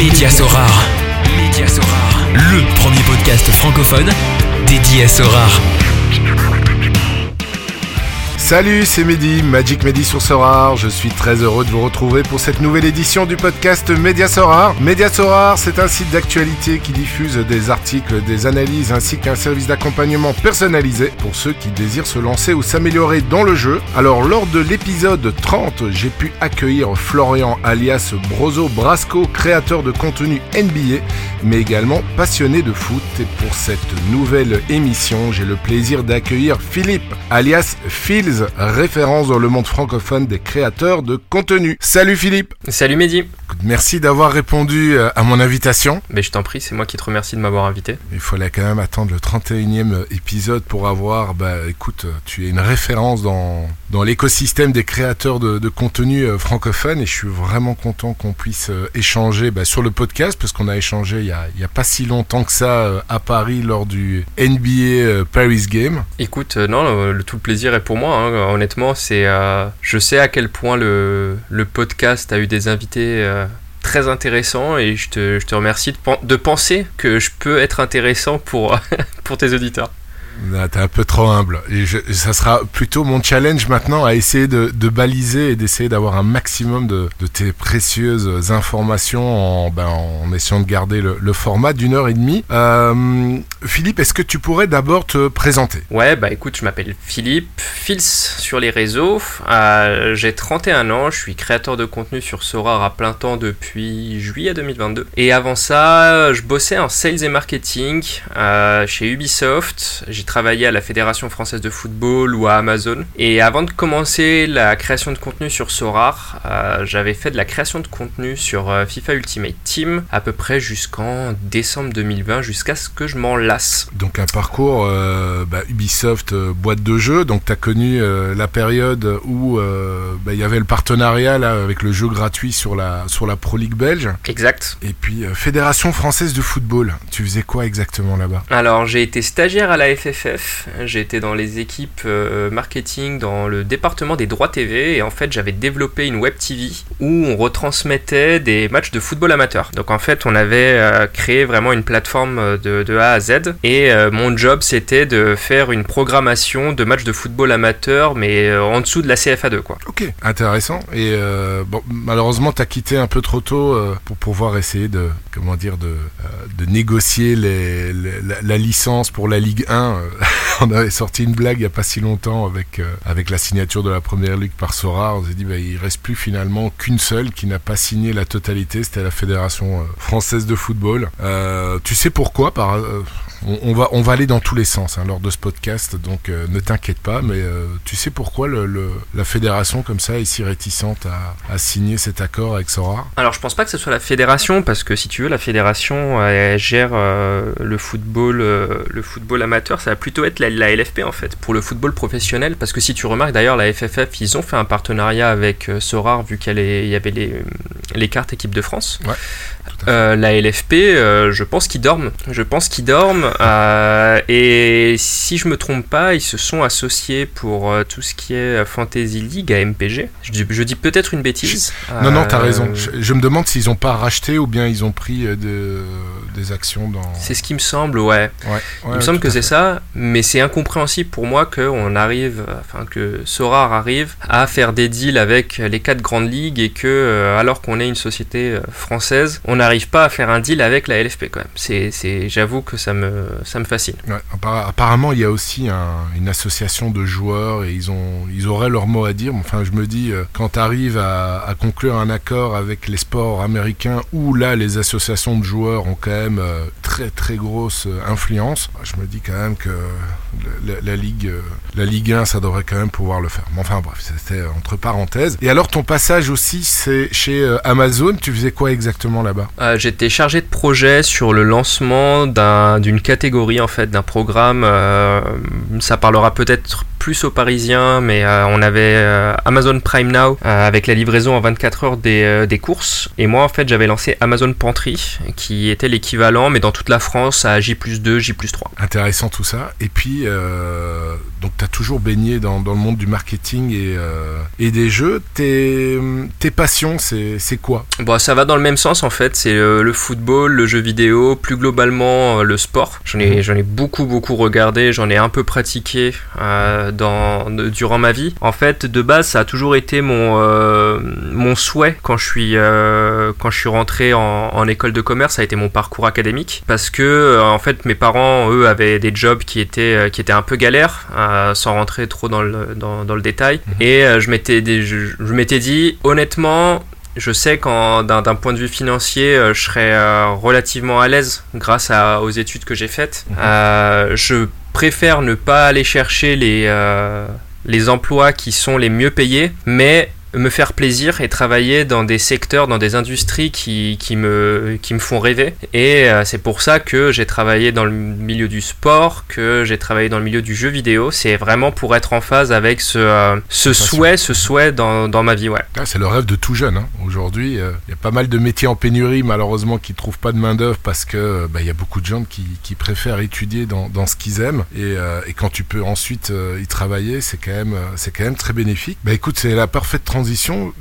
Média Sorare. Le premier podcast francophone dédié à Sorare. Salut, c'est Mehdi, Magic Mehdi sur Sorar. Je suis très heureux de vous retrouver pour cette nouvelle édition du podcast Média Sorar. Média Sorar, c'est un site d'actualité qui diffuse des articles, des analyses ainsi qu'un service d'accompagnement personnalisé pour ceux qui désirent se lancer ou s'améliorer dans le jeu. Alors, lors de l'épisode 30, j'ai pu accueillir Florian alias Brozo Brasco, créateur de contenu NBA, mais également passionné de foot. Et pour cette nouvelle émission, j'ai le plaisir d'accueillir Philippe alias Référence dans le monde francophone des créateurs de contenu. Salut Philippe Salut Mehdi Merci d'avoir répondu euh, à mon invitation. Mais je t'en prie, c'est moi qui te remercie de m'avoir invité. Il fallait quand même attendre le 31e épisode pour avoir, bah écoute, tu es une référence dans, dans l'écosystème des créateurs de, de contenu euh, francophone et je suis vraiment content qu'on puisse euh, échanger bah, sur le podcast parce qu'on a échangé il y a, pas si longtemps que ça à Paris lors du NBA Paris Game. Écoute, non, le, tout le plaisir est pour moi. Hein. Honnêtement, c'est, je sais à quel point le, podcast a eu des invités très intéressant et je te, remercie de, de, penser que je peux être intéressant pour, pour tes auditeurs. T'es un peu trop humble. Et ça sera plutôt mon challenge maintenant à essayer de, baliser et d'essayer d'avoir un maximum de, tes précieuses informations en, ben, en essayant de garder le, format d'une heure et demie. Euh, Philippe, est-ce que tu pourrais d'abord te présenter? Ouais, bah écoute, je m'appelle Philippe, Fils sur les réseaux. Euh, J'ai 31 ans, je suis créateur de contenu sur Sora à plein temps depuis juillet 2022. Et avant ça, je bossais en sales et marketing euh, chez Ubisoft. Travaillé à la Fédération française de football ou à Amazon. Et avant de commencer la création de contenu sur Sorar, euh, j'avais fait de la création de contenu sur euh, FIFA Ultimate Team à peu près jusqu'en décembre 2020, jusqu'à ce que je m'en lasse. Donc un parcours euh, bah, Ubisoft boîte de jeu. Donc tu as connu la période où bah, il y avait le partenariat là, avec le jeu gratuit sur la, sur la Pro League belge. Exact. Et puis Fédération française de football. Tu faisais quoi exactement là-bas? Alors j'ai été stagiaire à la FFF été dans les équipes euh, marketing dans le département des droits TV et en fait j'avais développé une web TV où on retransmettait des matchs de football amateur. Donc en fait on avait euh, créé vraiment une plateforme de, de A à Z et euh, mon job c'était de faire une programmation de matchs de football amateur mais en dessous de la CFA2 quoi. Ok, intéressant. Et malheureusement tu as quitté un peu trop tôt pour pouvoir essayer de comment dire de, négocier la, licence pour la Ligue 1 on avait sorti une blague il n'y a pas si longtemps avec, euh, avec la signature de la première ligue par Sora. On s'est dit, bah, il reste plus finalement qu'une seule qui n'a pas signé la totalité. C'était la Fédération euh, française de football. Euh, tu sais pourquoi? Euh, on, va, on va aller dans tous les sens hein, lors de ce podcast, donc euh, ne t'inquiète pas. Mais euh, tu sais pourquoi la fédération comme ça est si réticente à, signer cet accord avec Sora? Alors je pense pas que ce soit la fédération parce que si tu veux la fédération elle gère euh, le football euh, le football amateur plutôt être la, LFP en fait pour le football professionnel parce que si tu remarques d'ailleurs la FFF ils ont fait un partenariat avec euh, Sora vu qu'il y avait les, les cartes équipe de France. Euh, la LFP, euh, je pense qu'ils dorment. Je pense qu'ils dorment. Euh, et si je me trompe pas, ils se sont associés pour tout ce qui est Fantasy League à MPG. Je, dis, je dis peut-être une bêtise. Non, non, t'as raison. Je, je, me demande s'ils ont pas racheté ou bien ils ont pris de, des actions dans. C'est ce qui me semble, ouais. ouais, ouais il me semble que c'est ça, mais c'est incompréhensible pour moi qu'on arrive, enfin que Sorar arrive à faire des deals avec les quatre grandes ligues et que, alors qu'on est une société française, on n'arrive pas à faire un deal avec la LFP quand même. C'est, j'avoue que ça me, ça me fascine. Apparemment, il y a aussi un, une association de joueurs et ils, ont, ils auraient leur mot à dire. Enfin, je me dis, quand tu arrives à, conclure un accord avec les sports américains où là, les associations de joueurs ont quand même très très grosse influence, je me dis quand même que la, la, Ligue, la Ligue 1, ça devrait quand même pouvoir le faire. Mais enfin bref, c'était entre parenthèses. Et alors, ton passage aussi, c'est chez Amazon. Tu faisais quoi exactement là-bas? Euh, J'étais chargé de projet sur le lancement d'un, d'une catégorie en fait, d'un programme. Euh, ça parlera peut-être plus aux Parisiens, mais on avait Amazon Prime Now avec la livraison en 24 heures des, des courses. Et moi, en fait, j'avais lancé Amazon Pantry, qui était l'équivalent, mais dans toute la France, à J 2, J 3. Intéressant tout ça. Et puis, donc, tu as toujours baigné dans, dans, le monde du marketing et, et des jeux. Tes, tes passions, c'est quoi? Bon, ça va dans le même sens, en fait. C'est le football, le jeu vidéo, plus globalement le sport. J'en ai, mhm. ai beaucoup, beaucoup regardé, j'en ai un peu pratiqué euh, dans, durant ma vie. En fait, de base, ça a toujours été mon, euh, mon souhait quand je suis, euh, quand je suis rentré en, en, école de commerce, ça a été mon parcours académique. Parce que, en fait, mes parents, eux, avaient des jobs qui étaient, qui étaient un peu galères, sans rentrer trop dans le, dans, dans le détail. Mhm. Et je m'étais, je, je m'étais dit, honnêtement, je sais qu'en d'un point de vue financier, euh, je serais euh, relativement à l'aise grâce à, aux études que j'ai faites. Mhm. Euh, je préfère ne pas aller chercher les, les emplois qui sont les mieux payés, mais me faire plaisir et travailler dans des secteurs, dans des industries qui, qui, me, qui me font rêver. Et euh, c'est pour ça que j'ai travaillé dans le milieu du sport, que j'ai travaillé dans le milieu du jeu vidéo. C'est vraiment pour être en phase avec ce, euh, ce souhait, ce souhait dans, dans ma vie. Ouais. Ah, c'est le rêve de tout jeune. Hein. Aujourd'hui, euh, il y a pas mal de métiers en pénurie, malheureusement, qui ne trouvent pas de main-d'œuvre parce que bah, il y a beaucoup de gens qui, qui préfèrent étudier dans, dans ce qu'ils aiment. Et, et, quand tu peux ensuite y travailler, c'est quand, même, c'est quand même très bénéfique. Bah écoute, c'est la parfaite transition transition.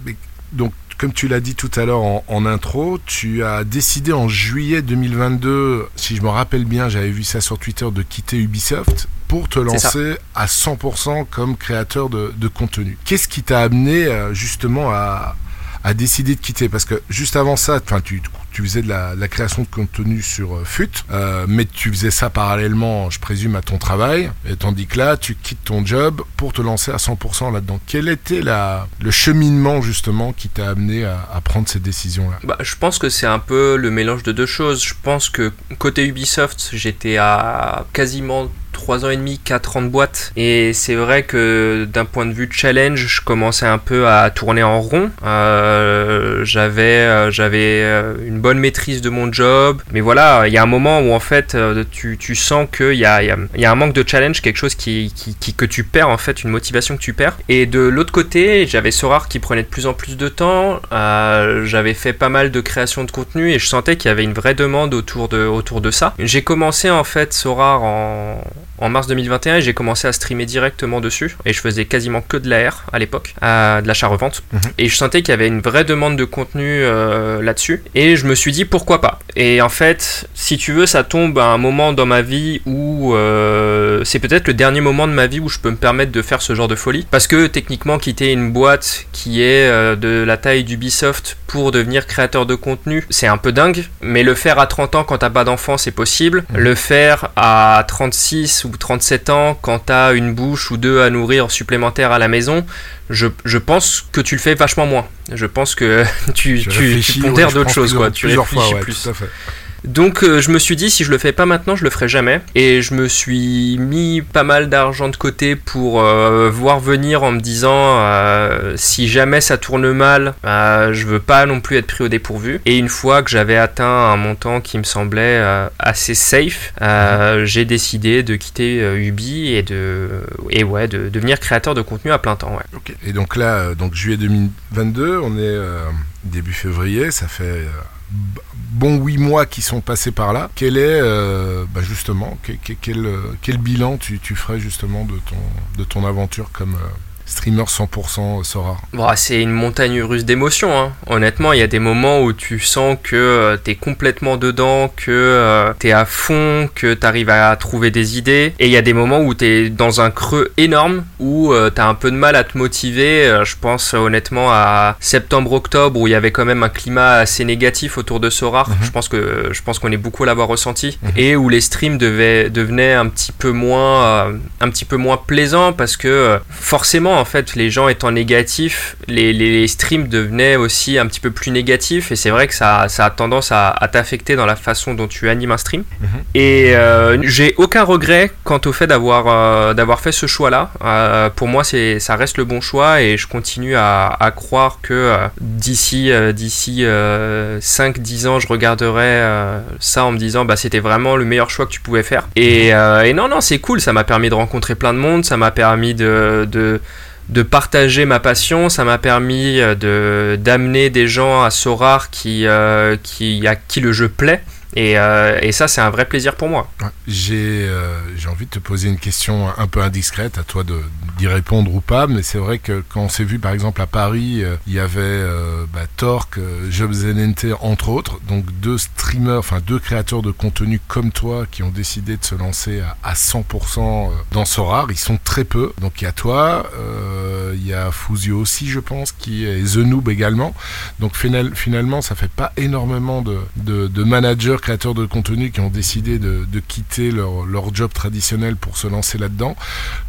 Donc, comme tu l'as dit tout à l'heure en, intro, tu as décidé en juillet 2022, si je me rappelle bien, j'avais vu ça sur Twitter, de quitter Ubisoft pour te lancer à 100% comme créateur de, de contenu. Qu'est-ce qui t'a amené euh, justement à, a décidé de quitter? Parce que juste avant ça, tu, tu faisais de la, création de contenu sur euh, FUT, euh, mais tu faisais ça parallèlement, je présume, à ton travail, et tandis que là, tu quittes ton job pour te lancer à 100% là-dedans. Quel était le cheminement justement qui t'a amené à, à, prendre cette décision-là bah, Je pense que c'est un peu le mélange de deux choses. Je pense que côté Ubisoft, j'étais à quasiment 3 ans et demi, 4 ans de boîte. Et c'est vrai que d'un point de vue challenge, je commençais un peu à tourner en rond. Euh, j'avais, euh, j'avais euh, une bonne maîtrise de mon job. Mais voilà, il y a un moment où en fait, tu, tu sens qu'il y a, y, y a, un manque de challenge, quelque chose qui, qui, que tu perds en fait, une motivation que tu perds. Et de l'autre côté, j'avais Sorar qui prenait de plus en plus de temps. j'avais fait pas mal de création de contenu et je sentais qu'il y avait une vraie demande autour de, autour de ça. J'ai commencé en fait Sorar en en mars 2021 et j'ai commencé à streamer directement dessus et je faisais quasiment que de l'AR à l'époque, de l'achat-revente mhm. et je sentais qu'il y avait une vraie demande de contenu euh, là-dessus et je me suis dit pourquoi pas. Et en fait, si tu veux, ça tombe à un moment dans ma vie où euh, c'est peut-être le dernier moment de ma vie où je peux me permettre de faire ce genre de folie parce que techniquement quitter une boîte qui est euh, de la taille d'Ubisoft pour devenir créateur de contenu, c'est un peu dingue, mais le faire à 30 ans quand t'as pas d'enfant, c'est possible. Mhm. Le faire à 36 ou 37 ans, quand tu as une bouche ou deux à nourrir supplémentaire à la maison, je, je, pense que tu le fais vachement moins. Je pense que tu, tu, tu pondères d'autres choses, quoi. Tu réfléchis fois, plus. Tout à fait. Donc euh, je me suis dit si je le fais pas maintenant, je le ferai jamais. Et je me suis mis pas mal d'argent de côté pour euh, voir venir en me disant euh, si jamais ça tourne mal, je veux pas non plus être pris au dépourvu. Et une fois que j'avais atteint un montant qui me semblait assez safe, j'ai décidé de quitter Ubi et de et ouais de devenir créateur de contenu à plein temps. Ouais. Et donc là, donc juillet 2022, on est début février, ça fait bon huit mois qui sont passés par là. Quel est euh, bah, justement quel, quel, bilan tu, tu, ferais justement de ton, de ton aventure comme, euh, streamer 100% Sora bon, C'est une montagne russe d'émotions. Hein. Honnêtement, il y a des moments où tu sens que euh, tu es complètement dedans, que euh, tu es à fond, que tu arrives à trouver des idées. Et il y a des moments où tu es dans un creux énorme, où euh, tu as un peu de mal à te motiver. je pense honnêtement à septembre-octobre, où il y avait quand même un climat assez négatif autour de Sora. Mhm. Je pense que je pense qu'on est beaucoup à l'avoir ressenti. Mhm. Et où les streams devaient, devenaient un petit peu moins, un petit peu moins plaisants parce que forcément en fait, les gens étant négatifs, les, les streams devenaient aussi un petit peu plus négatifs et c'est vrai que ça, ça a tendance à, à t'affecter dans la façon dont tu animes un stream. Mhm. Et euh, j'ai aucun regret quant au fait d'avoir euh, d'avoir fait ce choix-là. Euh, pour moi, c'est ça reste le bon choix et je continue à, à croire que d'ici d'ici 5-10 ans, je regarderai ça en me disant bah c'était vraiment le meilleur choix que tu pouvais faire. Et, et non non, c'est cool. Ça m'a permis de rencontrer plein de monde. Ça m'a permis de, de de partager ma passion, ça m'a permis euh, de d'amener des gens à Sorar qui, euh, qui à qui le jeu plaît. Et, euh, et ça, c'est un vrai plaisir pour moi. Euh, j'ai envie de te poser une question un peu indiscrète, à toi d'y répondre ou pas, mais c'est vrai que quand on s'est vu par exemple à Paris, euh, il y avait bah, Torque, Jobs NNT entre autres, donc deux streamers, enfin deux créateurs de contenu comme toi qui ont décidé de se lancer à, à 100% dans Sorar. Ils sont très peu, donc il y a toi, il y a Fusio aussi je pense, qui est The Noob également. Donc final- finalement, ça fait pas énormément de, de managers, créateurs de contenu qui ont décidé de, quitter leur, leur job traditionnel pour se lancer là-dedans.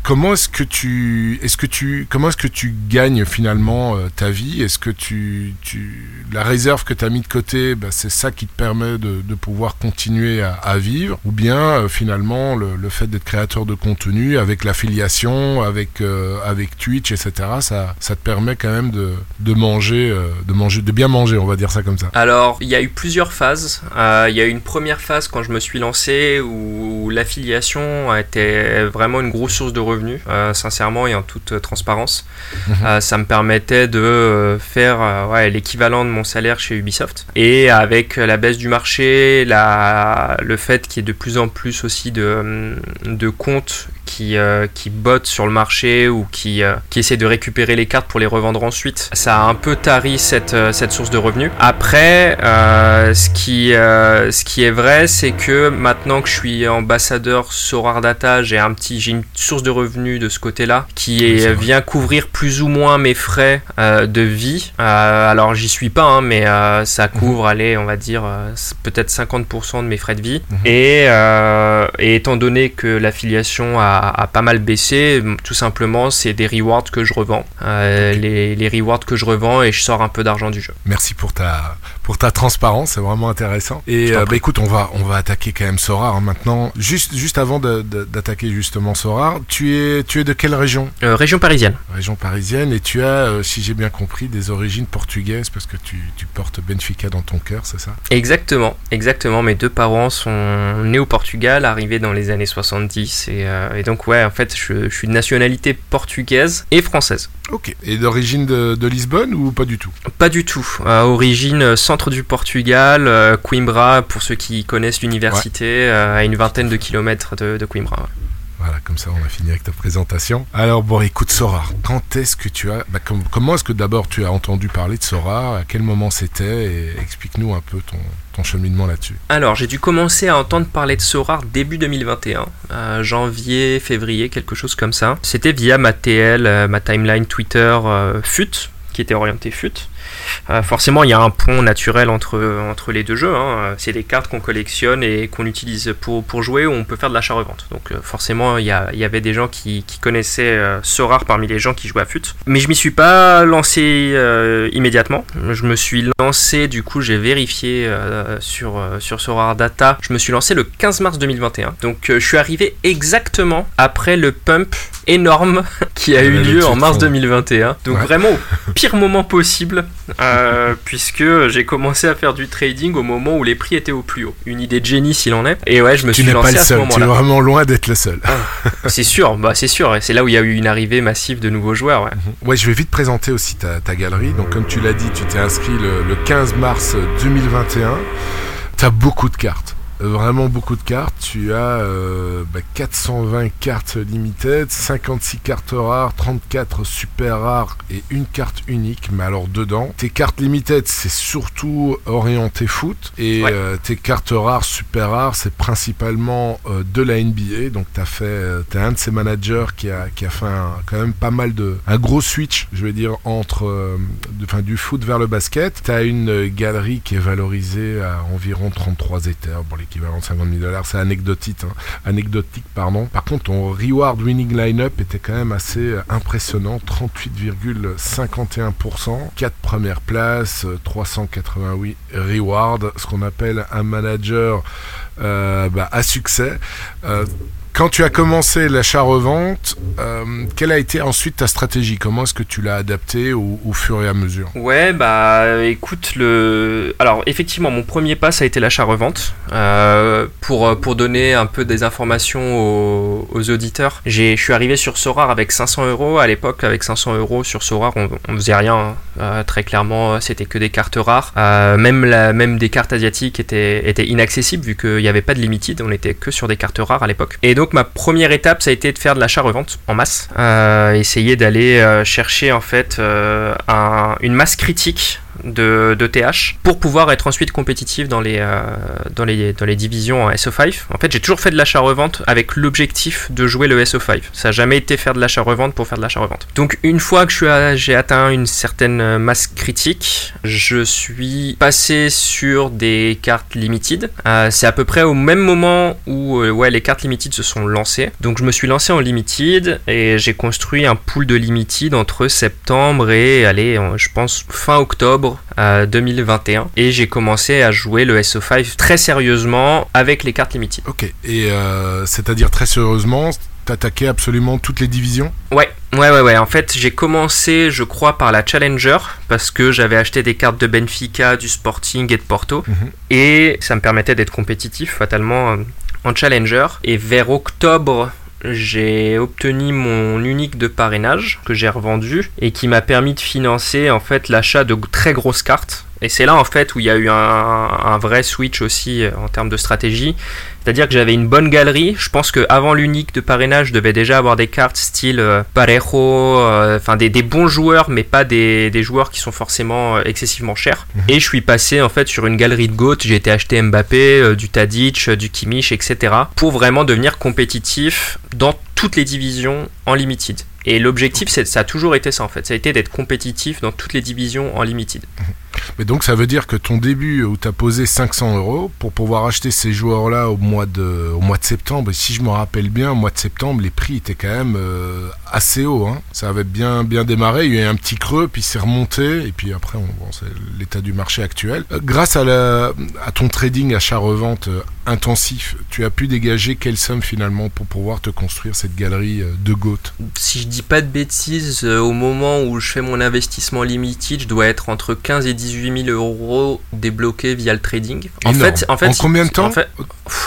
Comment est-ce que tu, est-ce que tu, comment est-ce que tu gagnes finalement euh, ta vie? Est-ce que tu, tu, la réserve que tu as mis de côté, bah, c'est ça qui te permet de, de pouvoir continuer à, vivre? Ou bien euh, finalement le, le fait d'être créateur de contenu avec l'affiliation, avec euh, avec Twitch, etc. Ça, ça te permet quand même de, de manger, de manger, de bien manger, on va dire ça comme ça. Alors, il y a eu plusieurs phases. Il y a eu une première phase quand je me suis lancé où l'affiliation a été vraiment une grosse source de revenus, euh, sincèrement et en toute euh, transparence. Mhm. Euh, ça me permettait de faire ouais, l'équivalent de mon salaire chez Ubisoft. Et avec la baisse du marché, la, le fait qu'il y ait de plus en plus aussi de, de comptes qui, euh, qui bottent sur le marché ou qui, euh, qui essaient de récupérer les cartes pour les revendre ensuite, ça a un peu tari cette, euh, cette source de revenus. Après, euh, ce, qui, euh, ce qui est vrai, c'est que maintenant que je suis ambassadeur Sorar Data, j'ai un petit, j'ai une source de revenus de ce côté-là qui est, vient couvrir plus ou moins mes frais de vie. Alors j'y suis pas, hein, mais ça couvre, allez, on va dire peut-être 50% de mes frais de vie. Mhm. Et, et étant donné que l'affiliation a, a pas mal baissé, tout simplement c'est des rewards que je revends. Euh, les, les rewards que je revends et je sors un peu d'argent du jeu. Merci pour ta pour ta transparence, c'est vraiment intéressant. Et euh, bah écoute, on va on va attaquer quand même Sorar hein, maintenant. Juste juste avant d'attaquer justement Sorar, tu es tu es de quelle région? Euh, région parisienne. Région parisienne et tu as, euh, si j'ai bien compris, des origines portugaises parce que tu, tu portes Benfica dans ton cœur, c'est ça? Exactement, exactement. Mes deux parents sont nés au Portugal, arrivés dans les années 70. Et, et donc, ouais, en fait, je, je suis de nationalité portugaise et française. Ok. Et d'origine de, de Lisbonne ou pas du tout? Pas du tout. Origine, euh, centre du Portugal, euh, Coimbra, pour ceux qui connaissent l'université, euh, à une vingtaine de kilomètres de, de Coimbra. ouais. Voilà, comme ça on a fini avec ta présentation. Alors bon, écoute Sorar, quand est-ce que tu as, bah, com- comment est-ce que d'abord tu as entendu parler de Sorar À quel moment c'était? Explique-nous un peu ton, ton cheminement là-dessus. Alors, j'ai dû commencer à entendre parler de Sorar début 2021, euh, janvier, février, quelque chose comme ça. C'était via ma TL, euh, ma timeline Twitter euh, FUT, qui était orientée FUT. Euh, forcément, il y a un pont naturel entre, entre les deux jeux. hein. C'est des cartes qu'on collectionne et qu'on utilise pour, pour jouer ou on peut faire de l'achat-revente. Donc, euh, forcément, il y, a- il y avait des gens qui, connaissaient euh, Sorar parmi les gens qui jouaient à FUT. Mais je m'y suis pas lancé euh, immédiatement. Je me suis lancé, du coup, j'ai vérifié sur, sur Sorar Data. Je me suis lancé le 15 mars 2021. Donc, je suis arrivé exactement après le pump énorme qui a Ouais, eu lieu en mars on- 2021. Donc, Ouais. vraiment au pire moment possible, euh, puisque j'ai commencé à faire du trading au moment où les prix étaient au plus haut. Une idée de génie s'il en est. Et ouais, je me tu suis n'es pas lancé le à ce seul, tu es moment-là. vraiment loin d'être le seul. C'est sûr, bah c'est sûr. Et c'est là où il y a eu une arrivée massive de nouveaux joueurs. Ouais. Ouais, je vais vite présenter aussi ta, ta galerie. Donc, comme tu l'as dit, tu t'es inscrit le, le 15 mars 2021. Tu as beaucoup de cartes. Vraiment beaucoup de cartes. Tu as euh, bah, 420 cartes limited, 56 cartes rares, 34 super rares et une carte unique. Mais alors dedans, tes cartes limited, c'est surtout orienté foot. Et Ouais. euh, tes cartes rares, super rares, c'est principalement euh, de la NBA. Donc tu as fait, euh, t'es un de ces managers qui a, qui a fait un- quand même pas mal de... Un gros switch, je veux dire, entre de- enfin, du foot vers le basket. Tu as une galerie qui est valorisée à environ 33 éthers. Bon, les l'équivalent de 50 000 dollars. C'est anecdotique, hein. anecdotique, pardon. Par contre, ton reward winning lineup était quand même assez euh, impressionnant, 38,51%, 4 premières places, 388 rewards, ce qu'on appelle un manager euh, bah, à succès. Euh, quand tu as commencé l'achat-revente, euh, quelle a été ensuite ta stratégie? Comment est-ce que tu l'as adapté au, fur et à mesure? Ouais, bah écoute, le... alors effectivement, mon premier pas, ça a été l'achat-revente. Euh, pour, pour donner un peu des informations aux, auditeurs, je suis arrivé sur Sorar avec 500 euros. À l'époque, avec 500 euros sur Sorar, on, on faisait rien. Hein. Euh, très clairement, c'était que des cartes rares. même, la, même des cartes asiatiques étaient, étaient inaccessibles vu qu'il n'y avait pas de limited. On était que sur des cartes rares à l'époque. Ma première étape, ça a été de faire de l'achat-revente en masse. Euh, essayer d'aller euh, chercher en fait euh, une masse critique de, TH pour pouvoir être ensuite compétitif dans les, euh, dans les, dans les divisions en SO5. En fait, j'ai toujours fait de l'achat-revente avec l'objectif de jouer le SO5. Ça n'a jamais été faire de l'achat-revente pour faire de l'achat-revente. Donc, une fois que j'ai atteint une certaine masse critique, je suis passé sur des cartes limited. Euh, c'est à peu près au même moment où euh, ouais, les cartes limited se sont lancées. Donc, je me suis lancé en limited et j'ai construit un pool de limited entre septembre et, allez, je pense, fin octobre 2021 et j'ai commencé à jouer le SO5 très sérieusement avec les cartes limitées. Ok, et euh, c'est-à-dire très sérieusement, t'attaquais absolument toutes les divisions? Ouais, ouais, ouais, ouais. En fait, j'ai commencé, je crois, par la Challenger parce que j'avais acheté des cartes de Benfica, du Sporting et de Porto mhm. et ça me permettait d'être compétitif fatalement en Challenger. Et vers octobre j'ai obtenu mon unique de parrainage que j'ai revendu et qui m'a permis de financer en fait l'achat de très grosses cartes et c'est là en fait où il y a eu un, vrai switch aussi euh, en termes de stratégie. C'est-à-dire que j'avais une bonne galerie. Je pense qu'avant l'unique de parrainage, je devais déjà avoir des cartes style euh, Parejo, euh, enfin des, bons joueurs, mais pas des, joueurs qui sont forcément excessivement chers. Mhm. Et je suis passé en fait sur une galerie de GOAT. J'ai été acheter Mbappé, du Tadic, du Kimmich, etc. pour vraiment devenir compétitif dans toutes les divisions en limited. Et l'objectif, ça a toujours été ça en fait. Ça a été d'être compétitif dans toutes les divisions en limited. Mhm. Mais donc ça veut dire que ton début où tu as posé 500 euros pour pouvoir acheter ces joueurs-là au, mois de, au mois de septembre, et si je me rappelle bien, au mois de septembre, les prix étaient quand même euh, assez hauts. Hein. Ça avait bien, bien démarré, il y a eu un petit creux, puis c'est remonté, et puis après, c'est l'état du marché actuel. Euh, grâce à, la, à ton trading achat-revente euh, intensif, tu as pu dégager quelle somme finalement pour pouvoir te construire cette galerie de GOAT? Si je dis pas de bêtises, au moment où je fais mon investissement limited, je dois être entre 15 et 18 000 euros débloqués via le trading. En fait, en fait, en combien de temps En, fait,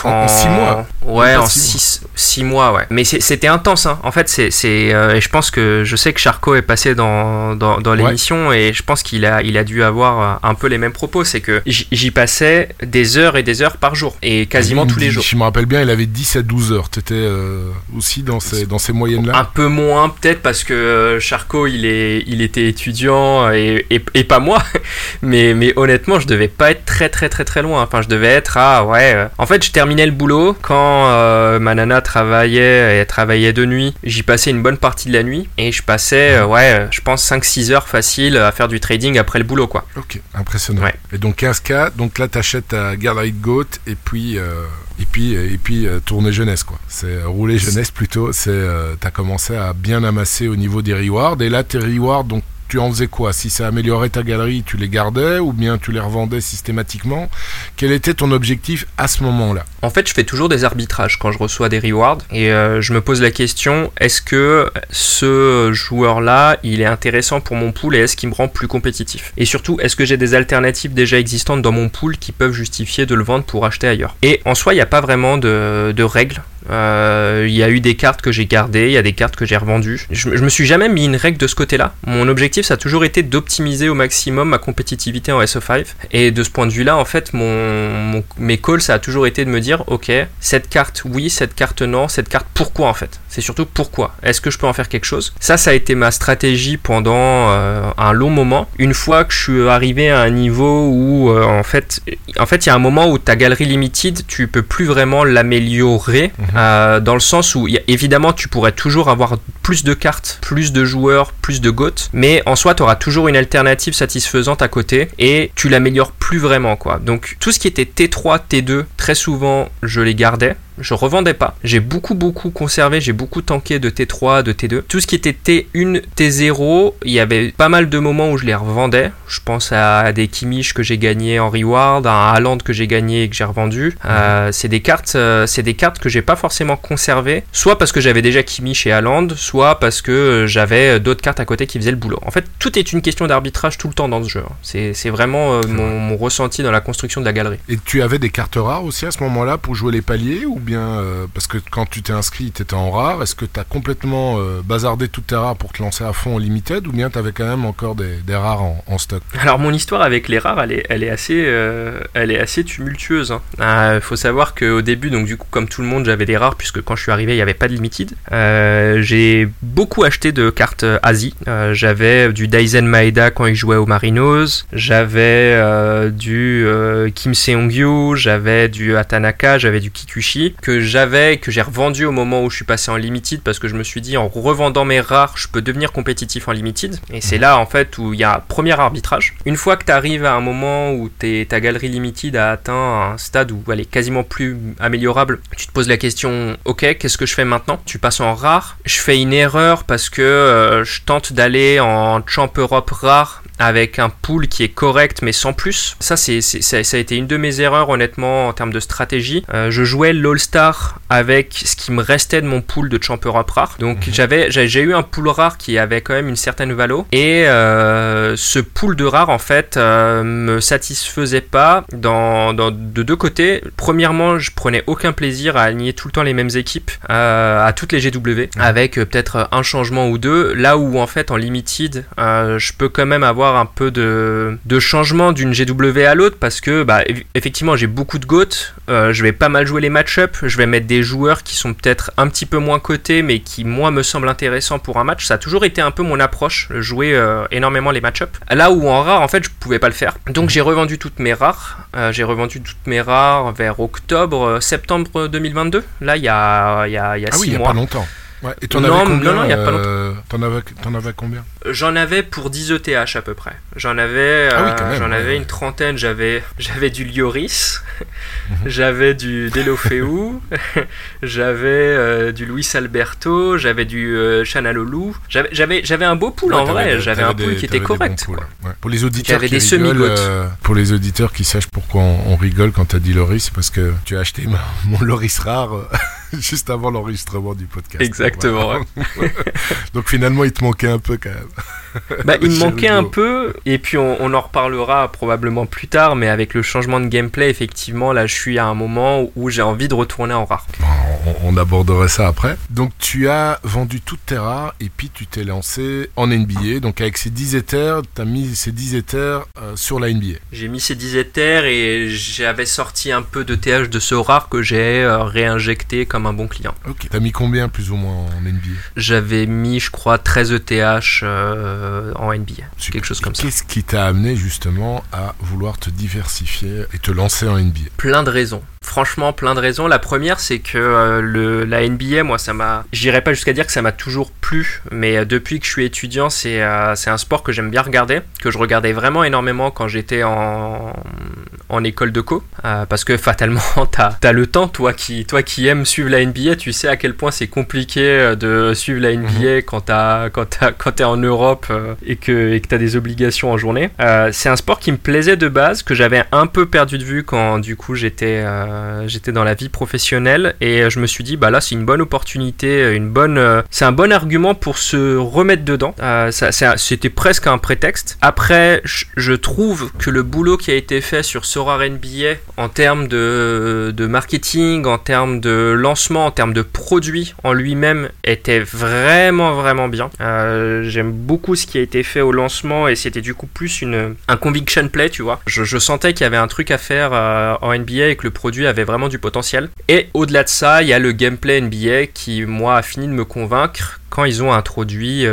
en, 6 mois. Ouais, en 6 mois. ouais. Mais c'était intense. Hein. En fait, c'est, euh, je pense que je sais que Charcot est passé dans, dans, dans l'émission et je pense qu'il a, il a dû avoir un peu les mêmes propos. C'est que j'y passais des heures et des heures par jour et quasiment tous les jours. Je me rappelle bien, il avait 10 à 12 heures. Tu étais euh, aussi dans ces, dans ces moyennes-là Un peu moins, peut-être, parce que euh, Charcot, il, est, il était étudiant et, et, et pas moi. Mais, mais honnêtement, je devais pas être très très très très loin. Enfin, je devais être à ouais. Euh, en fait, je terminais le boulot quand euh, ma nana travaillait et travaillait de nuit. J'y passais une bonne partie de la nuit et je passais euh, ouais, je pense 5-6 heures facile à faire du trading après le boulot quoi. Ok, impressionnant. Et donc 15K, donc là t'achètes ta Galerie de Goat et puis et puis et puis tourner jeunesse quoi. C'est rouler jeunesse plutôt. C'est t'as commencé à bien amasser au niveau des rewards et là tes rewards donc tu en faisais quoi Si ça améliorait ta galerie, tu les gardais ou bien tu les revendais systématiquement Quel était ton objectif à ce moment-là En fait, je fais toujours des arbitrages quand je reçois des rewards et euh, je me pose la question est-ce que ce joueur-là, il est intéressant pour mon pool et est-ce qu'il me rend plus compétitif? Et surtout, est-ce que j'ai des alternatives déjà existantes dans mon pool qui peuvent justifier de le vendre pour acheter ailleurs? Et en soi, il n'y a pas vraiment de, de règles euh, il y a eu des cartes que j'ai gardées, il y a des cartes que j'ai revendues. Je, me suis jamais mis une règle de ce côté-là. Mon objectif, ça a toujours été d'optimiser au maximum ma compétitivité en SO5. Et de ce point de vue-là, en fait, mon, mes calls, ça a toujours été de me dire, ok, cette carte oui, cette carte non, cette carte pourquoi en fait? C'est surtout pourquoi? Est-ce que je peux en faire quelque chose? Ça, ça a été ma stratégie pendant euh, un long moment. Une fois que je suis arrivé à un niveau où, euh, en fait, en fait, il y a un moment où ta galerie limited, tu peux plus vraiment l'améliorer. Mhm. Euh, dans le sens où évidemment tu pourrais toujours avoir plus de cartes, plus de joueurs, plus de GOAT, mais en soi tu auras toujours une alternative satisfaisante à côté et tu l'améliores plus vraiment quoi. Donc tout ce qui était T3, T2, très souvent je les gardais je revendais pas. J'ai beaucoup beaucoup conservé, j'ai beaucoup tanké de T3, de T2. Tout ce qui était T1, T0, il y avait pas mal de moments où je les revendais. Je pense à des Kimmich que j'ai gagné en reward, à un Haaland que j'ai gagné et que j'ai revendu. Euh, c'est des cartes, euh, c'est des cartes que j'ai pas forcément conservées, soit parce que j'avais déjà Kimmich et Haaland, soit parce que j'avais d'autres cartes à côté qui faisaient le boulot. En fait, tout est une question d'arbitrage tout le temps dans ce jeu. Hein. C'est vraiment euh, mon, mon, ressenti dans la construction de la galerie. Et tu avais des cartes rares aussi à ce moment-là pour jouer les paliers ou bien euh, parce que quand tu t'es inscrit, tu étais en rare. Est-ce que tu as complètement euh, bazardé toutes tes rares pour te lancer à fond en limited ou bien tu avais quand même encore des, rares en, stock? Alors mon histoire avec les rares, elle est, euh, assez tumultueuse. Il hein. faut savoir qu'au début, donc du coup, comme tout le monde, j'avais des rares puisque quand je suis arrivé, il n'y avait pas de limited. J'ai beaucoup acheté de cartes Asie. j'avais du Daisen Maeda quand il jouait aux Marinos. J'avais du Kim Seong-gyu. J'avais du Atanaka. J'avais du Kikuchi que j'avais, que j'ai revendu au moment où je suis passé en limited parce que je me suis dit en revendant mes rares, je peux devenir compétitif en limited. Et c'est là en fait où il y a un premier arbitrage. Une fois que tu arrives à un moment où ta galerie limited a atteint un stade où elle est quasiment plus améliorable, tu te poses la question ok, qu'est-ce que je fais maintenant? Tu passes en rare. Je fais une erreur parce que euh, je tente d'aller en Champ Europe rare avec un pool qui est correct mais sans plus. Ça, c'est, ça, a été une de mes erreurs honnêtement en termes de stratégie. Euh, je jouais l'All-Star avec ce qui me restait de mon pool de Champ Europe rare. Donc mhm. j'avais, j'ai eu un pool rare qui avait quand même une certaine valo. Et euh, ce pool de rare en fait euh, me satisfaisait pas dans, dans, de deux côtés. Premièrement, je prenais aucun plaisir à aligner tout le temps les mêmes équipes à toutes les GW avec peut-être un changement ou deux. Là où en fait en limited, je peux quand même avoir un peu de, de changement d'une GW à l'autre parce que bah, effectivement j'ai beaucoup de GOAT, euh, je vais pas mal jouer les match-up, je vais mettre des joueurs qui sont peut-être un petit peu moins cotés mais qui moi me semblent intéressants pour un match. Ça a toujours été un peu mon approche, jouer euh, énormément les match-up. Là où en rare en fait je pouvais pas le faire. Donc j'ai revendu toutes mes rares, euh, j'ai revendu toutes mes rares vers octobre, septembre 2022. Là il y a, y a, y a ah oui, il y a pas longtemps. Ouais. Et t'en avais combien non, non, il a pas longtemps. T'en avais, avais, combien J'en avais pour 10 ETH à peu près. J'en avais, ah euh, j'en avais une trentaine. J'avais, j'avais du Lioris, mhm. j'avais du Delofeu, j'avais euh, du Luis Alberto, j'avais du euh, Chanalolu. J'avais, j'avais, j'avais un beau pool en vrai. J'avais un pool qui était correct. Pour les auditeurs qui des rigolent, pour les auditeurs qui sachent pourquoi on, rigole quand t'as dit Loris, c'est parce que tu as acheté mon Loris rare juste avant l'enregistrement du podcast. Exactement. Donc finalement, il te manquait un peu quand même. Bah, il me manquait un peu, et puis on, en reparlera probablement plus tard, mais avec le changement de gameplay, effectivement, là je suis à un moment où j'ai envie de retourner en rare. On, aborderait ça après. Donc tu as vendu toutes tes rares, et puis tu t'es lancé en NBA. Donc avec ces 10 Ethers, tu as mis ces 10 Ethers euh, sur la NBA. J'ai mis ces 10 Ethers et j'avais sorti un peu de TH de ce rare que j'ai euh, réinjecté comme un bon client. Ok. T'as mis combien plus ou moins en NBA J'avais mis, je crois, 13 ETH. Euh, en NBA. Quelque chose comme ça. Qu'est-ce qui t'a amené justement à vouloir te diversifier et te lancer en NBA Plein de raisons. Franchement, plein de raisons. La première, c'est que euh, le, la NBA, moi, ça m'a. J'irai pas jusqu'à dire que ça m'a toujours plu, mais euh, depuis que je suis étudiant, c'est c'est un sport que j'aime bien regarder, que je regardais vraiment énormément quand j'étais en, en école de co. parce que fatalement, t'as as le temps, toi qui, toi qui aimes suivre la NBA, tu sais à quel point c'est compliqué de suivre la NBA mhm. quand t'es quand, quand es en Europe euh, et que tu as des obligations en journée. Euh, c'est un sport qui me plaisait de base, que j'avais un peu perdu de vue quand du coup j'étais euh, j'étais dans la vie professionnelle et je me suis dit bah là c'est une bonne opportunité, une bonne c'est un bon argument pour se remettre dedans. C'était presque un prétexte. Après je trouve que le boulot qui a été fait sur NBA en termes de, marketing, en termes de lancement, en termes de produit en lui-même était vraiment vraiment bien. J'aime beaucoup ce qui a été fait au lancement et c'était du coup plus une, un conviction play, tu vois. Je, sentais qu'il y avait un truc à faire euh, en NBA et que le produit avait vraiment du potentiel. Et au-delà de ça, il y a le gameplay NBA qui, moi, a fini de me convaincre quand ils ont introduit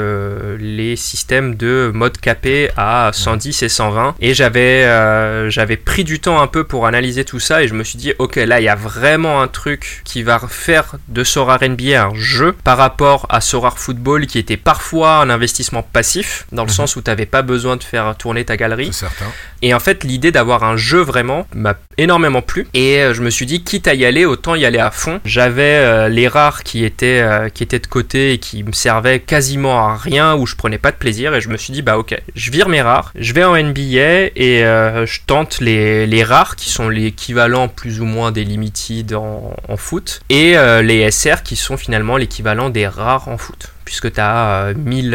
les systèmes de mode capé à 110 et 120. Et j'avais j'avais pris du temps un peu pour analyser tout ça et je me suis dit, ok, là il y a vraiment un truc qui va faire de Sora NBA un jeu par rapport à Sora Football qui était parfois un investissement passif, dans le mhm. sens où tu n'avais pas besoin de faire tourner ta galerie. certain. Et en fait, l'idée d'avoir un jeu vraiment m'a énormément plu. Et euh, je me suis dit, quitte à y aller, autant y aller à fond. J'avais euh, les rares qui étaient, euh, qui étaient de côté et qui me servaient quasiment à rien, où je prenais pas de plaisir. Et je me suis dit, bah ok, je vire mes rares, je vais en NBA et je tente les, rares qui sont l'équivalent plus ou moins des limited en, en foot. Et les SR qui sont finalement l'équivalent des rares en foot puisque tu as 1000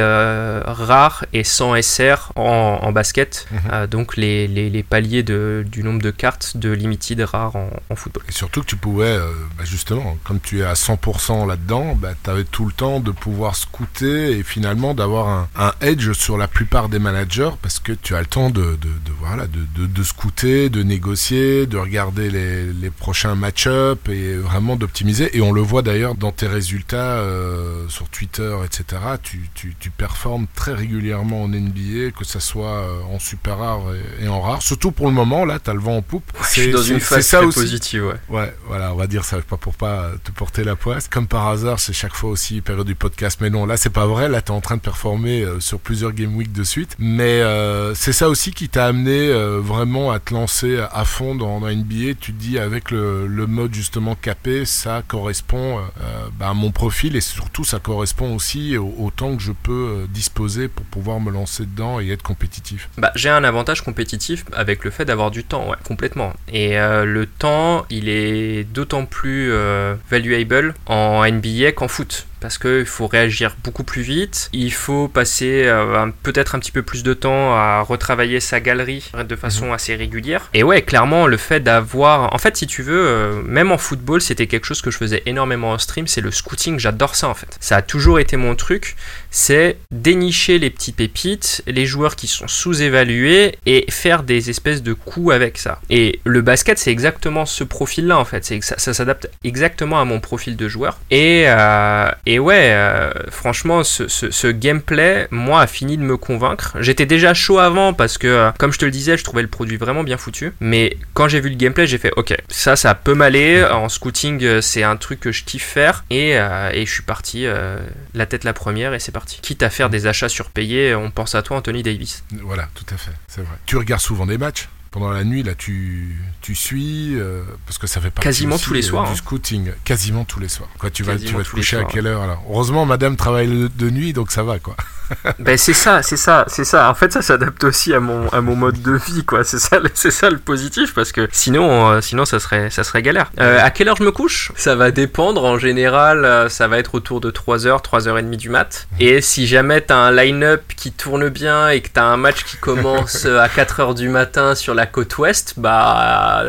rares et 100 SR en, basket, mhm. euh, donc les, les, paliers de, du nombre de cartes de limited rares en, football. Et surtout que tu pouvais, euh, bah, justement, comme tu es à 100% là-dedans, bah, tu avais tout le temps de pouvoir scouter et finalement d'avoir un, un, edge sur la plupart des managers parce que tu as le temps de, de, de voilà, de, de, scouter, de négocier, de regarder les, les prochains match-up et vraiment d'optimiser. Et on le voit d'ailleurs dans tes résultats euh, sur Twitter etc., tu, tu, tu, performes très régulièrement en NBA, que ce soit euh, en super rare et, en rare. Surtout pour le moment, là, tu as le vent en poupe. C'est dans une phase ça aussi. positive, ouais. Ouais, voilà, on va dire ça, pas pour pas te porter la poisse. Comme par hasard, c'est chaque fois aussi période du podcast. Mais non, là, c'est pas vrai. Là, tu es en train de performer euh, sur plusieurs game week de suite. Mais euh, c'est ça aussi qui t'a amené vraiment à te lancer à fond dans, dans NBA. Tu te dis, avec le, le mode justement capé, ça correspond bah, à mon profil et surtout, ça correspond aussi autant que je peux euh, disposer pour pouvoir me lancer dedans et être compétitif bah, J'ai un avantage compétitif avec le fait d'avoir du temps, complètement. Et euh, le temps, il est d'autant plus euh, valuable en NBA qu'en foot parce qu'il faut réagir beaucoup plus vite. Il faut passer euh, peut-être un petit peu plus de temps à retravailler sa galerie de façon mhm. assez régulière. Et ouais, clairement, le fait d'avoir. En fait, si tu veux, euh, même en football, c'était quelque chose que je faisais énormément en stream, c'est le scouting. J'adore ça en fait. Ça a toujours été mon truc. C'est dénicher les petites pépites, les joueurs qui sont sous-évalués et faire des espèces de coups avec ça. Et le basket, c'est exactement ce profil-là en fait. Ça, s'adapte exactement à mon profil de joueur. Et, euh, et ouais, euh, franchement, ce, gameplay, moi, a fini de me convaincre. J'étais déjà chaud avant parce que, euh, comme je te le disais, je trouvais le produit vraiment bien foutu. Mais quand j'ai vu le gameplay, j'ai fait, ok, ça, ça peut m'aller. En scouting, c'est un truc que je kiffe faire. Et, et je suis parti la tête la première et c'est parti. Quitte à faire des achats surpayés, on pense à toi, Anthony Davis. Voilà, tout à fait, c'est vrai. Tu regardes souvent des matchs pendant la nuit, là, tu, tu suis, euh, parce que ça fait partie Quasiment tous les euh, soirs. Du hein. scouting, quasiment tous les soirs. Quoi, tu vas, tu vas te coucher à quelle heure alors Heureusement, madame travaille de nuit, donc ça va, quoi. ben c'est ça, c'est ça, c'est ça. En fait, ça s'adapte aussi à mon, à mon mode de vie, quoi. C'est ça, c'est ça le positif, parce que sinon, euh, sinon ça serait, ça serait galère. à quelle heure je me couche? Ça va dépendre. En général, ça va être autour de 3h, 3h30 du mat. Et si jamais t'as un line-up qui tourne bien et que t'as un match qui commence à 4h du matin sur la côte ouest, bah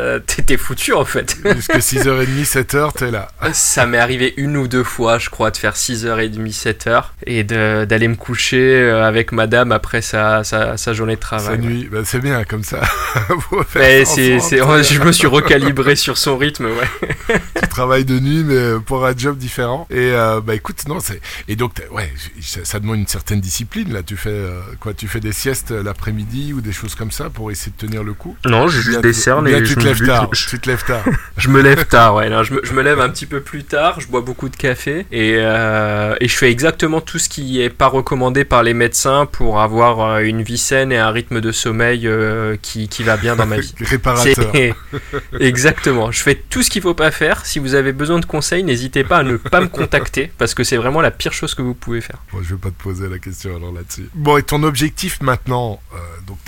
t'es foutu en fait. Jusqu'à 6h30, 7h, t'es là. Ça m'est arrivé une ou deux fois, je crois, de faire 6h30, 7h et d'aller me coucher euh, avec madame après sa, sa, journée de travail. Sa nuit, bah, c'est bien comme ça. c'est, je me suis recalibré sur son rythme, ouais. tu travailles de nuit, mais pour un job différent. Et euh, bah écoute, non, c'est. Et donc, ouais, ça, demande une certaine discipline là. Tu fais euh, quoi Tu fais des siestes l'après-midi ou des choses comme ça pour essayer de tenir le coup? Non, je juste décerne et tu te lèves tard. Tu te lèves tard. je me lève tard, ouais. je, me, je, me, lève un petit peu plus tard. Je bois beaucoup de café et, euh, et je fais exactement tout ce qui est pas recommandé par les médecins pour avoir euh, une vie saine et un rythme de sommeil euh, qui, qui va bien dans ma vie. Réparateur. exactement. Je fais tout ce qu'il faut pas faire. Si vous avez besoin de conseils, n'hésitez pas à ne pas me contacter parce que c'est vraiment la pire chose que vous pouvez faire. Bon, je vais pas te poser la question alors là-dessus. Bon, et ton objectif maintenant, donc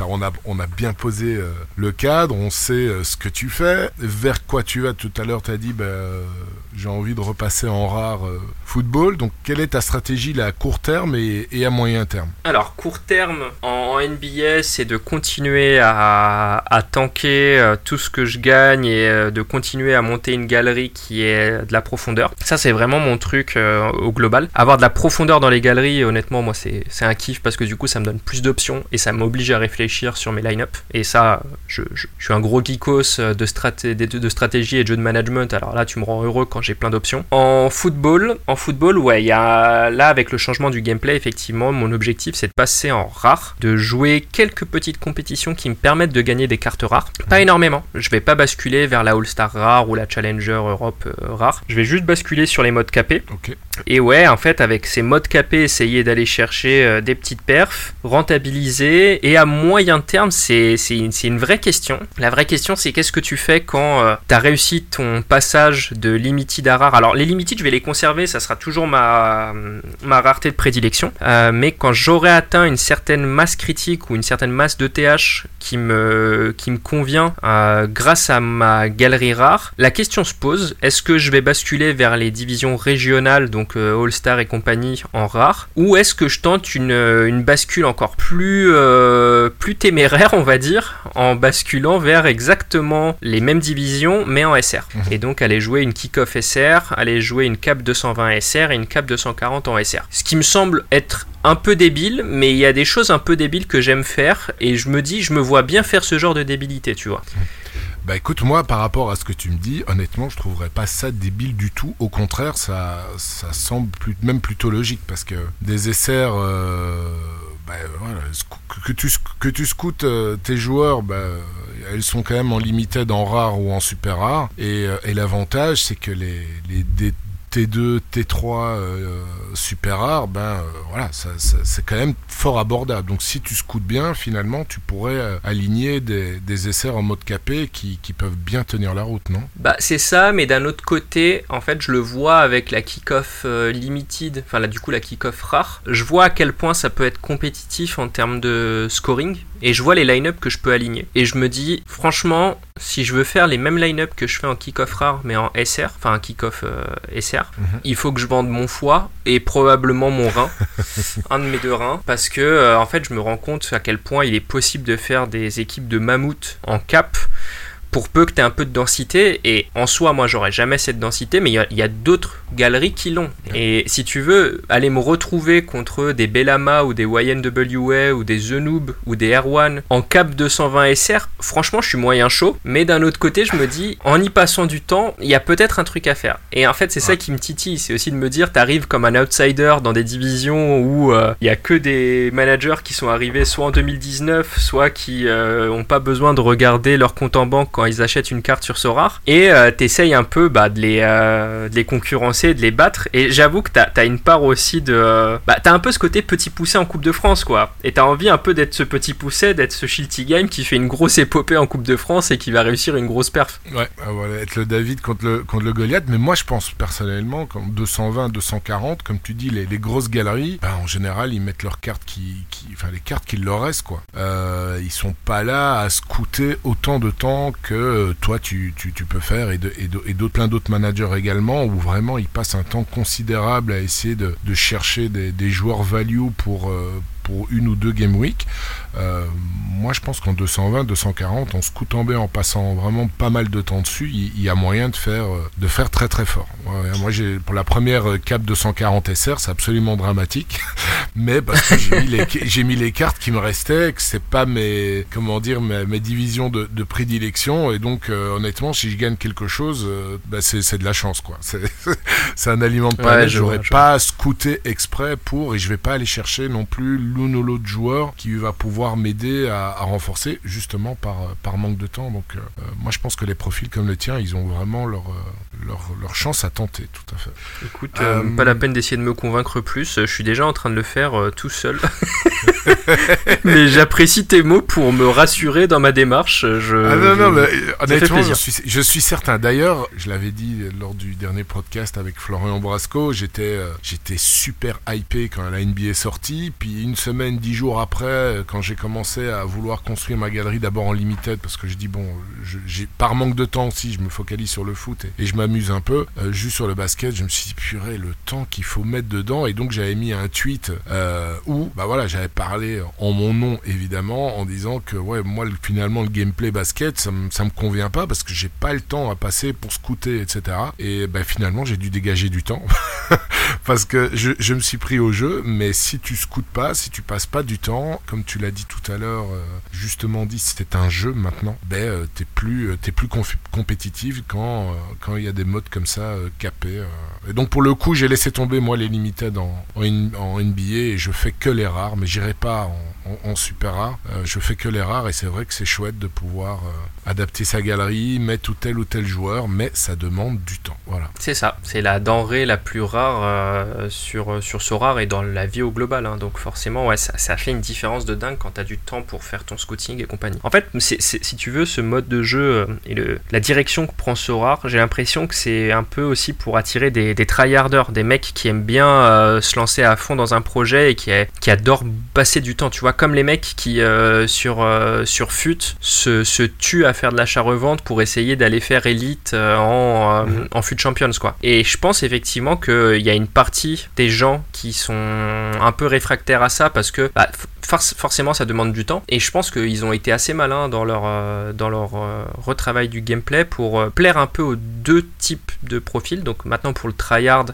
on a, bien posé le cadre, on sait euh, ce que tu fais, vers quoi tu vas. Tout à l'heure, tu as dit, bah, j'ai envie de repasser en rare euh, football. Donc, quelle est ta stratégie là, à court terme et, à moyen terme? Alors, court terme en, NBA, c'est de continuer à, tanker euh, tout ce que je gagne et de continuer à monter une galerie qui est de la profondeur. Ça, c'est vraiment mon truc au global. Avoir de la profondeur dans les galeries, honnêtement, moi, c'est un kiff parce que du coup, ça me donne plus d'options et ça m'oblige à réfléchir sur mes line-up. Et ça, je, suis un gros geekos de, de, stratégie et de jeu de management. Alors là, tu me rends heureux quand quand j'ai plein d'options. En football, en football, ouais, il y a là avec le changement du gameplay, effectivement, mon objectif c'est de passer en rare, de jouer quelques petites compétitions qui me permettent de gagner des cartes rares. Pas énormément. Je vais pas basculer vers la All-Star rare ou la Challenger Europe euh, rare. Je vais juste basculer sur les modes capés. Ok. Et ouais, en fait, avec ces modes capés, essayer d'aller chercher euh, des petites perfs, rentabiliser, et à moyen terme, c'est une, vraie question. La vraie question, c'est qu'est-ce que tu fais quand tu as réussi ton passage de limited à rare Alors, les limited, je vais les conserver, ça sera toujours ma, rareté de prédilection. Euh, mais quand j'aurai atteint une certaine masse critique ou une certaine masse de TH qui me, qui me convient euh, grâce à ma galerie rare, la question se pose est-ce que je vais basculer vers les divisions régionales, euh, All-Star et compagnie en rare, ou est-ce que je tente une, une bascule encore plus, euh, plus téméraire, on va dire, en basculant vers exactement les mêmes divisions mais en SR Mhm. Et donc aller jouer une kick-off SR, aller jouer une cap 220 SR et une cap 240 en SR. Ce qui me semble être un peu débile, mais il y a des choses un peu débiles que j'aime faire et je me dis, je me vois bien faire ce genre de débilité, tu vois. Bah écoute, moi, par rapport à ce que tu me dis, honnêtement, je trouverais pas ça débile du tout. Au contraire, ça, ça semble même plutôt logique parce que des SR, euh, bah, que tu, scoutes euh, tes joueurs, bah, elles sont quand même en limited, en rare ou en super rare. Et, euh, l'avantage, c'est que les, T2, T3 euh, super rares, ben euh, voilà, c'est quand même fort abordable. Donc si tu scoutes bien, finalement, tu pourrais euh, aligner des, essais en mode capé qui, peuvent bien tenir la route, non? Bah c'est ça, mais d'un autre côté, en fait, je le vois avec la kick-off limited, enfin là du coup la kick-off rare. Je vois à quel point ça peut être compétitif en termes de scoring, et je vois les line-up que je peux aligner. Et je me dis, franchement, si je veux faire les mêmes line-up que je fais en kick-off rare, mais en SR, enfin un kick-off euh, SR, Mhm. il faut que je vende mon foie et probablement mon rein, un de mes deux reins, parce que euh, en fait, je me rends compte à quel point il est possible de faire des équipes de mammouth en cap pour peu que tu aies un peu de densité. Et en soi, moi, j'aurais jamais cette densité, mais il y a- d'autres galeries qui l'ont. Et si tu veux aller me retrouver contre des Bellama ou des YNWA ou des The Noob ou des R1 en cap 220 SR, franchement, je suis moyen chaud. Mais d'un autre côté, je me dis, en y passant du temps, il y a peut-être un truc à faire. Et en fait, c'est ça qui me titille. C'est aussi de me dire, t'arrives comme un outsider dans des divisions où euh, il y a que des managers qui sont arrivés soit en 2019, soit qui euh, ont pas besoin de regarder leur compte en banque ils achètent une carte sur Sorar. Et euh, t'essayes un peu bah, de, les, euh, de les concurrencer, de les battre. Et j'avoue que t'as as une part aussi de. euh, bah, t'as un peu ce côté petit poussé en Coupe de France, quoi. Et t'as envie un peu d'être ce petit poussé, d'être ce Shilty Game qui fait une grosse épopée en Coupe de France et qui va réussir une grosse perf. Ouais, ah, voilà, être le David contre le, contre le Goliath. Mais moi, je pense personnellement, comme 220, 240, comme tu dis, les, les grosses galeries, ben, en général, ils mettent leurs cartes qui, qui, enfin, les cartes qu'il leur reste, quoi. Euh, ils sont pas là à scouter autant de temps que euh, toi, tu, peux faire et, de, et, plein d'autres managers également, où vraiment ils passent un temps considérable à essayer de, de chercher des, des joueurs value pour, euh, pour une ou deux game week. Euh, moi, je pense qu'en 220, 240, en scoutant B, en passant vraiment pas mal de temps dessus, il, y a moyen de faire, euh, de faire très très fort. Ouais, moi, j'ai pour la première cap 240 SR, c'est absolument dramatique, mais parce que j'ai mis, les, j'ai mis les cartes qui me restaient, que c'est pas mes, comment dire, mes, mes divisions de, de prédilection, et donc euh, honnêtement, si je gagne quelque chose, euh, bah, c'est, de la chance, quoi. C'est, un aliment de Ouais, planète. je J'aurais pas scouté exprès pour, et je vais pas aller chercher non plus l'un ou l'autre joueur qui va pouvoir m'aider à, à renforcer justement par, par manque de temps. Donc, euh, euh, moi, je pense que les profils comme le tien, ils ont vraiment leur, euh, leur, leur chance à tenter, tout à fait. Écoute, euh, Euh, pas la peine d'essayer de me convaincre plus. Je suis déjà en train de le faire euh, tout seul. mais j'apprécie tes mots pour me rassurer dans ma démarche. Je, Ah non, je- non, mais fait honnêtement, je suis, je suis certain. D'ailleurs, je l'avais dit lors du dernier podcast avec Florian Brasco, j'étais euh, j'étais super hypé quand la NBA est sortie. Puis une semaine, dix jours après, euh, quand j'ai commencé à vouloir construire ma galerie d'abord en limited, parce que je dis, bon, par manque de temps aussi, je me focalise sur le foot et, je m'amuse un peu. Euh, juste sur le basket, je me suis dit, purée, le temps qu'il faut mettre dedans. Et donc, j'avais mis un tweet euh, où, bah voilà, j'avais parlé en mon nom, évidemment, en disant que, ouais, moi, le- finalement, le gameplay basket, ça ça me convient pas parce que j'ai pas le temps à passer pour scouter, etc. Et bah, finalement, j'ai dû dégager du temps parce que je, je me suis pris au jeu. Mais si tu scoutes pas, si tu passes pas du temps, comme tu l'as dit tout à l'heure, euh, justement dit, c'est un jeu maintenant, ben, euh, t'es plus, euh, t'es plus compétitif quand, il y a des des modes comme ça capés. Et donc pour le coup, j'ai laissé tomber moi les limited en, en, NBA et je fais que les rares, mais j'irai pas en, en- super rare. Je fais que les rares et c'est vrai que c'est chouette de pouvoir adapter sa galerie, mettre ou tel ou tel joueur, mais ça demande du temps. Voilà. C'est ça, c'est la denrée la plus rare euh, sur, sur Sorare et dans la vie au global. hein. Donc forcément, ouais, ça, fait une différence de dingue quand tu as du temps pour faire ton scouting et compagnie. En fait, si tu veux, ce mode de jeu euh, et le, la direction que prend Sorare, j'ai l'impression que c'est un peu aussi pour attirer des, des tryharders, des mecs qui aiment bien euh, se lancer à fond dans un projet et qui, a- qui adorent passer du temps. Tu vois, comme les mecs qui, euh, sur, euh, sur FUT, se, se tuent faire de l'achat-revente pour essayer d'aller faire élite euh, en, euh, Mhm. en FUT Champions, quoi. Et je pense effectivement qu'il y a une partie des gens qui sont un peu réfractaires à ça parce que bah, forc- forcément ça demande du temps. Et je pense qu'ils ont été assez malins dans leur, euh, dans leur euh, retravail du gameplay pour euh, plaire un peu aux deux types de profils. Donc maintenant pour le tryhard,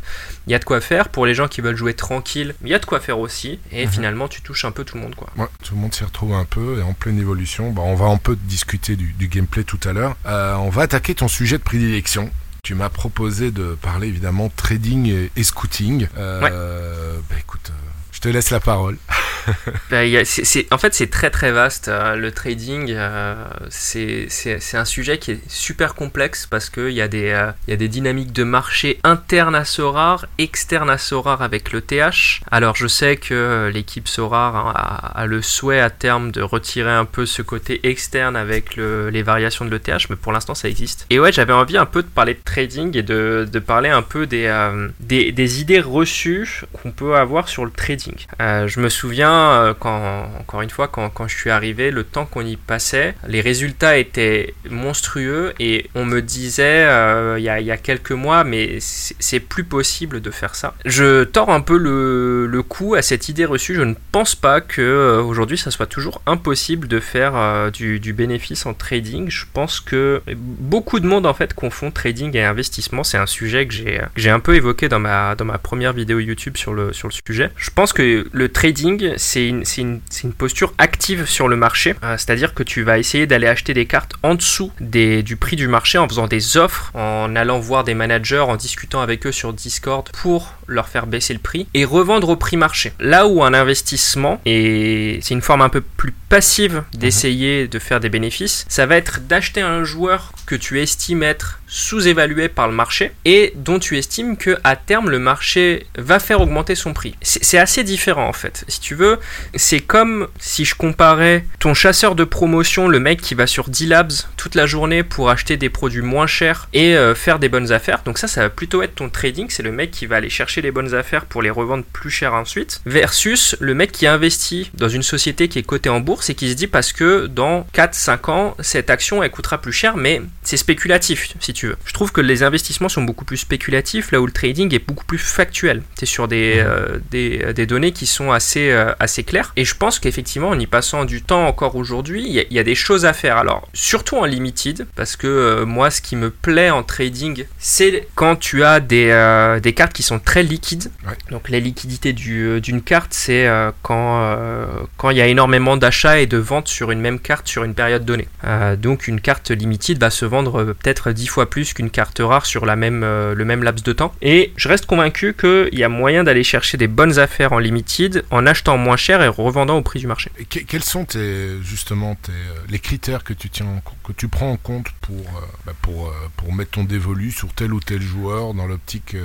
il y a de quoi faire. Pour les gens qui veulent jouer tranquille, il y a de quoi faire aussi. Et Mhm. finalement tu touches un peu tout le monde, quoi. Ouais, tout le monde s'y retrouve un peu et en pleine évolution. Bah, on va un peu discuter du, du gameplay tout à l'heure. Euh, on va attaquer ton sujet de prédilection. Tu m'as proposé de parler évidemment trading et, scouting. Euh, bah, écoute, euh, je te laisse la parole. C'est- en fait, c'est très très vaste. euh, le trading, euh, c'est un sujet qui est super complexe parce qu'il y, a des, euh, y a des dynamiques de marché internes à Sorar, externes à Sorar avec le TH. Alors, je sais que l'équipe Sorar hein, a, le souhait à terme de retirer un peu ce côté externe avec le- les variations de l'ETH, mais pour l'instant, ça existe. Et ouais, j'avais envie un peu de parler de trading et de, parler un peu des idées reçues qu'on peut avoir sur le trading. Euh, je me souviens, euh, quand, encore une fois, quand, je suis arrivé, le temps qu'on y passait, les résultats étaient monstrueux et on me disait euh, il y, a, quelques mois, mais c'est plus possible de faire ça. Je tords un peu le, le coup à cette idée reçue. Je ne pense pas que aujourd'hui ça soit toujours impossible de faire du, bénéfice en trading. Je pense que beaucoup de monde en fait confond trading et investissement. C'est un sujet que j'ai un peu évoqué dans ma dans ma première vidéo YouTube sur le sur le sujet. Je pense que le trading c'est une posture active sur le marché, Euh, c'est-à-dire que tu vas essayer d'aller acheter des cartes en dessous des, du prix du marché en faisant des offres, en allant voir des managers, en discutant avec eux sur Discord pour leur faire baisser le prix et revendre au prix marché. Là où un investissement, et c'est une forme un peu plus passive d'essayer de faire des bénéfices, ça va être d'acheter un joueur que tu estimes être sous-évalué par le marché et dont tu estimes que à terme le marché va faire augmenter son prix. C'est c'est assez différent en fait. Si tu veux, c'est comme si je comparais ton chasseur de promotion, le mec qui va sur D-Labs toute la journée pour acheter des produits moins chers et euh, faire des bonnes affaires. Donc ça, ça va plutôt être ton trading. C'est le mec qui va aller chercher les bonnes affaires pour les revendre plus cher ensuite. Versus le mec qui investit dans une société qui est cotée en bourse et qui se dit parce que dans 4-5 ans, cette action elle coûtera plus cher, mais c'est spéculatif si tu veux. Je trouve que les investissements sont beaucoup plus spéculatifs là où le trading est beaucoup plus factuel. C'est sur des, euh, des, des données qui sont assez, euh, assez claires. Et je pense qu'effectivement, en y passant du temps encore aujourd'hui, il y, a- il y a des choses à faire. Alors, surtout en limited, parce que euh, moi, ce qui me plaît en trading, c'est quand tu as des, des cartes qui sont très liquides. Ouais. Donc, la liquidité du- euh, d'une carte, c'est euh, quand euh, quand il y a énormément d'achats et de ventes sur une même carte sur une période donnée. Donc, une carte limited va se vendre peut-être 10 fois plus qu'une carte rare sur la même, le même laps de temps. Et je reste convaincu qu'il y a moyen d'aller chercher des bonnes affaires en limited en achetant moins cher et revendant au prix du marché. Et que- quels sont tes, justement tes, les critères que tu, tiens que tu prends en compte pour, bah, pour, pour mettre ton dévolu sur tel ou tel joueur dans l'optique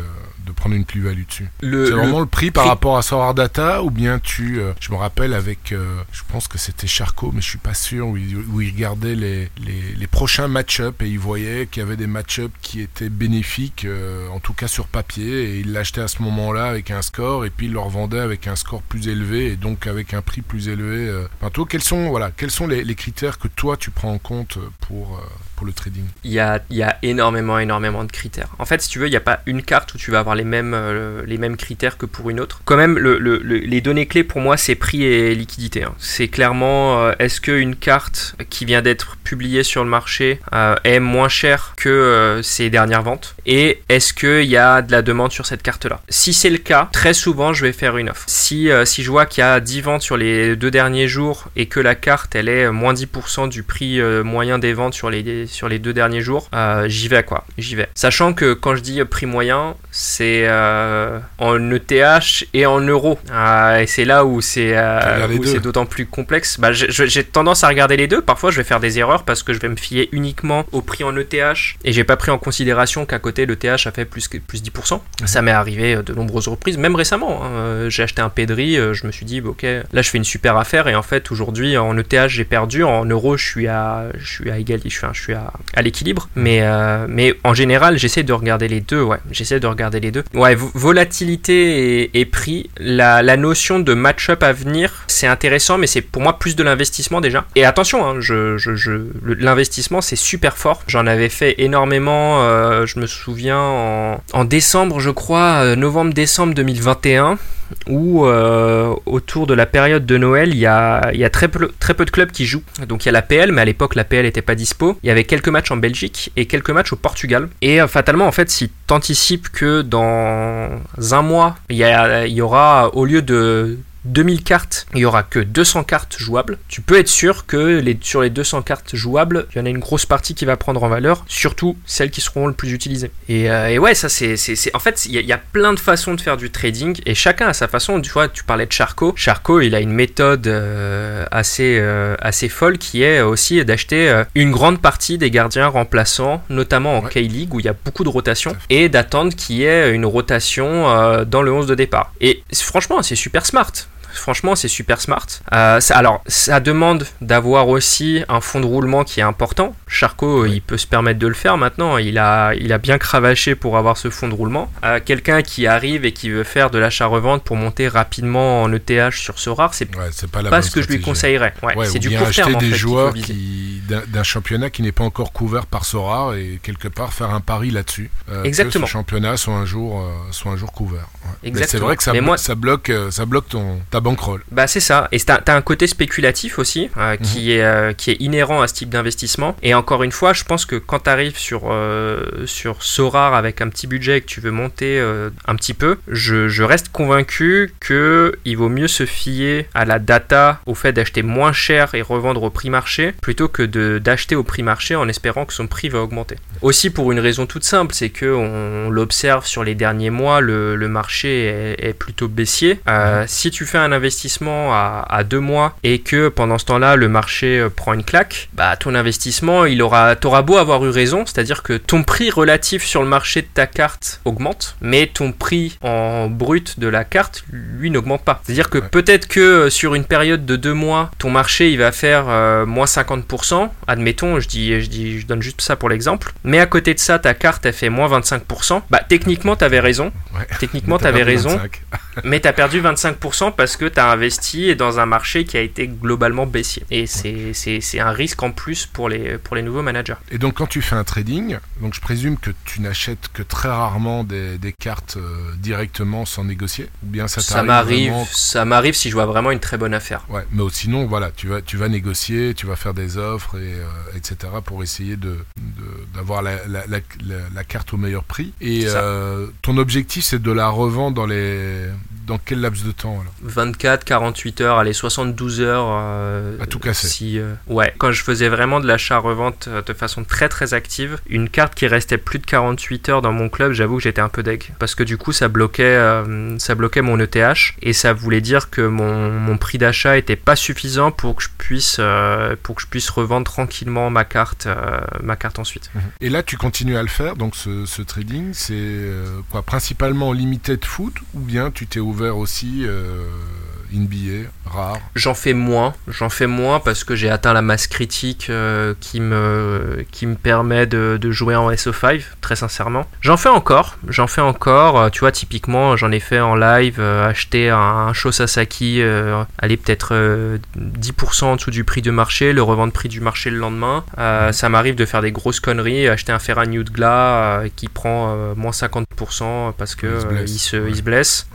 de prendre une plus-value dessus Le, C'est vraiment le prix par prix- rapport à Sorar Data ou bien tu. euh, je me rappelle avec. euh, je pense que c'était Charcot, mais je suis pas sûr, où il, où il regardait les, les, les prochains match-up et il voyait qu'il y avait des match-up qui étaient bénéfiques, euh, en tout cas sur papier, et il l'achetait à ce moment-là avec un score et puis il le revendait avec un score plus élevé et donc avec un prix plus élevé. Enfin, toi, quels sont, voilà, quels sont les, les critères que toi tu prends en compte pour, le trading il y a, il y a énormément, énormément de critères. En fait, si tu veux, il n'y a pas une carte où tu vas avoir les mêmes, euh, les mêmes critères que pour une autre. Quand même, le, le- le- les données clés pour moi, c'est prix et liquidité. hein. C'est clairement, euh, est-ce qu'une carte qui vient d'être publiée sur le marché euh, est moins chère que ses dernières ventes? Et est-ce qu'il y a de la demande sur cette carte-là? Si c'est le cas, très souvent, je vais faire une offre. Si, si je vois qu'il y a 10 ventes sur les deux derniers jours et que la carte, elle est moins 10% du prix moyen des ventes sur les, sur les deux derniers jours, euh, j'y vais quoi, j'y vais. Sachant que quand je dis prix moyen, c'est euh, en ETH et en euros. Euh, et c'est là où c'est d'autant plus complexe. Bah, j'ai- tendance à regarder les deux. Parfois, je vais faire des erreurs parce que je vais me fier uniquement au prix en ETH et j'ai pas pris en considération qu'à côté l'ETH a fait plus que plus 10%. Ça m'est arrivé euh, de nombreuses reprises, même récemment. hein. Euh, J'ai acheté un Pedri, euh, je me suis dit, bah, ok, là je fais une super affaire et en fait aujourd'hui en ETH j'ai perdu, en euros je suis à, je suis à égal, je suis, à- je suis à, à l'équilibre. Mais, euh, mais en général j'essaie de regarder les deux, ouais, j'essaie de regarder les deux. Ouais, vo- volatilité et, prix, la, notion de match-up à venir, c'est intéressant, mais c'est pour moi plus de l'investissement déjà. Et attention, hein, l'investissement c'est super fort. J'en avais fait énormément, euh, je me souviens en, en décembre, je crois, euh, novembre-décembre 2021 où euh, autour de la période de Noël, il y a, y a très, peu, très peu de clubs qui jouent. Donc il y a la PL, mais à l'époque la PL n'était pas dispo. Il y avait quelques matchs en Belgique et quelques matchs au Portugal. Et euh, fatalement, en fait, si tu anticipes que dans un mois, il y aura, au lieu de 2000 cartes, il y aura que 200 cartes jouables. Tu peux être sûr que les, sur les 200 cartes jouables, il y en a une grosse partie qui va prendre en valeur, surtout celles qui seront le plus utilisées. Et, euh, et ouais, ça c'est, en fait, il y, a- il y a plein de façons de faire du trading et chacun a sa façon. Tu vois, tu parlais de Charcot. Charcot, il a une méthode euh, assez, euh, assez folle qui est aussi d'acheter une grande partie des gardiens remplaçants, notamment en Ouais. K-League où il y a beaucoup de rotation, et d'attendre qu'il y ait une rotation dans le 11 de départ. Et franchement, c'est super smart. Franchement, c'est super smart. Euh, ça- alors, ça demande d'avoir aussi un fond de roulement qui est important. Charcot, euh, il peut se permettre de le faire maintenant. Il a, il a bien cravaché pour avoir ce fond de roulement. Euh, Quelqu'un qui arrive et qui veut faire de l'achat-revente pour monter rapidement en ETH sur ce rare, c'est Ouais, pas la pas bonne ce que je lui conseillerais. Ouais, Ouais, c'est du court acheter terme en des fait, joueurs d'un championnat qui n'est pas encore couvert par Sora et quelque part faire un pari là-dessus. euh, Exactement. Que ce championnat soit un jour, soit un jour couvert. C'est vrai que ça, Mais blo- moi- ça bloque, ça bloque ton ta bankroll. Bah c'est ça. Et t'as as un côté spéculatif aussi euh, Mhm. qui, est, euh, qui est inhérent à ce type d'investissement. Et encore une fois, je pense que quand tu arrives sur, euh, sur Sorar avec un petit budget et que tu veux monter un petit peu, je, je reste convaincu que il vaut mieux se fier à la data, au fait d'acheter moins cher et revendre au prix marché, plutôt que de- d'acheter au prix marché en espérant que son prix va augmenter. Aussi pour une raison toute simple, c'est que on l'observe sur les derniers mois, le, le marché est, est plutôt baissier. Euh, Si tu fais un investissement à, à deux mois et que pendant ce temps-là le marché euh, prend une claque, bah ton investissement, il aura, t'auras beau avoir eu raison, c'est-à-dire que ton prix relatif sur le marché de ta carte augmente, mais ton prix en brut de la carte, lui, n'augmente pas. C'est-à-dire que Ouais. peut-être que euh, sur une période de deux mois, ton marché il va faire euh, moins 50%, admettons, je dis, je dis, je donne juste ça pour l'exemple, mais à côté de ça, ta carte elle fait moins 25%, bah techniquement t'avais raison, Ouais. techniquement t'avais raison, 25. mais t'as perdu 25% parce que t'as investi dans un marché qui a été globalement baissier. Et c'est, c'est, c'est un risque en plus pour les, pour les nouveaux managers. Et donc quand tu fais un trading, donc je présume que tu n'achètes que très rarement des, des cartes euh, directement sans négocier, ou bien ça Ça t'arrive m'arrive, vraiment- ça m'arrive si je vois vraiment une très bonne affaire. Ouais, mais sinon, voilà, tu vas, tu vas négocier, tu vas faire des offres, et, euh, etc., pour essayer de, de- d'avoir la, la, la, carte au meilleur prix. Et euh, ton objectif, c'est de la revendre dans les, dans quel laps de temps alors 24, 48 heures, allez, 72 heures. euh, À tout casser. Si, euh, ouais, quand je faisais vraiment de l'achat-revente euh, de façon très très active, une carte qui restait plus de 48 heures dans mon club, j'avoue que j'étais un peu deg. Parce que du coup, ça bloquait, euh, ça bloquait mon ETH et ça voulait dire que mon, mon prix d'achat était pas suffisant pour que je puisse, euh, pour que je puisse revendre tranquillement ma carte, ma carte ensuite. Et là, tu continues à le faire, donc ce, ce trading, c'est quoi Principalement limited foot, ou bien tu ouvert aussi euh, NBA, rare J'en fais moins, j'en fais moins parce que j'ai atteint la masse critique euh, qui, me, qui me permet de, de jouer en SO5, très sincèrement. J'en fais encore, j'en fais encore, euh, tu vois, typiquement, j'en ai fait en live, euh, acheter un, un Sho Sasaki, euh, aller peut-être euh, 10% en dessous du prix du marché, le revendre prix du marché le lendemain. Ça m'arrive de faire des grosses conneries, acheter un Ferran Gla euh, qui prend moins 50% 50% parce que Il se blesse, il, se, ouais. il se blesse.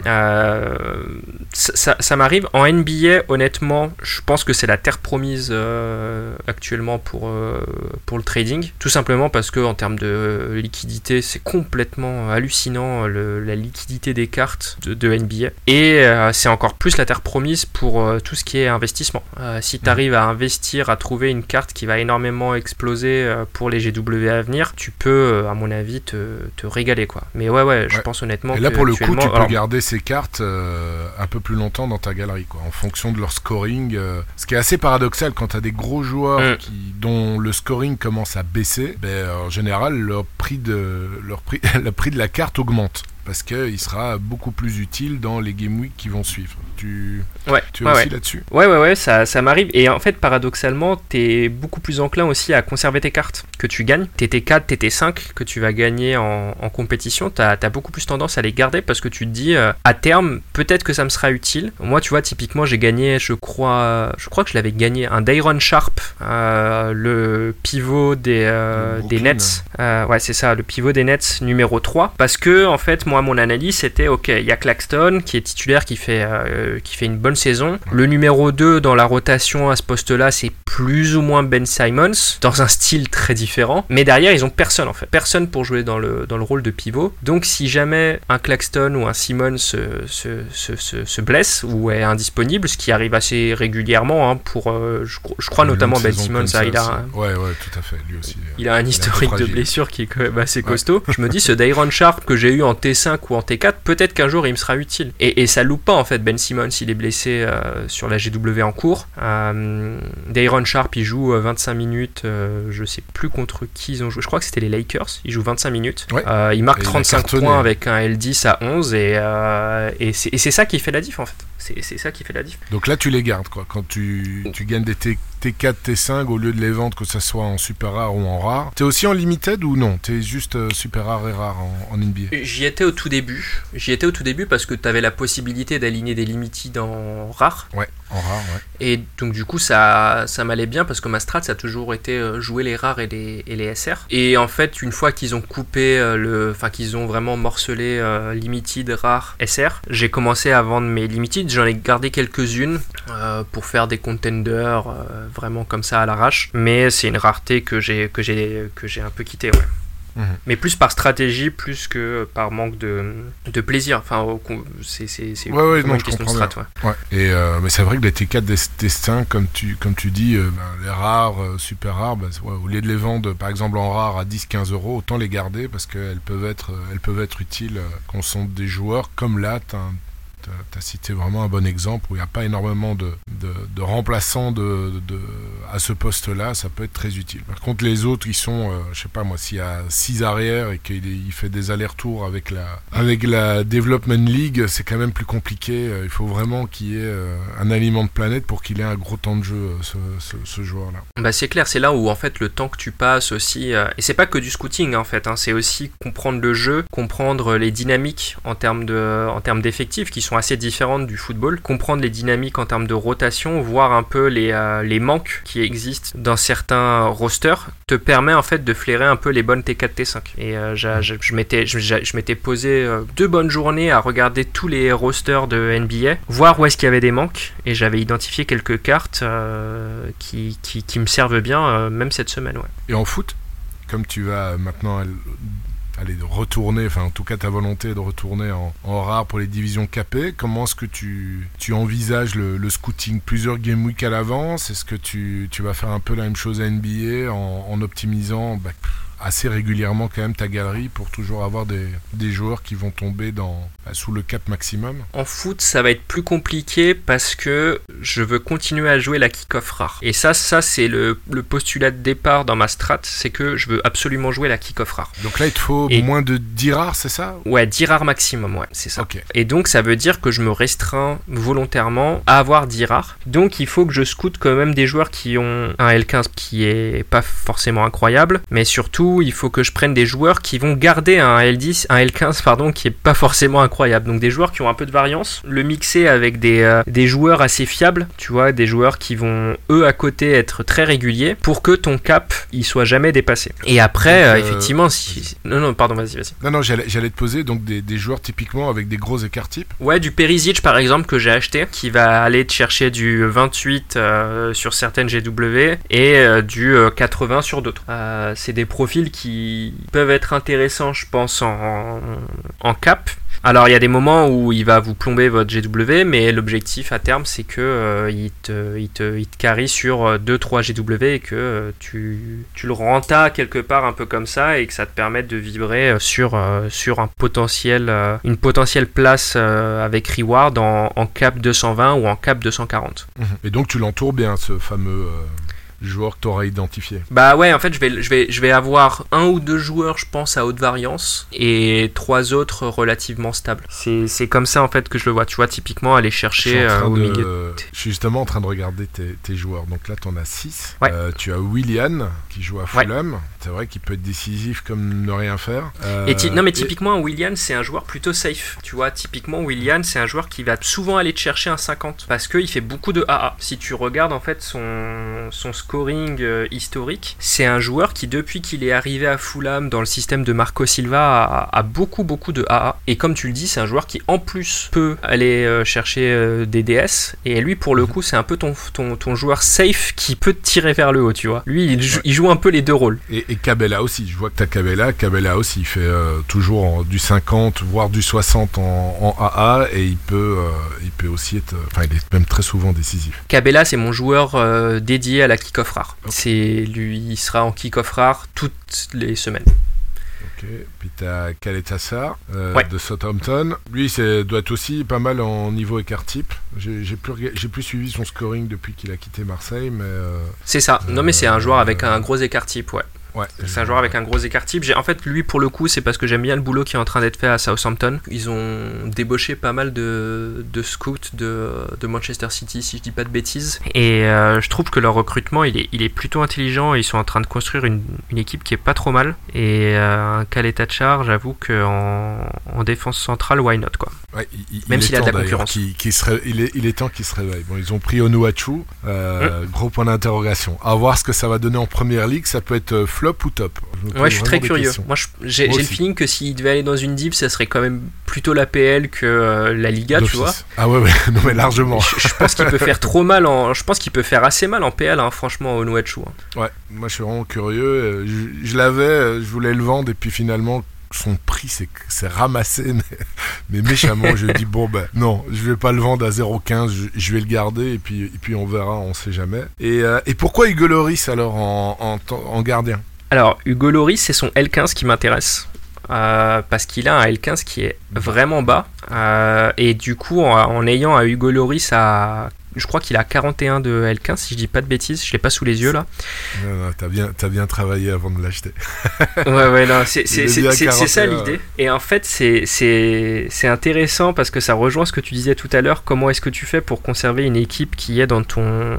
Ça ça- ça m'arrive. En NBA, honnêtement, je pense que c'est la terre promise euh, actuellement pour, euh, pour le trading. Tout simplement parce que en termes de liquidité, c'est complètement hallucinant le- la liquidité des cartes de, de NBA. Et euh, c'est encore plus la terre promise pour euh, tout ce qui est investissement. Euh, si tu arrives à investir, à trouver une carte qui va énormément exploser euh, pour les GW à venir, tu peux, euh, à mon avis, te, te régaler. quoi. Mais ouais, ouais, je Ouais. pense honnêtement Et là, que pour le coup, tu peux alors, garder ces cartes euh, un peu plus longtemps dans ta galerie, quoi, en fonction de leur scoring. euh, ce qui est assez paradoxal quand tu as des gros joueurs qui, dont le scoring commence à baisser, ben, en général, leur prix de, leur prix, le prix de la carte augmente. Parce qu'il sera beaucoup plus utile dans les game week qui vont suivre. Tu, Ouais, tu es ouais, aussi ouais. là-dessus? Ouais, ouais, ouais, ça, ça m'arrive. Et en fait, paradoxalement, t'es beaucoup plus enclin aussi à conserver tes cartes que tu gagnes. TT4, TT5 que tu vas gagner en, en compétition, t'as as beaucoup plus tendance à les garder parce que tu te dis, euh, à terme, peut-être que ça me sera utile. Moi, tu vois, typiquement, j'ai gagné, je crois, je crois que je l'avais gagné, un Dairon Sharp, euh, le pivot des, euh, De des. Nets. Ouais, c'est ça, le pivot des Nets numéro 3. Parce que, en fait, moi, mon analyse, c'était, ok, il y a Claxton qui est titulaire, qui fait, euh, qui fait une bonne saison. Le numéro 2 dans la rotation à ce poste-là, c'est plus ou moins Ben Simons, dans un style très différent. Mais derrière, ils ont personne, en fait. Personne pour jouer dans le, dans le rôle de pivot. Donc, si jamais un Claxton ou un Simons se, se, se, se- se blesse ou est indisponible, ce qui arrive assez régulièrement, hein, pour, euh, je, cro- je crois notamment Ben ça il a un- Ouais, ouais, tout à fait. Lui aussi. il a un historique de blessure qui est quand même assez Ouais. costaud. Je me dis, ce Dairon Sharp que j'ai eu en T5 ou en T4, peut-être qu'un jour il me sera utile. Et, et ça loupe pas en fait. Ben Simmons, il est blessé euh, sur la GW en cours. Euh, Sharp, il joue euh, 25 minutes. euh, je sais plus contre qui ils ont joué. Je crois que c'était les Lakers. Il joue 25 minutes. Ouais. Euh, il marque Et il a 35 cartonné. points avec un L10 à 11. Et, euh, et c'est ça qui fait la diff en fait. C'est ça qui fait la diff. Donc là, tu les gardes, quoi. Quand tu, tu gagnes des T, T4, T5, au lieu de les vendre, que ça soit en super rare ou en rare. T'es aussi en limited ou non? T'es juste euh, super rare et rare en, en NBA J'y étais au tout début. J'y étais au tout début parce que tu avais la possibilité d'aligner des limited en rare. Ouais, en rare, ouais. Et donc du coup ça, ça m'allait bien parce que ma strat ça a toujours été euh, jouer les rares et les, et les SR. Et en fait une fois qu'ils ont coupé euh, le... Enfin qu'ils ont vraiment morcelé euh, limited, rare, SR, j'ai commencé à vendre mes limited. J'en ai gardé quelques-unes pour faire des contenders vraiment comme ça à l'arrache. Mais c'est une rareté que j'ai que j'ai un peu quitté ouais. Mhm. Mais plus par stratégie, plus que par manque de, de plaisir. Enfin, c'est Ouais, ouais, une question de strat. ouais. Et, euh, mais c'est vrai que les T4, des T5, comme tu, comme tu dis, euh, ben, les rares, euh, super rares, ben, au lieu de les vendre par exemple en rare à 10-15 euros, autant les garder parce qu'elles peuvent être, elles peuvent être utiles quand ce sont des joueurs comme là. T'as- T'as cité vraiment un bon exemple où il n'y a pas énormément de, de, remplaçants de, à ce poste-là, ça peut être très utile. Par contre, les autres, ils sont, euh, je sais pas moi, s'il y a 6 arrières et qu'il fait des allers-retours avec la, avec la Development League, c'est quand même plus compliqué. Euh, Il faut vraiment qu'il y ait euh, un aliment de planète pour qu'il ait un gros temps de jeu, euh, ce joueur-là. Bah, c'est clair, c'est là où en fait le temps que tu passes aussi. euh, et c'est pas que du scouting en fait, hein, c'est aussi comprendre le jeu, comprendre les dynamiques en termes de, en termes d'effectifs qui sont assez différentes du football, comprendre les dynamiques en termes de rotation, voir un peu les, euh, les manques qui existent dans certains rosters, te permet en fait de flairer un peu les bonnes T4, T5. Et euh, je m'étais, je, m'étais posé euh, deux bonnes journées à regarder tous les rosters de NBA, voir où est-ce qu'il y avait des manques, et j'avais identifié quelques cartes qui, qui, me servent bien, même cette semaine. Et en foot, comme tu vas maintenant aller aller retourner, enfin en tout cas ta volonté de retourner en, en rare pour les divisions capées, comment est-ce que tu, tu envisages le, le scouting? Plusieurs game week à l'avance? Est-ce que tu, tu vas faire un peu la même chose à NBA en, en optimisant? Bah, assez régulièrement quand même ta galerie pour toujours avoir des, des joueurs qui vont tomber dans, bah, sous le cap maximum En foot, ça va être plus compliqué parce que je veux continuer à jouer la kick-off rare. Et ça, ça c'est le, le postulat de départ dans ma strat, c'est que je veux absolument jouer la kick-off rare. Donc là il te faut Et- moins de 10 rares, c'est ça? Ouais, 10 rares maximum, ouais, c'est ça. Et donc ça veut dire que je me restreins volontairement à avoir 10 rares. Donc il faut que je scoute quand même des joueurs qui ont un L15 qui est pas forcément incroyable, mais surtout coup, il faut que je prenne des joueurs qui vont garder un L10, un L15, pardon, qui est pas forcément incroyable. Donc des joueurs qui ont un peu de variance, le mixer avec des, euh, des joueurs assez fiables, tu vois, des joueurs qui vont eux à côté être très réguliers pour que ton cap il soit jamais dépassé. Et après, Donc, euh, euh, effectivement, si. Non, non, pardon, vas-y, vas-y. Non, non, j'allais te poser donc des, des joueurs typiquement avec des gros écarts types. Ouais, du Perisic par exemple que j'ai acheté, qui va aller te chercher du 28 euh, sur certaines GW et du euh, 80 sur d'autres. C'est des profils qui peuvent être intéressants, je pense, en, cap. Alors il y a des moments où il va vous plomber votre GW, mais l'objectif à terme c'est que euh, il, te, il, te, il te carry sur 2-3 GW et que euh, tu, tu le rentas quelque part un peu comme ça et que ça te permette de vibrer euh, sur, euh, sur un potentiel, euh, une potentielle place euh, avec reward en, en cap 220 ou en cap 240. Et donc tu l'entoures bien, ce fameux euh, joueur que tu auras identifié. Bah ouais, en fait, je vais, je, vais, je vais avoir un ou deux joueurs, je pense, à haute variance et trois autres relativement stables. C'est comme ça, en fait, que je le vois. Tu vois, typiquement, aller chercher euh, au de- milieu. je suis justement en train de regarder tes, tes joueurs. Donc là, tu en as 6. Ouais. tu as Willian qui joue à Ouais. Fulham. C'est vrai qu'il peut être décisif comme ne rien faire. Euh, Et non mais et- typiquement un Willian c'est un joueur plutôt safe. Tu vois typiquement Willian c'est un joueur qui va souvent aller te chercher un 50 parce qu'il fait beaucoup de AA. Si tu regardes en fait son, son scoring euh, historique, c'est un joueur qui depuis qu'il est arrivé à Fulham dans le système de Marco Silva a, a beaucoup beaucoup de AA. Et comme tu le dis c'est un joueur qui en plus peut aller euh, chercher euh, des DS et lui pour le coup c'est un peu ton, ton, ton joueur safe qui peut te tirer vers le haut tu vois. Lui il joue, il joue un peu les deux rôles. Et, et Cabella aussi, je vois que tu as Cabella. Cabella aussi, il fait toujours en- du 50, voire du 60 en, en AA, et il peut, il peut aussi être, enfin, il est même très souvent décisif. Cabella, c'est mon joueur dédié à la kick-off rare. C'est lui, il sera en kick-off rare toutes les semaines. Ok. Puis tu as Kaletassar euh, Ouais. de Southampton. Lui, c'est doit être aussi pas mal en niveau écart type. J'ai plus, plus suivi son scoring depuis qu'il a quitté Marseille, mais euh, C'est ça. Non, mais c'est un joueur avec Euh, un gros écart type, ouais. Ouais. C'est un joueur avec un gros écart type. En fait, lui, pour le coup, c'est parce que j'aime bien le boulot qui est en train d'être fait à Southampton. Ils ont débauché pas mal de, de scouts de, de Manchester City, si je dis pas de bêtises. Et euh, je trouve que leur recrutement, il est, il est plutôt intelligent. Ils sont en train de construire une, une équipe qui est pas trop mal. Et euh, un Kaletachar, j'avoue qu'en en défense centrale, why not, quoi? Ouais, il- il- Même s'il a de la concurrence. se ré- il, est, il est temps qu'il se réveille. Bon, ils ont pris Onuachu, euh, Hum. gros point d'interrogation. À voir ce que ça va donner en première ligue. Ça peut être euh, flop ou top. pose Ouais, je suis très curieux. Moi, je- j'ai le feeling que s'il devait aller dans une div, ça serait quand même plutôt la PL que euh, la Liga, tu vois. Ah ouais, ouais, non, mais largement. Je, je pense qu'il peut faire trop mal en. Je pense qu'il peut faire assez mal en PL, hein, franchement, au Nuachu. hein. Ouais, moi je suis vraiment curieux. Euh, Je, je l'avais, euh, je voulais le vendre et puis finalement son prix c'est ramassé mais, mais méchamment je dis bon ben non je vais pas le vendre à 0,15 je, je vais le garder et puis et puis on verra on sait jamais et, euh, et pourquoi Hugo Loris alors en, en, temps- en gardien? Alors, Hugo Loris, c'est son L15 qui m'intéresse. Euh, parce qu'il a un L15 qui est vraiment bas. Euh, et du coup, en, en ayant un Hugo Loris à je crois qu'il a 41 de L15, si je dis pas de bêtises, je l'ai pas sous les yeux là. Non, non, t'as bien, as bien travaillé avant de l'acheter. ouais, ouais, non, c'est ça l'idée. Et en fait, c'est intéressant parce que ça rejoint ce que tu disais tout à l'heure. Comment est-ce que tu fais pour conserver une équipe qui est dans ton.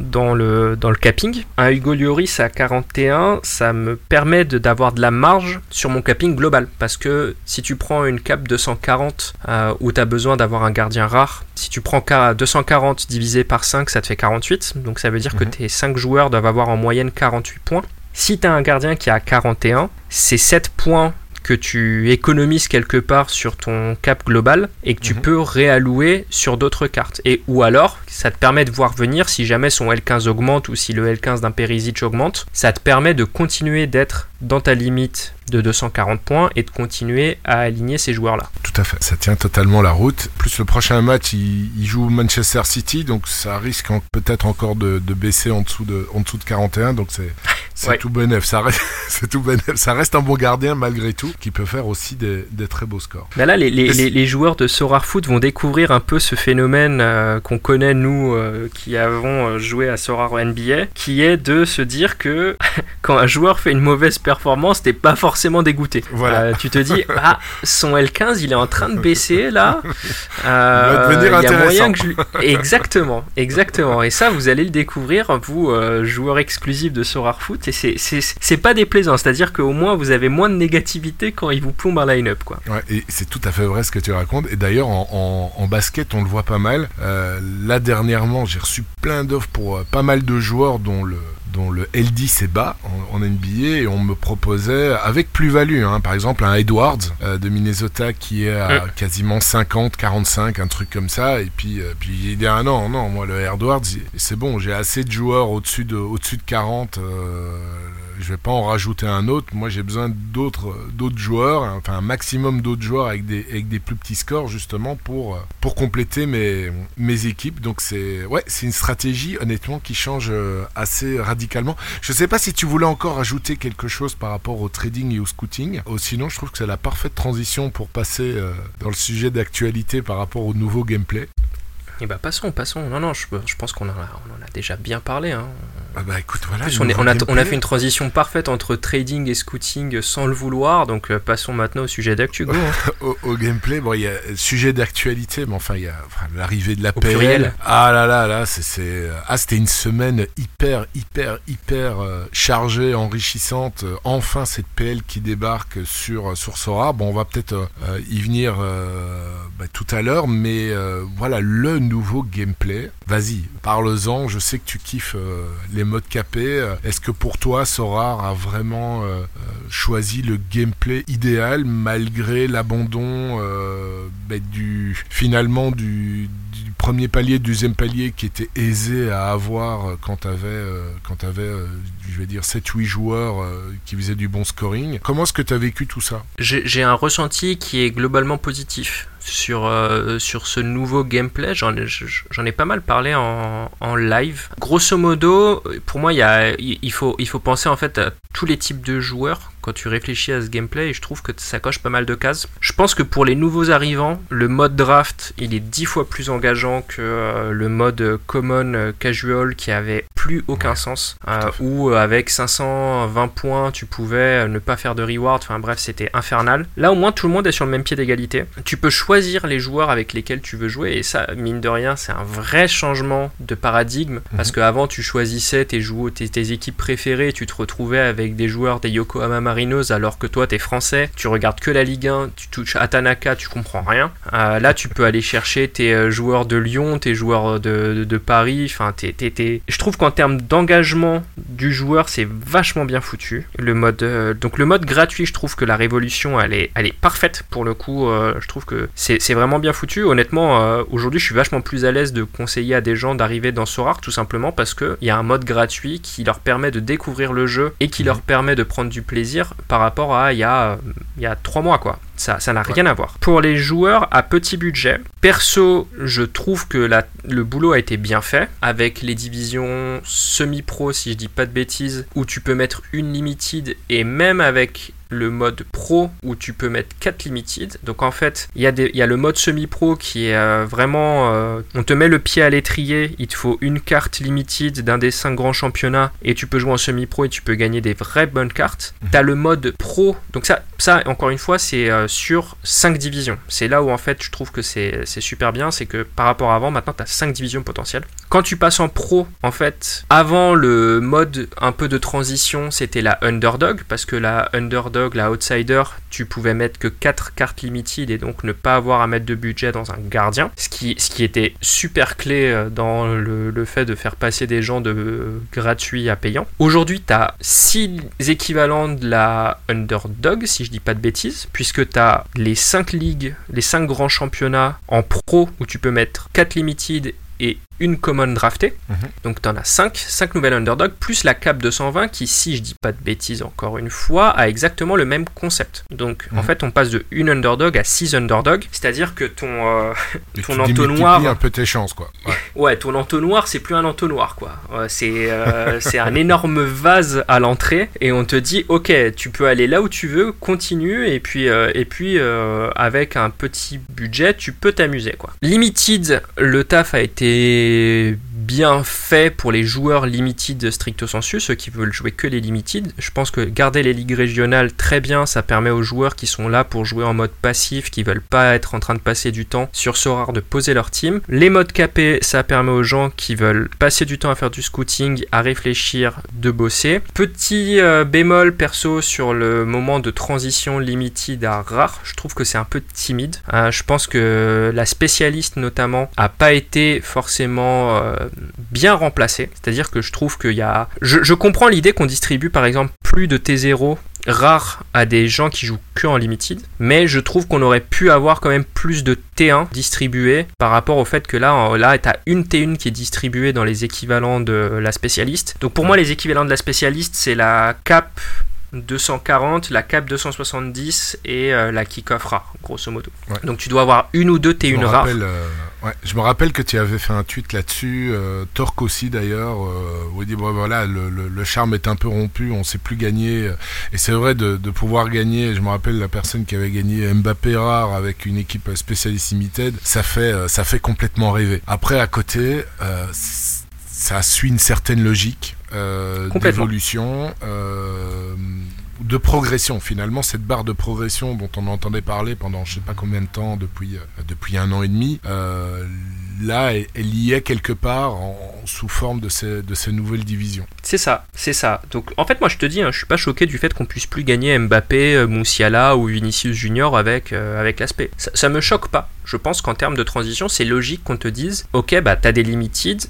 dans le, dans le capping? Un Hugo Lloris à 41, ça me permet d'avoir de, la marge sur mon capping global. Parce que si tu prends une cape 240 euh, où tu as besoin d'avoir un gardien rare, si tu prends 240 40 divisé par 5, ça te fait 48. Donc ça veut dire que mhm. tes 5 joueurs doivent avoir en moyenne 48 points. Si tu as un gardien qui a 41, c'est 7 points que tu économises quelque part sur ton cap global et que tu mhm. peux réallouer sur d'autres cartes. Et ou alors, ça te permet de voir venir si jamais son L15 augmente ou si le L15 d'un Perisic augmente, ça te permet de continuer d'être dans ta limite de 240 points et de continuer à aligner ces joueurs-là. tout à fait. Ça tient totalement la route. Plus le prochain match il, il joue Manchester City donc ça risque en- peut-être encore de, de baisser en dessous de en dessous de 41 donc c'est c'est Ouais. tout bénef. Ça reste c'est tout bénef. Ça reste un bon gardien malgré tout qui peut faire aussi des, des très beaux scores. Mais là, les, les- Est-ce- les- les joueurs de Sorar Foot vont découvrir un peu ce phénomène euh, qu'on connaît, nous, euh, qui avons euh, joué à Sorar NBA, qui est de se dire que quand un joueur fait une mauvaise performance, t'es pas forcément dégoûté. Voilà. Euh, tu te dis, ah, son L15, il est en train de baisser, là. Euh, devenir il y a moyen que je Exactement, exactement. Et ça, vous allez le découvrir, vous, euh, joueurs exclusifs de Sorar Foot. et c'est- pas déplaisant. C'est-à-dire qu'au moins vous avez moins de négativité quand il vous plombe un line-up, quoi. Ouais, et c'est tout à fait vrai ce que tu racontes. Et d'ailleurs, en, en- en basket, on le voit pas mal. Euh, là, dernièrement, j'ai reçu plein d'offres pour pas mal de joueurs dont le dont le LD est bas en, en NBA et on me proposait avec plus-value, hein, par exemple un Edwards euh, de Minnesota qui est à quasiment 50, 45, un truc comme ça, et puis, euh, puis il dit ah non, non, moi le Edwards c'est bon, j'ai assez de joueurs au-dessus de, au-dessus de 40, euh, je vais pas en rajouter un autre. Moi, j'ai besoin d'autres, d'autres joueurs, enfin un maximum d'autres joueurs avec des, avec des plus petits scores justement pour, pour compléter mes, mes équipes. Donc c'est, ouais, c'est une stratégie honnêtement qui change euh, assez radicalement. Je sais pas si tu voulais encore ajouter quelque chose par rapport au trading et au scouting. Oh, sinon, je trouve que c'est la parfaite transition pour passer euh, dans le sujet d'actualité par rapport au nouveau gameplay. Et bah passons, passons. Non, non, je, je pense qu'on en, en a déjà bien parlé. Hein. Ah bah écoute, voilà. En plus, on, est- on a, on a fait une transition parfaite entre trading et scouting sans le vouloir. Donc euh, passons maintenant au sujet d'actu. Hein. au, au gameplay, bon, il y a sujet d'actualité, mais enfin, il y a enfin, l'arrivée de la PL. Ah là là là, c'est, c'est ah, c'était une semaine hyper hyper hyper euh, chargée, enrichissante. Euh, Enfin, cette PL qui débarque sur sur Sora. Bon, on va peut-être euh, euh, y venir euh, bah, tout à l'heure, mais euh, voilà le nouveau gameplay. Vas-y, parle-en. Je sais que tu kiffes euh, les modes capés. Euh, Est-ce que pour toi, Sora a vraiment euh, choisi le gameplay idéal malgré l'abandon bah, du finalement du, premier palier, deuxième palier qui était aisé à avoir quand t'avais quand t'avais je vais dire 7-8 joueurs euh, qui faisaient du bon scoring. Comment est-ce que tu as vécu tout ça? J'ai un ressenti qui est globalement positif sur, euh, sur ce nouveau gameplay. J'en ai, pas mal parlé en, en live. Grosso modo, pour moi, il, y a, il il faut, il faut penser en fait à tous les types de joueurs quand tu réfléchis à ce gameplay et je trouve que ça coche pas mal de cases. Je pense que pour les nouveaux arrivants, le mode draft, il est dix fois plus engageant que euh, le mode common casual qui avait plus aucun Ouais, sens. Euh. Où euh, avec 520 points, tu pouvais euh, ne pas faire de reward. Enfin bref, c'était infernal. Là, au moins, tout le monde est sur le même pied d'égalité. Tu peux choisir les joueurs avec lesquels tu veux jouer. Et ça, mine de rien, c'est un vrai changement de paradigme. Parce qu'avant, tu choisissais tes, tes, tes équipes préférées. Tu te retrouvais avec des joueurs des Yokohama Marinos alors que toi, t'es français. Tu regardes que la Ligue 1. Tu touches à Tanaka, tu comprends rien. Euh, là, tu peux aller chercher tes joueurs de Lyon, tes joueurs de, de- de Paris. Enfin, t'es- t'es- t'es- je trouve qu'en termes d'engagement du joueur, c'est vachement bien foutu. Le mode, euh, donc le mode gratuit, je trouve que la révolution, elle est, elle est parfaite pour le coup. euh, je trouve que c'est vraiment bien foutu. Honnêtement, euh, aujourd'hui, je suis vachement plus à l'aise de conseiller à des gens d'arriver dans Sorar, tout simplement parce que il y a un mode gratuit qui leur permet de découvrir le jeu et qui leur permet de prendre du plaisir par rapport à il y a, il y a trois mois, quoi. Ça, ça n'a rien à voir. Pour les joueurs à petit budget, perso, je trouve que la- le boulot a été bien fait avec les divisions semi-pro, si je dis pas de bêtises, où tu peux mettre une limited et même avec le mode pro où tu peux mettre 4 limited. Donc en fait, il y, y a le mode semi-pro qui est euh, vraiment... euh, on te met le pied à l'étrier, il te faut une carte limited d'un des 5 grands championnats et tu peux jouer en semi-pro et tu peux gagner des vraies bonnes cartes. T'as le mode pro, donc ça, ça encore une fois, c'est euh, sur 5 divisions. C'est là où en fait je trouve que c'est c'est super bien, c'est que par rapport à avant, maintenant tu as 5 divisions potentielles. Quand tu passes en pro, en fait, avant le mode un peu de transition, c'était la underdog, parce que la underdog, la outsider, tu pouvais mettre que 4 cartes limited et donc ne pas avoir à mettre de budget dans un gardien, ce qui, ce qui était super clé euh, dans le, fait de faire passer des gens de euh, gratuit à payant. Aujourd'hui, tu as 6 équivalents de la underdog, si je dis pas de bêtises, puisque tu as les 5 ligues, les 5 grands championnats en pro où tu peux mettre 4 limited et une common draftée. Mhm. Donc tu en as 5, 5 nouvelles underdogs, plus la cap 220 qui, si je dis pas de bêtises encore une fois, a exactement le même concept. Donc en Mhm. fait on passe de une underdog à 6 underdogs, c'est-à-dire que ton, euh, Et Ton tu entonnoir- un peu tes chances, quoi. Ouais. ouais, ton entonnoir c'est plus un entonnoir quoi. Ouais, c'est euh, c'est un énorme vase à l'entrée et on te dit ok tu peux aller là où tu veux, continue et puis, euh, et puis avec un petit budget tu peux t'amuser quoi. Limited, le taf a été des bien fait pour les joueurs limited stricto sensu, ceux qui veulent jouer que les limited. Je pense que garder les ligues régionales très bien, ça permet aux joueurs qui sont là pour jouer en mode passif, qui veulent pas être en train de passer du temps sur Sorare de poser leur team. Les modes capés, ça permet aux gens qui veulent passer du temps à faire du scouting, à réfléchir, de bosser. Petit euh, bémol perso sur le moment de transition limited à rare, je trouve que c'est un peu timide. Euh, je pense que la spécialiste notamment a pas été forcément euh, bien remplacée. C'est-à-dire que je trouve qu'il y a... Je, je comprends l'idée qu'on distribue par exemple plus de T0 rare à des gens qui jouent que en limited, mais je trouve qu'on aurait pu avoir quand même plus de T1 distribués par rapport au fait que là, là, t'as une T1 qui est distribuée dans les équivalents de la spécialiste. Donc pour moi, les équivalents de la spécialiste, c'est la cap 240, la cap 270 et euh, la kick-off rare, grosso modo. Donc tu dois avoir une ou deux T1 rares. Euh, ouais, je me rappelle que tu avais fait un tweet là-dessus, euh, Torque aussi d'ailleurs, où il dit bon, voilà, le, le, charme est un peu rompu, on sait plus gagner. Et c'est vrai de, de, pouvoir gagner, je me rappelle la personne qui avait gagné Mbappé rare avec une équipe spécialiste limited, ça fait, ça fait complètement rêver. Après, à côté, ça suit une certaine logique euh, d'évolution, euh, de progression. Finalement, cette barre de progression dont on entendait parler pendant je sais pas combien de temps, depuis, euh, depuis un an et demi, euh, là, elle y est quelque part en, sous forme de ces, de ces nouvelles divisions. C'est ça, c'est ça. Donc en fait, moi je te dis, hein, je suis pas choqué du fait qu'on puisse plus gagner Mbappé, euh, Moussiala ou Vinicius Junior avec, avec l'aspect. Ça, ça me choque pas. Je pense qu'en termes de transition, c'est logique qu'on te dise, ok, bah t'as des limited,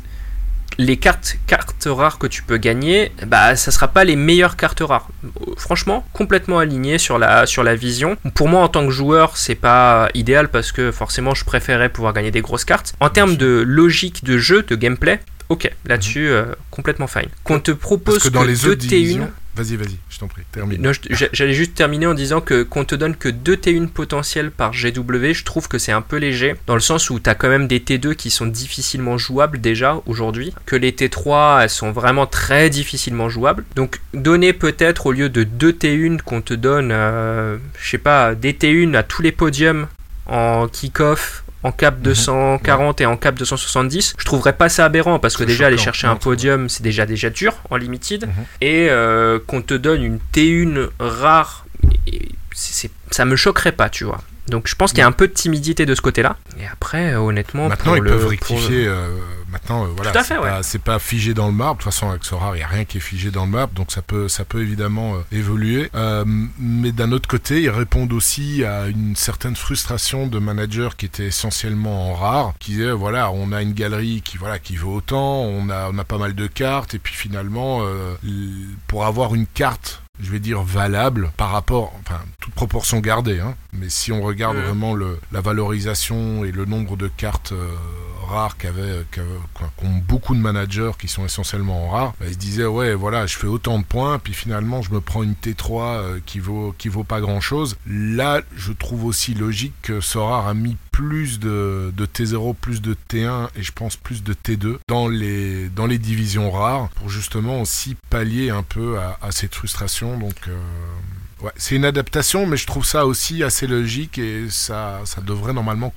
les cartes, cartes rares que tu peux gagner, bah ça sera pas les meilleures cartes rares. Franchement, complètement aligné sur la, sur la vision. Pour moi, en tant que joueur, c'est pas idéal parce que forcément, je préférais pouvoir gagner des grosses cartes. En termes de logique de jeu, de gameplay, ok, là-dessus, mhm. euh, complètement fine. Qu'on te propose que, dans les 2 T1. Vas-y, vas-y, je t'en prie, termine. J'allais juste terminer en disant que qu'on te donne que 2 T1 potentiels par GW, je trouve que c'est un peu léger, dans le sens où tu as quand même des T2 qui sont difficilement jouables déjà aujourd'hui, que les T3 elles sont vraiment très difficilement jouables. Donc donner peut-être au lieu de 2 T1 qu'on te donne, euh, je sais pas, des T1 à tous les podiums en kick-off, en cap 240 mhm. et en cap 270, je trouverais pas ça aberrant parce que déjà aller chercher un podium c'est déjà déjà dur en limited mhm. et euh, qu'on te donne une T1 rare, ça me choquerait pas, tu vois. Donc je pense qu'il y a un peu de timidité de ce côté-là. Et après, euh, honnêtement, maintenant ils peuvent rectifier. Euh, maintenant, euh, voilà, c'est pas, figé dans le marbre. De toute façon, avec Sora, il y a rien qui est figé dans le marbre, donc ça peut, ça peut évidemment évoluer. mais d'un autre côté, ils répondent aussi à une certaine frustration de managers qui étaient essentiellement en rare, qui disaient voilà, on a une galerie qui voilà qui vaut autant, on a, on a pas mal de cartes, et puis finalement, pour avoir une carte je vais dire valable par rapport, enfin toute proportion gardée, hein, mais si on regarde vraiment le, la valorisation et le nombre de cartes euh, rares qu'avaient, qu'ont beaucoup de managers qui sont essentiellement en rare, bah, ils se disaient ouais voilà je fais autant de points puis finalement je me prends une T3 euh, qui vaut qui vaut pas grand chose. Là je trouve aussi logique que Sora a mis plus de, de, T0, plus de T1 et je pense plus de T2 dans les, dans les divisions rares pour justement aussi pallier un peu à, cette frustration. Donc euh, Ouais, c'est une adaptation, mais je trouve ça aussi assez logique et ça, ça devrait normalement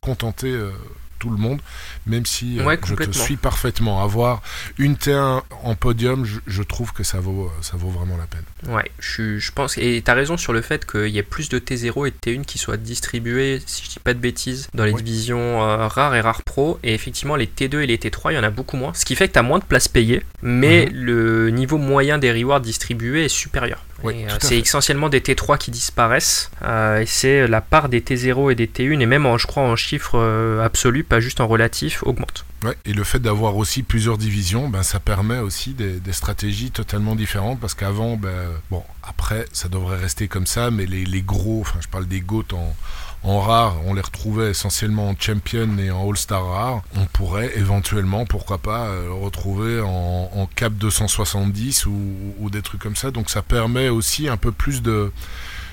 contenter euh, tout le monde, même si euh, je te suis parfaitement. Avoir une T1 en podium, je, trouve que ça vaut, ça vaut vraiment la peine. Ouais, je, je pense, et tu as raison sur le fait qu'il y ait plus de T0 et de T1 qui soient distribués, si je dis pas de bêtises, dans les divisions euh, rares et rares pro, et effectivement les T2 et les T3, il y en a beaucoup moins, ce qui fait que tu as moins de places payées, mais mhm. le niveau moyen des rewards distribués est supérieur. Euh, c'est essentiellement des T3 qui disparaissent, et c'est la part des T0 et des T1, et même en, je crois en chiffres absolus, pas juste en relatif, augmente. Ouais, et le fait d'avoir aussi plusieurs divisions, ben, ça permet aussi des, stratégies totalement différentes parce qu'avant, ben, bon, après, ça devrait rester comme ça, mais les, les gros, enfin, je parle des GOAT en, en rare, on les retrouvait essentiellement en champion et en all-star rare. On pourrait éventuellement, pourquoi pas, euh, retrouver en, en, cap 270 ou, ou des trucs comme ça. Donc ça permet aussi un peu plus de,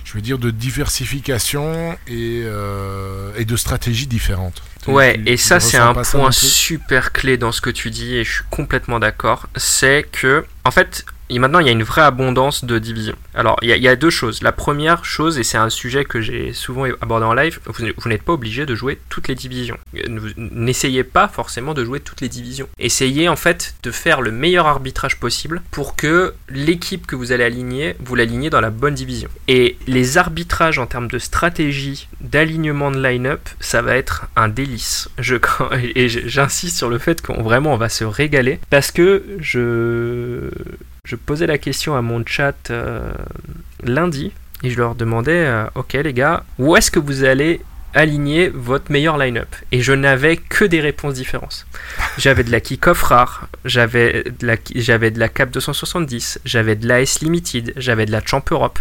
je veux dire, de diversification et, euh, et de stratégies différentes. Ouais, et ça c'est un point super clé dans ce que tu dis et je suis complètement d'accord. C'est que, en fait, et maintenant il y a une vraie abondance de divisions. Alors il y, a, deux choses. La première chose, et c'est un sujet que j'ai souvent abordé en live, vous, n'êtes pas obligé de jouer toutes les divisions. N'essayez pas forcément de jouer toutes les divisions. Essayez en fait de faire le meilleur arbitrage possible pour que l'équipe que vous allez aligner, vous l'alignez dans la bonne division. Et les arbitrages en termes de stratégie, d'alignement de line-up, ça va être un délice. Je, et j'insiste sur le fait qu'on vraiment on va se régaler parce que je, je posais la question à mon chat euh, lundi et je leur demandais euh, ok les gars où est-ce que vous allez aligner votre meilleur line-up? Et je n'avais que des réponses différentes. J'avais de la kick-off rare j'avais de la j'avais de la cap 270 j'avais de la S limited j'avais de la champ Europe.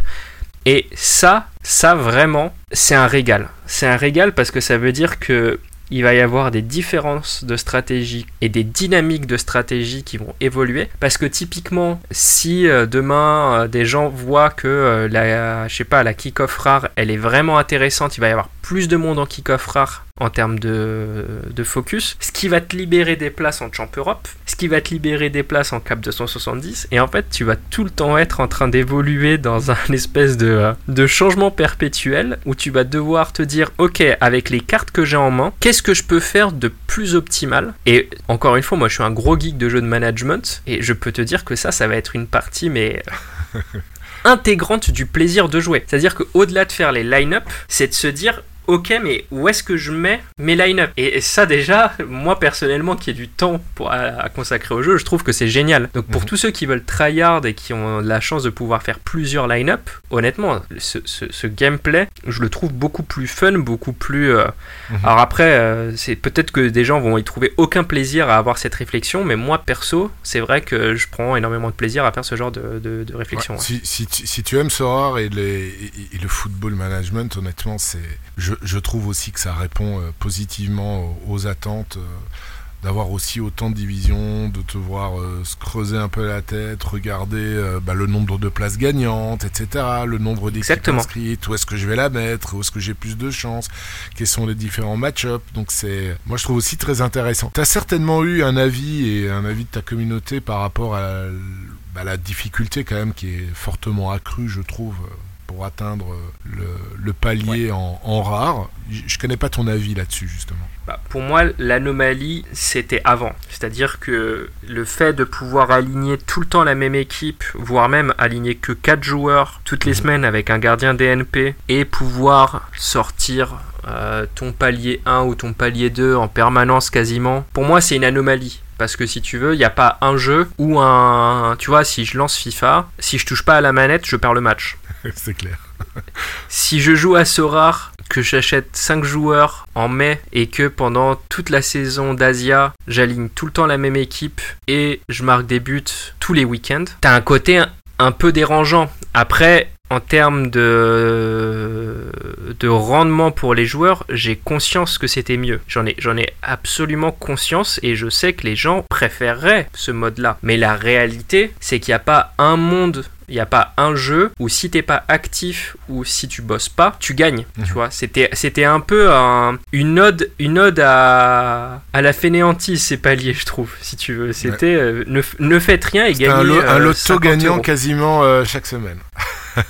Et ça ça vraiment c'est un régal. C'est un régal parce que ça veut dire que il va y avoir des différences de stratégie et des dynamiques de stratégie qui vont évoluer. Parce que typiquement si euh, demain euh, des gens voient que euh, la je sais pas la kick-off rare elle est vraiment intéressante il va y avoir plus de monde en kick-off rare en termes de, de focus. Ce qui va te libérer des places en Champ Europe ce qui va te libérer des places en Cap 270 et en fait tu vas tout le temps être en train d'évoluer dans un espèce de, de changement perpétuel où tu vas devoir te dire ok avec les cartes que j'ai en main qu'est-ce que je peux faire de plus optimal? Et encore une fois moi je suis un gros geek de jeu de management et je peux te dire que ça ça va être une partie mais intégrante du plaisir de jouer. C'est à dire qu'au delà de faire les line-up c'est de se dire ok, mais où est-ce que je mets mes line-up? Et, et ça déjà, moi personnellement qui ai du temps pour, à, à consacrer au jeu, je trouve que c'est génial. Donc pour Mhm. tous ceux qui veulent tryhard et qui ont la chance de pouvoir faire plusieurs line-up, honnêtement, ce, ce- ce gameplay, je le trouve beaucoup plus fun, beaucoup plus... euh, Mhm. Alors après, euh, c'est peut-être que des gens vont y trouver aucun plaisir à avoir cette réflexion, mais moi perso, c'est vrai que je prends énormément de plaisir à faire ce genre de, de- de réflexion. Ouais, ouais. si, si tu- si tu aimes ce rare et, les- et- et le football management, honnêtement, c'est, je, je trouve aussi que ça répond euh, positivement aux, aux attentes. euh, D'avoir aussi autant de divisions, de te voir euh, se creuser un peu la tête, regarder euh, bah, le nombre de places gagnantes, etc., le nombre d'équipes inscrites, où est-ce que je vais la mettre, où est-ce que j'ai plus de chance, quels sont les différents match-ups. Donc c'est, moi je trouve aussi très intéressant. Tu as certainement eu un avis et un avis de ta communauté par rapport à bah, la difficulté quand même qui est fortement accrue, je trouve, euh, pour atteindre euh, le, le palier en, en rare. Je connais pas ton avis là-dessus justement. Bah, pour moi, l'anomalie, c'était avant. C'est-à-dire que le fait de pouvoir aligner tout le temps la même équipe, voire même aligner que 4 joueurs toutes les Mhm. semaines avec un gardien DNP, et pouvoir sortir euh, ton palier 1 ou ton palier 2 en permanence quasiment, pour moi, c'est une anomalie. Parce que si tu veux, il n'y a pas un jeu ou un... Tu vois, si je lance FIFA, si je touche pas à la manette, je perds le match. c'est clair. Si je joue à Sorar, que j'achète 5 joueurs en mai et que pendant toute la saison d'Asia, j'aligne tout le temps la même équipe et je marque des buts tous les week-ends, t'as un côté un, peu dérangeant. Après, en termes de, de rendement pour les joueurs, j'ai conscience que c'était mieux. J'en ai, j'en ai absolument conscience et je sais que les gens préféreraient ce mode-là. Mais la réalité, c'est qu'il n'y a pas un monde il n'y a pas un jeu où si t'es pas actif ou si tu bosses pas, tu gagnes. Mhm. Tu vois, c'était c'était un peu un- une ode une ode à à la fainéantise ces paliers, je trouve. Si tu veux, c'était euh, ne, ne faites rien et C'est gagnez un, lo- un euh, loto 50 gagnant euros. quasiment euh, chaque semaine.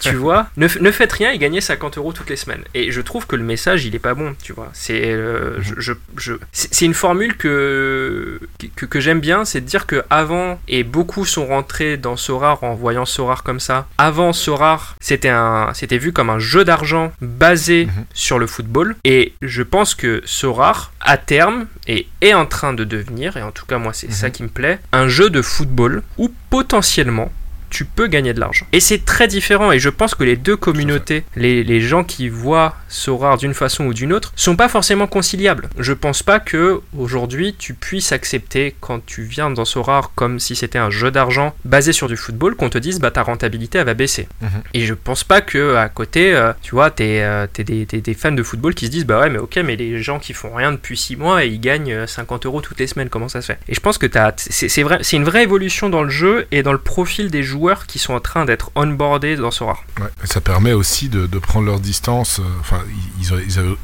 Tu vois ne, ne faites rien et gagnez 50 euros toutes les semaines. Et je trouve que le message il est pas bon tu vois. C'est euh, je, je- je- c'est une formule que que, que j'aime bien c'est de dire que avant et beaucoup sont rentrés dans Sorar en voyant Sorar comme ça. Avant Sorar c'était un c'était vu comme un jeu d'argent basé Mhm. sur le football. Et je pense que Sorar à terme et est en train de devenir et en tout cas moi c'est ça Mhm. qui me plaît un jeu de football où potentiellement tu peux gagner de l'argent. Et c'est très différent, et je pense que les deux communautés, les, les gens qui voient Sorar d'une façon ou d'une autre, sont pas forcément conciliables. Je pense pas que aujourd'hui tu puisses accepter quand tu viens dans Sorar comme si c'était un jeu d'argent basé sur du football, qu'on te dise bah ta rentabilité elle va baisser. Mhm. Et je pense pas que à côté, euh, tu vois, t'es euh, des, des fans de football qui se disent bah ouais mais ok mais les gens qui font rien depuis 6 mois et ils gagnent euh, 50 euros toutes les semaines, comment ça se fait? Et je pense que c'est vrai, c'est une vraie évolution dans le jeu et dans le profil des joueurs qui sont en train d'être onboardés dans Sora. Ouais, ça permet aussi de, prendre leur distance. euh, Enfin,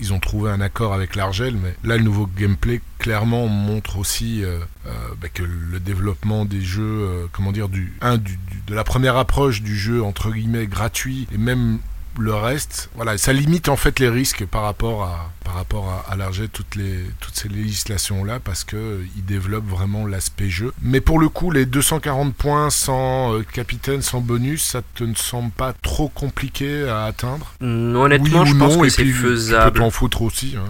ils, ont trouvé un accord avec l'Argel, mais là, le nouveau gameplay clairement montre aussi euh, euh, bah, que le développement des jeux, comment dire, du, un, du- de la première approche du jeu entre guillemets gratuit et même le reste, voilà, ça limite en fait les risques par rapport à par rapport à, à toutes les toutes ces législations là parce que euh, ils développent vraiment l'aspect jeu. Mais pour le coup, les 240 points sans euh, capitaine, sans bonus, ça te ne semble pas trop compliqué à atteindre? Mm, Honnêtement, Oui je pense que c'est puis, Tu faisable. peux t'en foutre aussi. hein.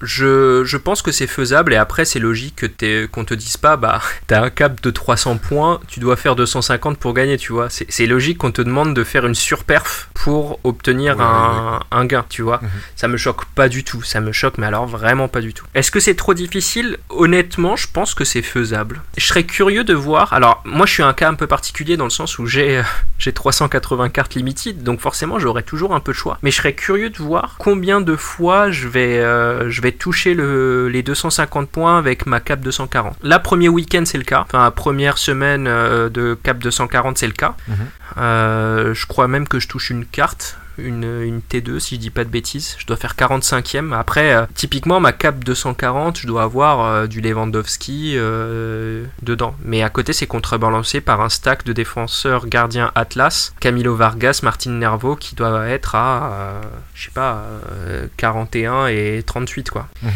Je, je pense que c'est faisable et après c'est logique que qu'on te dise pas bah t'as un cap de 300 points, tu dois faire 250 pour gagner, tu vois. C'est logique qu'on te demande de faire une surperf pour obtenir Ouais, un, un gain, tu vois. Mhm. Ça me choque pas du tout, ça me choque mais alors vraiment pas du tout. Est-ce que c'est trop difficile? Honnêtement, je pense que c'est faisable. Je serais curieux de voir. Alors moi je suis un cas un peu particulier dans le sens où j'ai euh, j'ai 380 cartes limited, donc forcément j'aurai toujours un peu de choix. Mais je serais curieux de voir combien de fois je vais, euh, je vais toucher le, les 250 points avec ma cap 240. Là, premier week-end c'est le cas. Enfin, première semaine euh, de cap 240 c'est le cas. Mhm. Euh, je crois même que je touche une carte. Une, une T2 si je dis pas de bêtises, je dois faire 45ème. Après, euh, typiquement ma cap 240, je dois avoir euh, du Lewandowski euh, dedans. Mais à côté, c'est contrebalancé par un stack de défenseurs gardiens Atlas, Camilo Vargas, Martin Nervo, qui doivent être à, je sais pas, euh, 41 et 38 quoi. Mhm.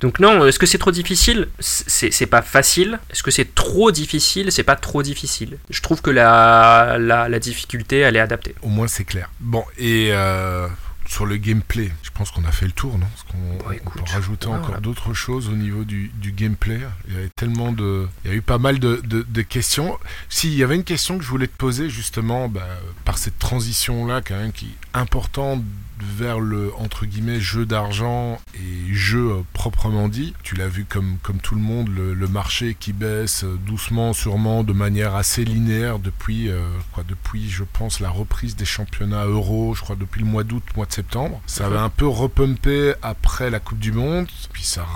Donc non, est-ce que c'est trop difficile? C'est pas facile. Est-ce que c'est trop difficile? C'est pas trop difficile. Je trouve que la, la, la difficulté, elle est adaptée. Au moins, c'est clair. Bon, et euh, sur le gameplay, je pense qu'on a fait le tour, non? Parce qu'on Bon, on peut rajouter encore d'autres choses au niveau du, du gameplay. Il y avait tellement de, il y a eu pas mal de, de- de questions. Si, il y avait une question que je voulais te poser justement, bah, par cette transition-là, quand même, qui est importante vers le entre guillemets jeu d'argent et jeu euh, proprement dit. Tu l'as vu comme comme tout le monde, le, le marché qui baisse euh, doucement, sûrement, de manière assez linéaire depuis euh, quoi, depuis je pense la reprise des championnats euro, je crois depuis le mois d'août, mois de septembre. Ça avait un peu repumpé après la Coupe du Monde, puis ça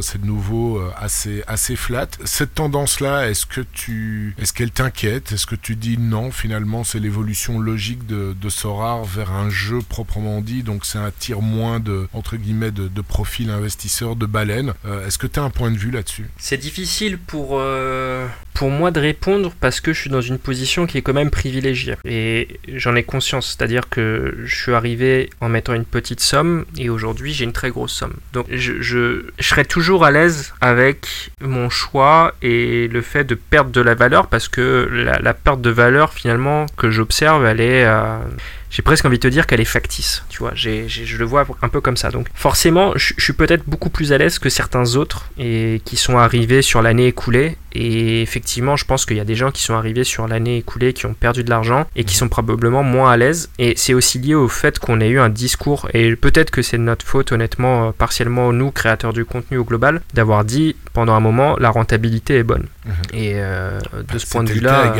c'est de nouveau assez assez flat. Cette tendance-là, est-ce que tu est-ce qu'elle t'inquiète? Est-ce que tu dis non finalement c'est l'évolution logique de, de Sorar vers un jeu proprement dit, donc ça attire moins de entre guillemets de, de profils investisseurs de baleines. Euh, est-ce que tu as un point de vue là-dessus? C'est difficile pour, euh, pour moi de répondre parce que je suis dans une position qui est quand même privilégiée. Et j'en ai conscience, c'est-à-dire que je suis arrivé en mettant une petite somme et aujourd'hui j'ai une très grosse somme. Donc je, je, serai toujours à l'aise avec mon choix et le fait de perdre de la valeur parce que la, perte de valeur finalement que j'observe, elle est... euh, j'ai presque envie de te dire qu'elle est factice, tu vois, je le vois un peu comme ça. Donc forcément, je, je suis peut-être beaucoup plus à l'aise que certains autres et qui sont arrivés sur l'année écoulée. Et effectivement, je pense qu'il y a des gens qui sont arrivés sur l'année écoulée, qui ont perdu de l'argent et qui sont probablement moins à l'aise. Et c'est aussi lié au fait qu'on ait eu un discours, et peut-être que c'est de notre faute, honnêtement, euh, partiellement nous, créateurs du contenu au global, d'avoir dit pendant un moment la rentabilité est bonne. Mhm. Et euh, de ce point de vue-là...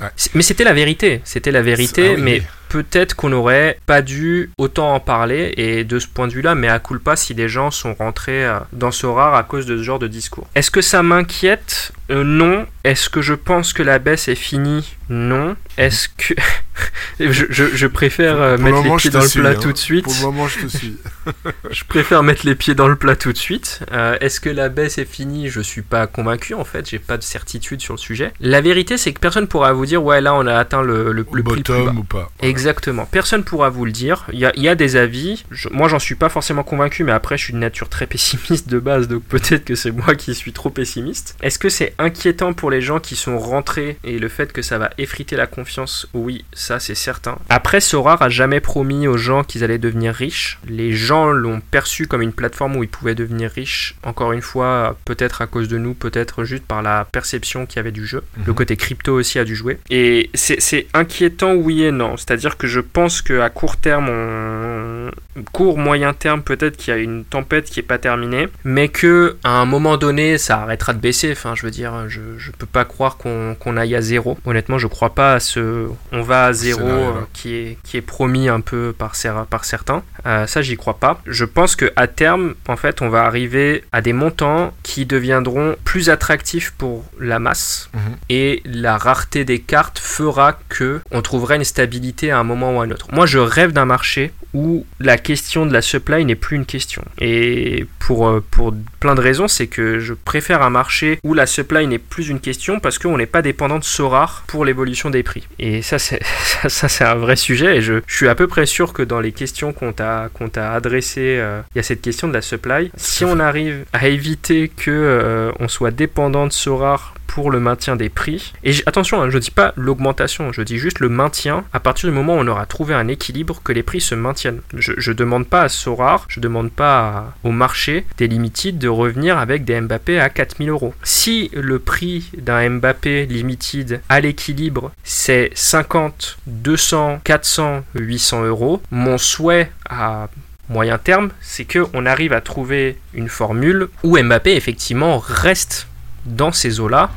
Ouais. Mais c'était la vérité, c'était la vérité, Ah oui, mais oui. peut-être qu'on n'aurait pas dû autant en parler, et de ce point de vue-là, mais à culpa si des gens sont rentrés euh, dans ce rare à cause de ce genre de discours. Est-ce que ça m'inquiète Euh, Non. Est-ce que je pense que la baisse est finie? Non. Est-ce que... je, je- je préfère Pour mettre les moment, pieds dans le suis, plat hein. tout de suite. Pour le moment, je te suis. Je préfère mettre les pieds dans le plat tout de suite. Euh, Est-ce que la baisse est finie? Je suis pas convaincu en fait, j'ai pas de certitude sur le sujet. La vérité c'est que personne pourra vous dire ouais là on a atteint le, le, prix plus bas. ou pas. Voilà. Exactement, personne pourra vous le dire. Il y a, y a des avis, Je- moi j'en suis pas forcément convaincu, mais après je suis de nature très pessimiste de base, donc peut-être que c'est moi qui suis trop pessimiste. Est-ce que c'est inquiétant pour les gens qui sont rentrés et le fait que ça va effriter la confiance? Oui, ça c'est certain. Après, Sorar a jamais promis aux gens qu'ils allaient devenir riches. Les gens l'ont perçu comme une plateforme où ils pouvaient devenir riches. Encore une fois, peut-être à cause de nous, peut-être juste par la perception qu'il y avait du jeu. Le Mhm. côté crypto aussi a dû jouer. Et c'est inquiétant, oui et non. C'est-à-dire que je pense qu'à court terme, on... court, moyen terme, peut-être qu'il y a une tempête qui est pas terminée, mais que à un moment donné, ça arrêtera de baisser. Enfin, je veux dire, je, je peux pas croire qu'on aille à zéro. Honnêtement, je crois pas à ce. On va à zéro qui, est, qui est promis un peu par, par certains. ça, j'y crois pas. Je pense que à terme, en fait, on va arriver à des montants qui deviendront plus attractifs pour la masse mhm. et la rareté des cartes fera que on trouverait une stabilité à un moment ou à un autre. Moi, je rêve d'un marché où la question de la supply n'est plus une question. Et pour, euh, pour plein de raisons, c'est que je préfère un marché où la supply n'est plus une question parce qu'on n'est pas dépendant de so rare pour l'évolution des prix. Et ça, c'est, ça, c'est un vrai sujet. Et je, je, suis à peu près sûr que dans les questions qu'on t'a, qu'on t'a adressées, euh, il y a cette question de la supply. Si on arrive à éviter que euh, on soit dépendant de so rare pour le maintien des prix. Et attention, hein, je ne dis pas l'augmentation, je dis juste le maintien à partir du moment où on aura trouvé un équilibre que les prix se maintiennent. Je ne demande pas à Sorar, je ne demande pas au marché des limited de revenir avec des Mbappé à 4000 euros. Si le prix d'un Mbappé limited à l'équilibre c'est 50, 200, 400, 800 euros, mon souhait à moyen terme, c'est qu'on arrive à trouver une formule où Mbappé effectivement reste dans ces eaux-là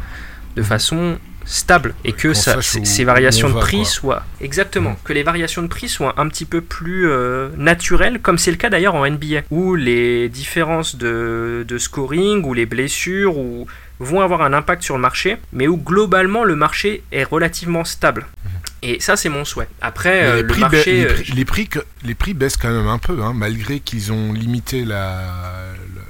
de façon stable et que ces variations de prix soient exactement mm. que les variations de prix soient un petit peu plus euh, naturelles comme c'est le cas d'ailleurs en NBA où les différences de, de, scoring ou les blessures ou vont avoir un impact sur le marché mais où globalement le marché est relativement stable mm. Et ça, c'est mon souhait. Après, euh, les, le prix marché, euh, les, prix, les, prix, baissent quand même un peu, hein, malgré qu'ils ont limité la,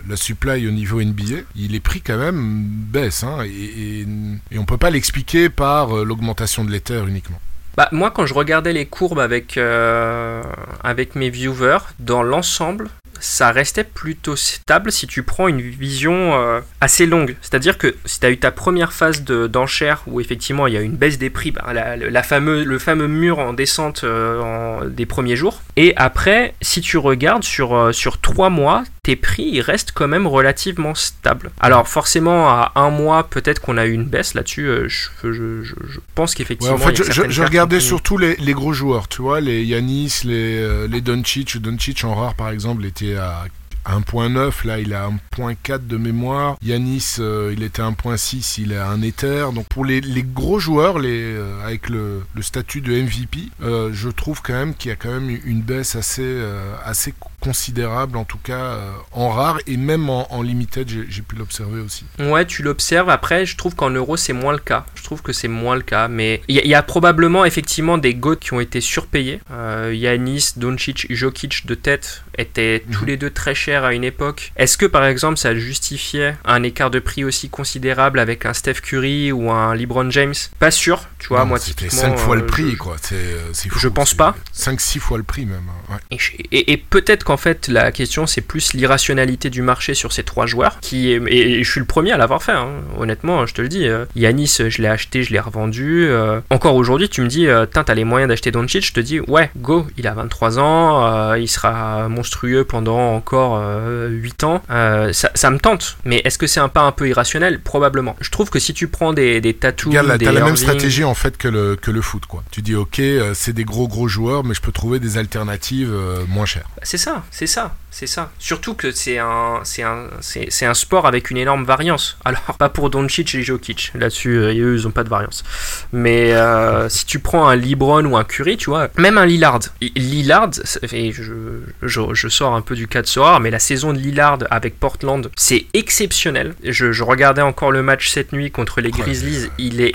la supply au niveau NBA, les prix quand même baissent. Hein, et, et, et, on peut pas l'expliquer par euh, l'augmentation de l'Ether uniquement. Bah, moi, quand je regardais les courbes avec, euh, avec mes viewers, dans l'ensemble, ça restait plutôt stable si tu prends une vision euh, assez longue. C'est-à-dire que si tu as eu ta première phase d'enchère où effectivement il y a une baisse des prix, bah, la, la le fameux mur en descente en, des premiers jours, et après, si tu regardes sur, sur 3 mois, tes prix restent quand même relativement stables. Alors forcément, à un mois, peut-être qu'on a eu une baisse là-dessus. Euh, je, je, je, pense qu'effectivement. en fait, je, regardais surtout les, les, gros joueurs, tu vois, les Yanis, les, euh, les Doncic. Doncic en rare, par exemple, était à 1.9, là il a 1.4 de mémoire. Yanis, euh, il était 1.6, il a un Ether. Donc pour les, les gros joueurs, les, avec le, le, statut de MVP, je trouve quand même qu'il y a quand même une baisse assez, assez considérable, en tout cas euh, en rare et même en, en limited, j'ai pu l'observer aussi. Ouais, tu l'observes. Après, je trouve qu'en euro, c'est moins le cas. Je trouve que c'est moins le cas. Mais il y, a probablement effectivement des GOAT qui ont été surpayés. Euh, Yanis, Doncic, Jokic de tête étaient tous mhm. les deux très chers à une époque. Est-ce que par exemple ça justifiait un écart de prix aussi considérable avec un Steph Curry ou un LeBron James? Pas sûr, tu vois, moi typiquement. 5 fois le euh, prix, quoi. C'est fou. Je pense pas. 5-6 fois le prix même. Hein. Ouais. Et, et peut-être qu'en en fait, la question, c'est plus l'irrationalité du marché sur ces trois joueurs. Qui est, et, je suis le premier à l'avoir fait, hein. honnêtement, je te le dis. Euh, Yanis, je l'ai acheté, je l'ai revendu. Euh, encore aujourd'hui, tu me dis, euh, t'as les moyens d'acheter Doncic, je te dis, ouais, go, il a 23 ans, il sera monstrueux pendant encore 8 ans. Ça, ça, me tente, mais est-ce que c'est un pas un peu irrationnel? Probablement. Je trouve que si tu prends des, des tattoos. Regarde, t'as la même stratégie en fait que le, que le foot, quoi. Tu dis, ok, c'est des gros gros joueurs, mais je peux trouver des alternatives moins chères. C'est ça c'est ça, c'est ça. Surtout que c'est un, c'est un, c'est, un sport avec une énorme variance. Alors, pas pour Doncic et Jokic, là-dessus, euh, eux, ils ont pas de variance. Mais euh, si tu prends un LeBron ou un Curry, tu vois, même un Lillard. Lillard, et je, je, sors un peu du cas de Soar, mais la saison de Lillard avec Portland, c'est exceptionnel. Je, regardais encore le match cette nuit contre les Grizzlies, il est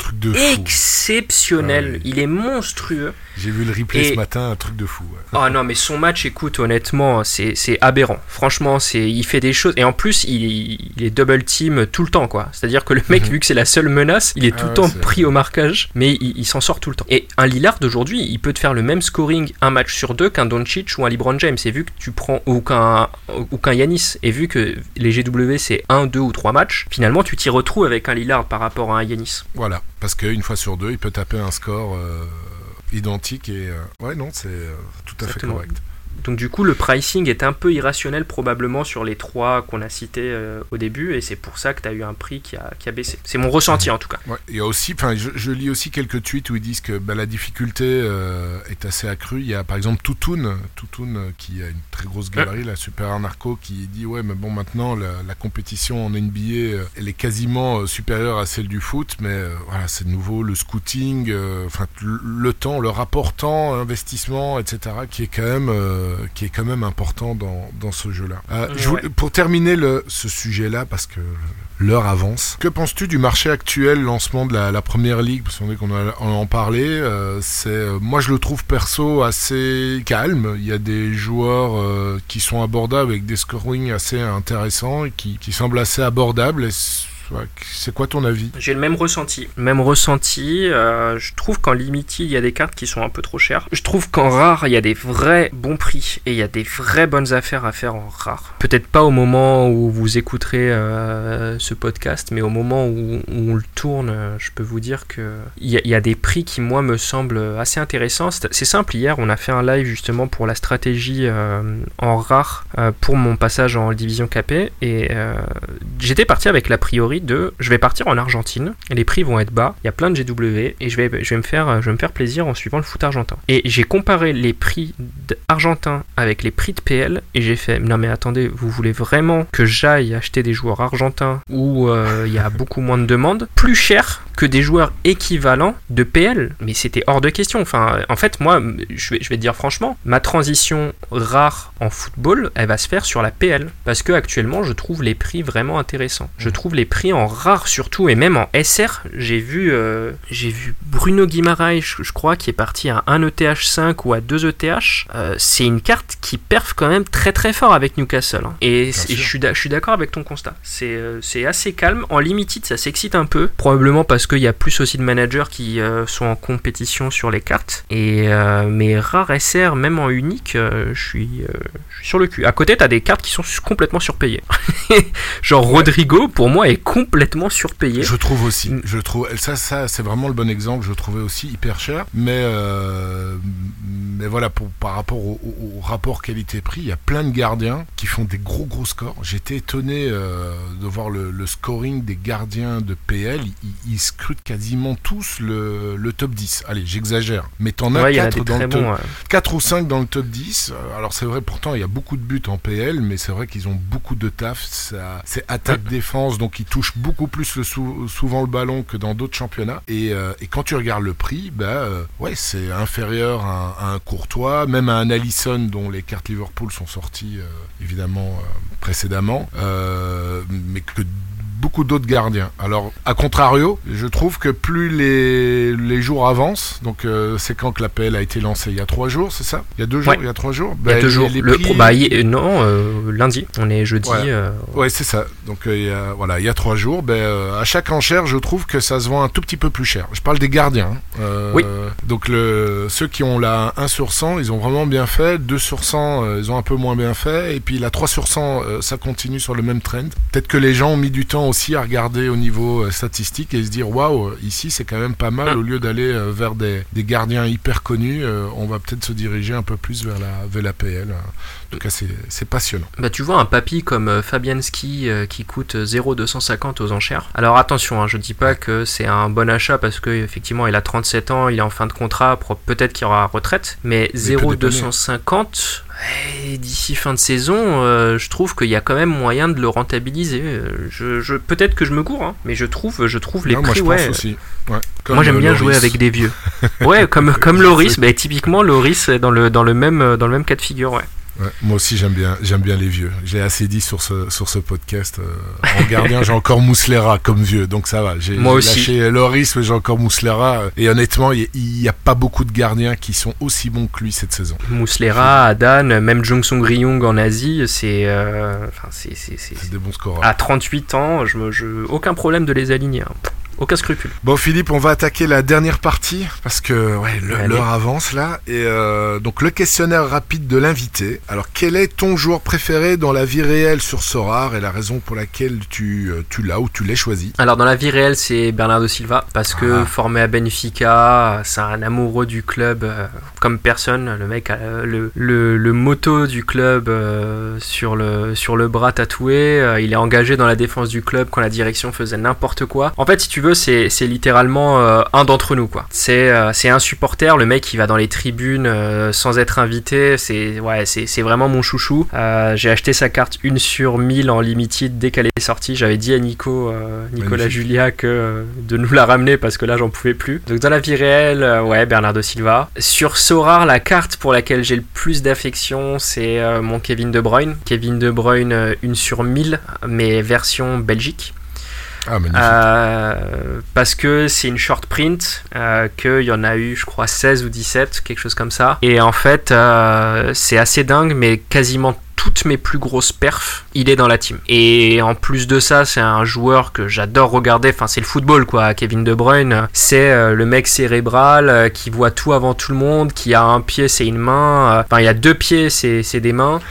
exceptionnel, il est monstrueux. J'ai vu le replay ce matin, un truc de fou. Oh non, mais son match, écoute, honnêtement, c'est aberrant. Franchement, c'est il fait des choses. Et en plus, il, est double team tout le temps, quoi. C'est-à-dire que le mec, mhm. vu que c'est la seule menace, il est tout le ah temps pris au marquage, mais il, s'en sort tout le temps. Et un Lillard d'aujourd'hui, il peut te faire le même scoring un match sur deux qu'un Doncic ou un LeBron James. Et vu que tu prends, ou qu'un ou qu'un Yanis, et vu que les GW c'est un, deux ou trois matchs, finalement, tu t'y retrouves avec un Lillard par rapport à un Yanis. Voilà, parce qu'une fois sur deux, il peut taper un score. Euh, identique et euh, ouais non c'est euh, tout à fait correct. Donc du coup, le pricing est un peu irrationnel probablement sur les trois qu'on a cités euh, au début, et c'est pour ça que tu as eu un prix qui a, qui a baissé. C'est mon ressenti en tout cas. Il y a aussi, je, je, lis aussi quelques tweets où ils disent que bah, la difficulté euh, est assez accrue. Il y a par exemple Toutoun, Toutoun euh, qui a une très grosse galerie, la Super Narco, qui dit ouais, mais bon, maintenant la, compétition en NBA, elle est quasiment supérieure à celle du foot, mais voilà, c'est de nouveau le scouting, le, le temps, le rapport temps, investissement, etc., qui est quand même qui est quand même important dans, dans ce jeu-là. Euh, Ouais. je voulais- pour terminer le, ce sujet-là, parce que l'heure avance, que penses-tu du marché actuel, lancement de la, la première ligue? Parce qu'on est qu'on a- on en parlait. euh, c'est, euh, moi, je le trouve perso assez calme. Il y a des joueurs euh, qui sont abordables avec des scoring assez intéressants et qui, qui semblent assez abordables. Et c'est- quoi ton avis? J'ai le même ressenti. Même ressenti. euh, je trouve qu'en limited, il y a des cartes qui sont un peu trop chères. Je trouve qu'en rare, il y a des vrais bons prix et il y a des vraies bonnes affaires à faire en rare. Peut-être pas au moment où vous écouterez euh, ce podcast, mais au moment où, on le tourne, je peux vous dire que il y, a- des prix qui moi me semblent assez intéressants. C'est simple. Hier, on a fait un live justement pour la stratégie euh, en rare pour mon passage en division KP et j'étais parti avec l'a priori de je vais partir en Argentine, les prix vont être bas, il y a plein de GW et je vais, je vais, me, faire, je vais me faire plaisir en suivant le foot argentin. Et j'ai comparé les prix argentins avec les prix de PL et j'ai fait non mais attendez, vous voulez vraiment que j'aille acheter des joueurs argentins où euh, il y a beaucoup moins de demandes, plus cher que des joueurs équivalents de PL Mais c'était hors de question. Enfin, en fait, moi, je vais, je vais te dire franchement, ma transition rare en football, elle va se faire sur la PL. Parce que actuellement, je trouve les prix vraiment intéressants. Je trouve les prix en rare surtout, et même en SR, j'ai vu, euh, j'ai vu Bruno Guimaraes, je, je crois, qui est parti à 1 ETH5 ou à 2 ETH. Euh, c'est une carte qui perf quand même très très fort avec Newcastle. hein. Et, je suis d'a- je suis d'accord avec ton constat. C'est euh, assez calme. En limited, ça s'excite un peu. Probablement parce qu'il y a plus aussi de managers qui euh, sont en compétition sur les cartes. Et mais rare SR, même en unique, je suis, je suis sur le cul. À côté, t'as des cartes qui sont complètement surpayées. Genre Rodrigo, pour moi, est complètement surpayé. Je trouve aussi. Mm. Je trouve ça, ça c'est vraiment le bon exemple. Je trouvais aussi hyper cher, mais euh, mais voilà, pour, par rapport au, au- au rapport qualité-prix, il y a plein de gardiens qui font des gros gros scores. J'étais étonné euh, de voir le, le scoring des gardiens de PL. Ils, ils scrutent quasiment tous le, le top 10. Allez, j'exagère, mais t'en as Ouais, il y en a 4 des dans très le top bons. ouais. 4 ou 5 dans le top 10. Euh, Alors c'est vrai, pourtant il y a beaucoup de buts en PL, mais c'est vrai qu'ils ont beaucoup de taf. C'est attaque-défense, donc ils touchent beaucoup plus souvent le ballon que dans d'autres championnats. Et, euh, quand tu regardes le prix, bah, euh, ouais, c'est inférieur à, un- Courtois, même à un Allison dont les cartes Liverpool sont sorties euh, évidemment précédemment, mais que beaucoup d'autres gardiens. Alors, à contrario, je trouve que plus les, les jours avancent, donc euh, c'est quand que l'appel a été lancé Il y a trois jours, c'est ça? Il y a deux jours Ouais. Il y a trois jours? Il y a Ben, deux jours. les Le, prix- bah, y- non, euh, lundi. On est jeudi. Ouais. euh, Ouais, c'est ça. Donc euh, il y a, voilà, il y a trois jours. Ben, à chaque enchère, je trouve que ça se vend un tout petit peu plus cher. Je parle des gardiens. hein. Oui. Donc le, ceux qui ont la 1 sur 100, ils ont vraiment bien fait. 2 sur 100, euh, ils ont un peu moins bien fait. Et puis la 3 sur 100, euh, ça continue sur le même trend. Peut-être que les gens ont mis du temps aussi à regarder au niveau euh, statistique et se dire waouh, ici c'est quand même pas mal. Au lieu d'aller euh, vers des, des gardiens hyper connus, euh, on va peut-être se diriger un peu plus vers la, vers la PL. En tout cas, c'est passionnant. Bah tu vois un papy comme Fabianski euh, qui coûte 0,250 aux enchères. Alors attention, hein, je dis pas que c'est un bon achat parce que effectivement il a 37 ans, il est en fin de contrat, peut-être qu'il aura retraite, mais il peut 0,250 ouais, d'ici fin de saison, euh, je trouve qu'il y a quand même moyen de le rentabiliser. Euh, Je, je- peut-être que je me cours, hein, mais je trouve, je trouve les Non, prix ouais. Ouais. Moi j'aime euh, bien jouer avec des vieux. Ouais, comme comme Loris, bah, typiquement Loris est dans le dans le même dans le même cas de figure, ouais. Ouais, moi aussi j'aime bien, j'aime bien les vieux. J'ai assez dit sur ce sur ce podcast. euh, en gardien, j'ai encore Mouslera comme vieux, donc ça va. J'ai Moi j'ai aussi. lâché Loris, mais j'ai encore Mouslera. euh, Et honnêtement, il n'y a, pas beaucoup de gardiens qui sont aussi bons que lui cette saison. Mouslera, Adan, même Jung Sung Ryung en Asie, euh, c'est- C'est des bons scores. à 38 ans, je me je aucun problème de les aligner. hein. Aucun scrupule. Bon Philippe, on va attaquer la dernière partie parce que ouais, l'heure avance là. Et euh, donc le questionnaire rapide de l'invité. Alors quel est ton joueur préféré dans la vie réelle sur Sorare et la raison pour laquelle tu, euh, tu l'as ou tu l'as choisi? Alors dans la vie réelle, c'est Bernardo Silva parce que Ah. formé à Benfica, c'est un amoureux du club euh, comme personne. Le mec a euh, le, le, le moto du club sur le sur le bras tatoué. Il est engagé dans la défense du club quand la direction faisait n'importe quoi. En fait, si tu veux, c'est c'est littéralement euh, un d'entre nous quoi. C'est euh, un supporter, le mec qui va dans les tribunes euh, sans être invité. C'est ouais, c'est vraiment mon chouchou. J'ai acheté sa carte une sur 1000 en limited dès qu'elle est sortie. J'avais dit à Nico, Nicolas Magnifique. Julia que de nous la ramener parce que là j'en pouvais plus. Donc dans la vie réelle, ouais, Bernardo Silva. Sur Sorar, la carte pour laquelle j'ai le plus d'affection, c'est mon Kevin De Bruyne. Kevin De Bruyne, une sur 1000, mais version Belgique. Ah. Euh, parce que c'est une short print, euh, qu'il y en a eu, je crois, 16 ou 17, quelque chose comme ça. Et en fait, euh, c'est assez dingue, mais quasiment toutes mes plus grosses perfs, il est dans la team. Et en plus de ça, c'est un joueur que j'adore regarder. Enfin, c'est le football, quoi. Kevin De Bruyne, c'est euh, le mec cérébral euh, qui voit tout avant tout le monde, qui a un pied, c'est une main. euh, Enfin, il a deux pieds, c'est des mains.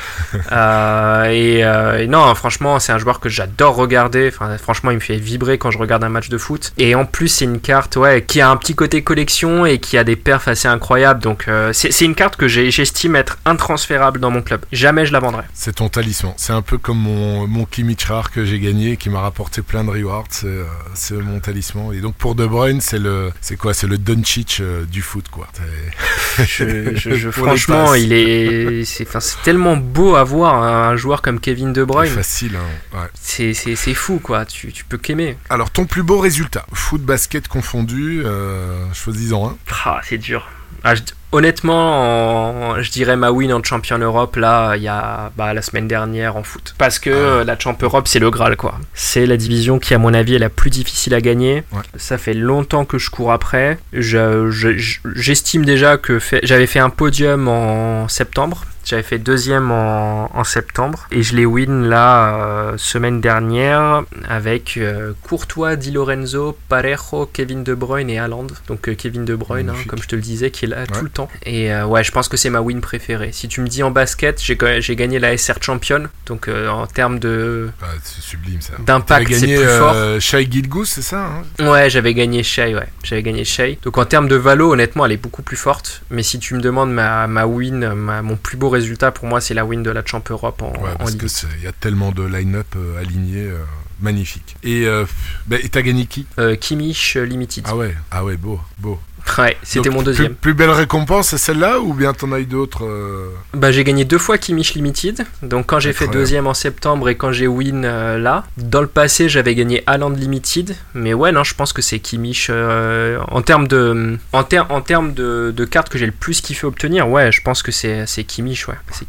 Euh, et, euh, et non, franchement, c'est un joueur que j'adore regarder. Enfin, franchement, il me fait vibrer quand je regarde un match de foot. Et en plus, c'est une carte, ouais, qui a un petit côté collection et qui a des perfs assez incroyables. Donc, euh, c'est une carte que j'estime être intransférable dans mon club. Jamais je la vendrai. C'est ton talisman. C'est un peu comme mon, mon Kimmich rare que j'ai gagné et qui m'a rapporté plein de rewards. C'est euh, c'est mon talisman. Et donc pour De Bruyne, c'est le c'est quoi? C'est le Doncic euh, du foot quoi. C'est- Je, je- je- Pour les franchement, il est, c'est, c'est tellement beau à voir un, joueur comme Kevin De C'est Bruyne. facile. hein. Ouais. C'est, c'est, c'est fou, quoi. Tu, tu peux qu'aimer. Alors ton plus beau résultat, foot basket confondu, euh, choisis-en un. Ah, c'est dur. Ah, je- honnêtement, en- je dirais ma win en Champion Europe là, il y a bah, la semaine dernière en foot. Parce que Ah. euh, la Champion Europe, c'est le Graal quoi. C'est la division qui, à mon avis, est la plus difficile à gagner. Ouais. Ça fait longtemps que je cours après. Je- je- je- J'estime déjà que j'avais fait un podium en septembre. J'avais fait deuxième en, en septembre et je l'ai win là euh, semaine dernière avec euh, Courtois, Di Lorenzo, Parejo, Kevin De Bruyne et Haaland. Donc euh, Kevin De Bruyne, hein, comme je te le disais, qui est là Ouais. tout le temps. Et ouais, je pense que c'est ma win préférée. Si tu me dis en basket, j'ai ga- j'ai gagné la SR Champion. Donc en termes de Ah, c'est sublime ça. d'impact, c'est plus fort. Shai Gilgeous, c'est ça hein? Ouais, j'avais gagné Shea, ouais. J'avais gagné Shea. Donc en termes de valo, honnêtement, elle est beaucoup plus forte. Mais si tu me demandes ma, ma win, ma- mon plus beau résultat, pour moi, c'est la win de la Champ Europe en, Ouais, en Ligue. il y a tellement de line-up euh, alignés, euh, magnifique. Et euh, bah, t'as gagné qui? Euh, Kimmich euh, Limited. Ah ouais, ah ouais, beau, beau. Ouais, c'était mon deuxième. Plus, belle récompense, c'est celle-là ou bien t'en as eu d'autres euh, Bah, j'ai gagné deux fois Kimmich Limited. Donc, quand j'ai fait deuxième en septembre et quand j'ai win euh, là. Dans le passé, j'avais gagné Haaland Limited. Mais ouais, non, je pense que c'est Kimmich. euh, en termes de, en ter- en termes de, de cartes que j'ai le plus kiffé obtenir, ouais, je pense que c'est c'est Kimmich, ouais. C'est.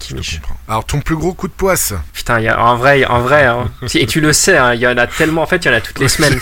Alors ton plus gros coup de poisse Putain, y a, en vrai, en vrai, hein. et tu le sais, hein, il y en a tellement, en fait, il y en a toutes les semaines.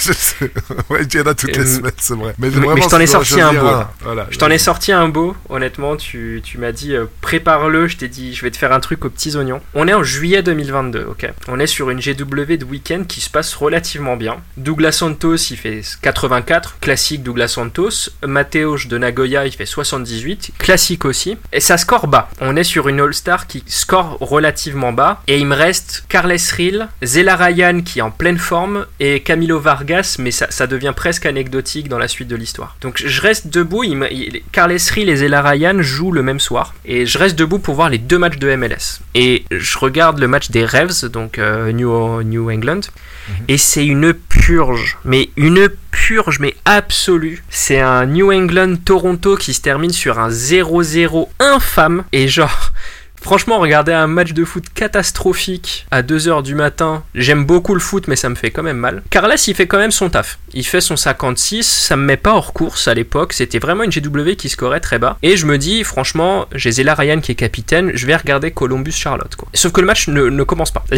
Ouais, il y en a toutes les semaines, c'est vrai. mais vraiment, je t'en ai sorti un beau. Voilà. Je t'en ai sorti un beau, honnêtement, tu, tu m'as dit euh, prépare-le, je t'ai dit je vais te faire un truc aux petits oignons. On est en juillet 2022, ok On est sur une GW de week-end qui se passe relativement bien. Douglas Santos il fait 84, classique Douglas Santos. Mateusz de Nagoya il fait 78, classique aussi. Et ça score bas. On est sur une All-Star qui score relativement bas. Et il me reste Carles Rill, Zela Ryan qui est en pleine forme et Camilo Vargas, mais ça, ça devient presque anecdotique dans la suite de l'histoire. Donc je reste debout. Il il- Carles Rill et Zela Ryan jouent le même soir. Et je reste debout pour voir les deux matchs de MLS. Et je regarde le match des Revs, donc euh, New, New England. Et c'est une purge, mais une purge, mais absolue. C'est un New England-Toronto qui se termine sur un 0-0 infâme. Et genre, franchement, regarder un match de foot catastrophique à 2h du matin, j'aime beaucoup le foot, mais ça me fait quand même mal. Carles, il fait quand même son taf. Il fait son 56, ça me met pas hors course à l'époque. C'était vraiment une GW qui scorait très bas. Et je me dis, franchement, j'ai Zela Ryan qui est capitaine, je vais regarder Columbus-Charlotte. Sauf que le match ne, commence pas.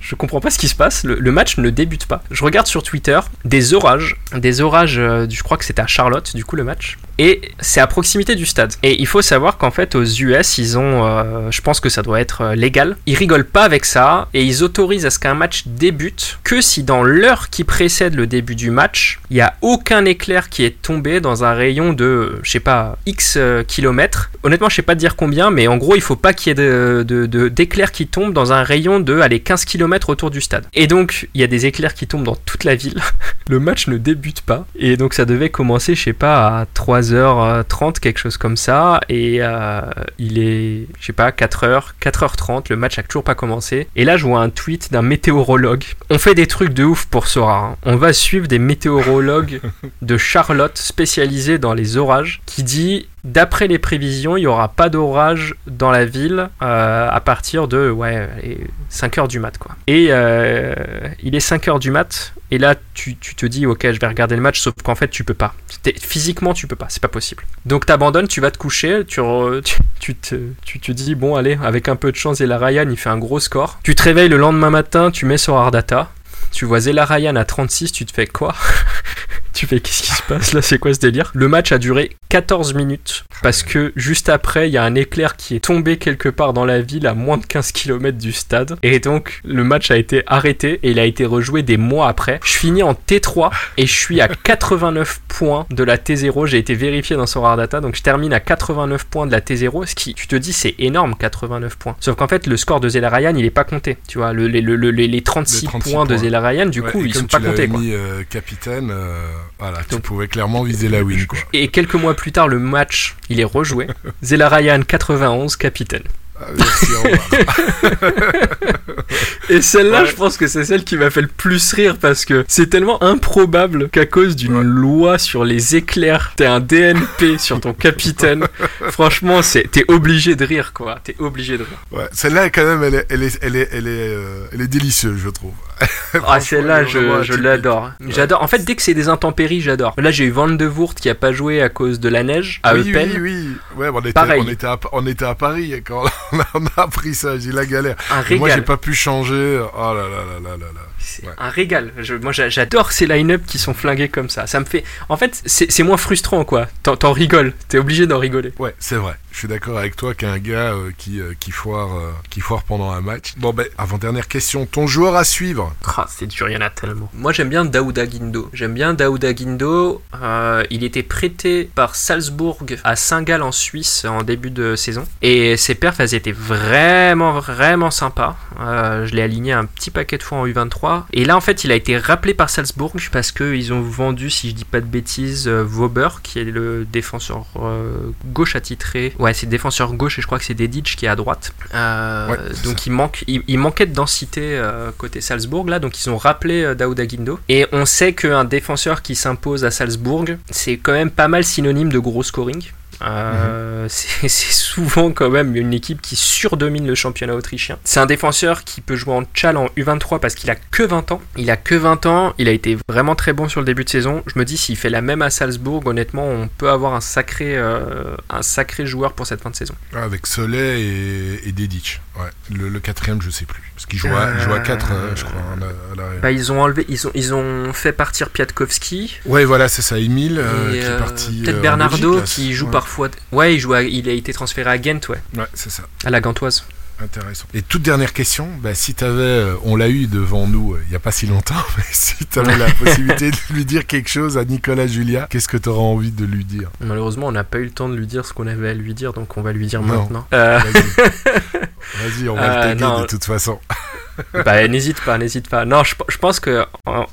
Je comprends pas ce qui se passe, le, match ne débute pas. Je regarde sur Twitter des orages, des orages, euh, je crois que c'était à Charlotte, du coup le match. Et c'est à proximité du stade. Et il faut savoir qu'en fait, aux US, ils ont, euh, je pense que ça doit être euh, légal, ils rigolent pas avec ça et ils autorisent à ce qu'un match débute que si dans l'heure qui précède le début du match, il n'y a aucun éclair qui est tombé dans un rayon de, je sais pas, X euh, kilomètres. Honnêtement, je sais pas dire combien, mais en gros, il faut pas qu'il y ait d'éclairs de, qui tombent dans un rayon de, allez, 15 km autour du stade. Et donc, il y a des éclairs qui tombent dans toute la ville. le match ne débute pas. Et donc, ça devait commencer, je sais pas, à 3h30, quelque chose comme ça. Et euh, il est, je sais pas, 4h, 4h30, le match a toujours pas commencé. Et là, je vois un tweet d'un météorologue. On fait des trucs de ouf pour Sora. hein. On va suivre des météorologues de Charlotte spécialisés dans les orages qui dit D'après les prévisions, il n'y aura pas d'orage dans la ville euh, à partir de ouais, 5h du mat. Quoi. Et euh, il est 5h du mat, et là tu, te dis ok, je vais regarder le match, sauf qu'en fait tu peux pas. Physiquement tu peux pas, c'est pas possible. Donc t'abandonnes, tu vas te coucher, tu, tu, te, tu te dis bon, allez, avec un peu de chance, Zela Ryan il fait un gros score. Tu te réveilles le lendemain matin, tu mets sur Ardata, tu vois Zela Ryan à 36, tu te fais quoi tu fais qu'est-ce qui se passe là, c'est quoi ce délire? Le match a duré 14 minutes parce que juste après, il y a un éclair qui est tombé quelque part dans la ville à moins de 15 km du stade. Et donc le match a été arrêté et il a été rejoué des mois après. Je finis en T3 et je suis à 89 points de la T0, j'ai été vérifié dans Sorar Data donc je termine à 89 points de la T0, ce qui tu te dis c'est énorme 89 points. Sauf qu'en fait, le score de Zela Ryan, il est pas compté, tu vois, le, le, le, les 36, 36 points, de Zela Ryan, du ouais, coup, ils sont pas comptés mis, quoi. Euh, capitaine euh, voilà, tu Donc, pouvais clairement viser la win. Quoi. Et quelques mois plus tard, le match, il est rejoué. Zela Ryan, 91, capitaine. Merci, et celle-là, ouais. je pense que c'est celle qui m'a fait le plus rire parce que c'est tellement improbable qu'à cause d'une ouais. loi sur les éclairs, t'es un DNP sur ton capitaine. Franchement, t'es obligé de rire, quoi. T'es obligé de rire. Ouais, celle-là, quand même, elle est, elle est, elle est, elle est, euh, elle est délicieuse, je trouve. ah, celle-là, je, je l'adore. J'adore. En fait, dès que c'est des intempéries, j'adore. Là, j'ai eu Van de Voort qui a pas joué à cause de la neige à oui, Eupen. Oui, oui, ouais, on était, Pareil. on était, à, on était à Paris quand on a appris ça. J'ai la galère. Un régal. Moi, j'ai pas pu changer. Oh là là là là là là. C'est ouais. un régal. Je, moi, j'adore ces line-up qui sont flingués comme ça. Ça me fait. En fait, c'est moins frustrant, quoi. T'en rigoles. T'es obligé d'en rigoler. Ouais, c'est vrai. Je suis d'accord avec toi qu'un gars euh, qui, euh, qui, foire, euh, qui foire pendant un match. Bon, ben, avant-dernière question. Ton joueur à suivre? Ah, C'est dur, il y en a tellement. Moi, j'aime bien Daouda Guindo. J'aime bien Daouda Guindo. Euh, il était prêté par Salzbourg à Saint-Gall en Suisse en début de saison. Et ses perfs, elles étaient vraiment, vraiment sympas. Euh, je l'ai aligné un petit paquet de fois en U23. Et là, en fait, il a été rappelé par Salzbourg parce qu'ils ont vendu, si je dis pas de bêtises, Vauber, qui est le défenseur gauche attitré. Ouais, c'est défenseur gauche et je crois que c'est Dedic qui est à droite. Euh, ouais, donc il, manque, il, il, manquait de densité euh, côté Salzbourg là, donc ils ont rappelé euh, Daouda Guindo. Et on sait qu'un défenseur qui s'impose à Salzbourg, c'est quand même pas mal synonyme de gros scoring. Euh, mmh. C'est souvent quand même une équipe qui surdomine le championnat autrichien. C'est un défenseur qui peut jouer en tchal en U23 parce qu'il a que 20 ans. Il a que 20 ans, il a été vraiment très bon sur le début de saison. Je me dis s'il fait la même à Salzbourg, honnêtement, on peut avoir un sacré, euh, un sacré joueur pour cette fin de saison. Ah, avec Soleil et, et Dedic. Ouais. Le, le, quatrième, je sais plus. Parce qu'il joue, euh... joue, à 4, euh, je crois. À la... bah, ils ont enlevé, ils ont, ils ont fait partir Piatkowski. Ouais, voilà, c'est ça. Emile qui est parti. Peut-être Bernardo Belgique, qui joue ouais. parfois. Ouais, il, joue à... il a été transféré à Ghent, ouais. Ouais, c'est ça. À la Gantoise. Intéressant. Et toute dernière question, bah, si tu avais, euh, on l'a eu devant nous il euh, n'y a pas si longtemps, mais si tu avais la possibilité de lui dire quelque chose à Nicolas Julia, qu'est-ce que tu aurais envie de lui dire? Malheureusement, on n'a pas eu le temps de lui dire ce qu'on avait à lui dire, donc on va lui dire non. maintenant. Euh... Vas-y, on va le taguer de toute façon. bah n'hésite pas, n'hésite pas. Non, je, je, pense que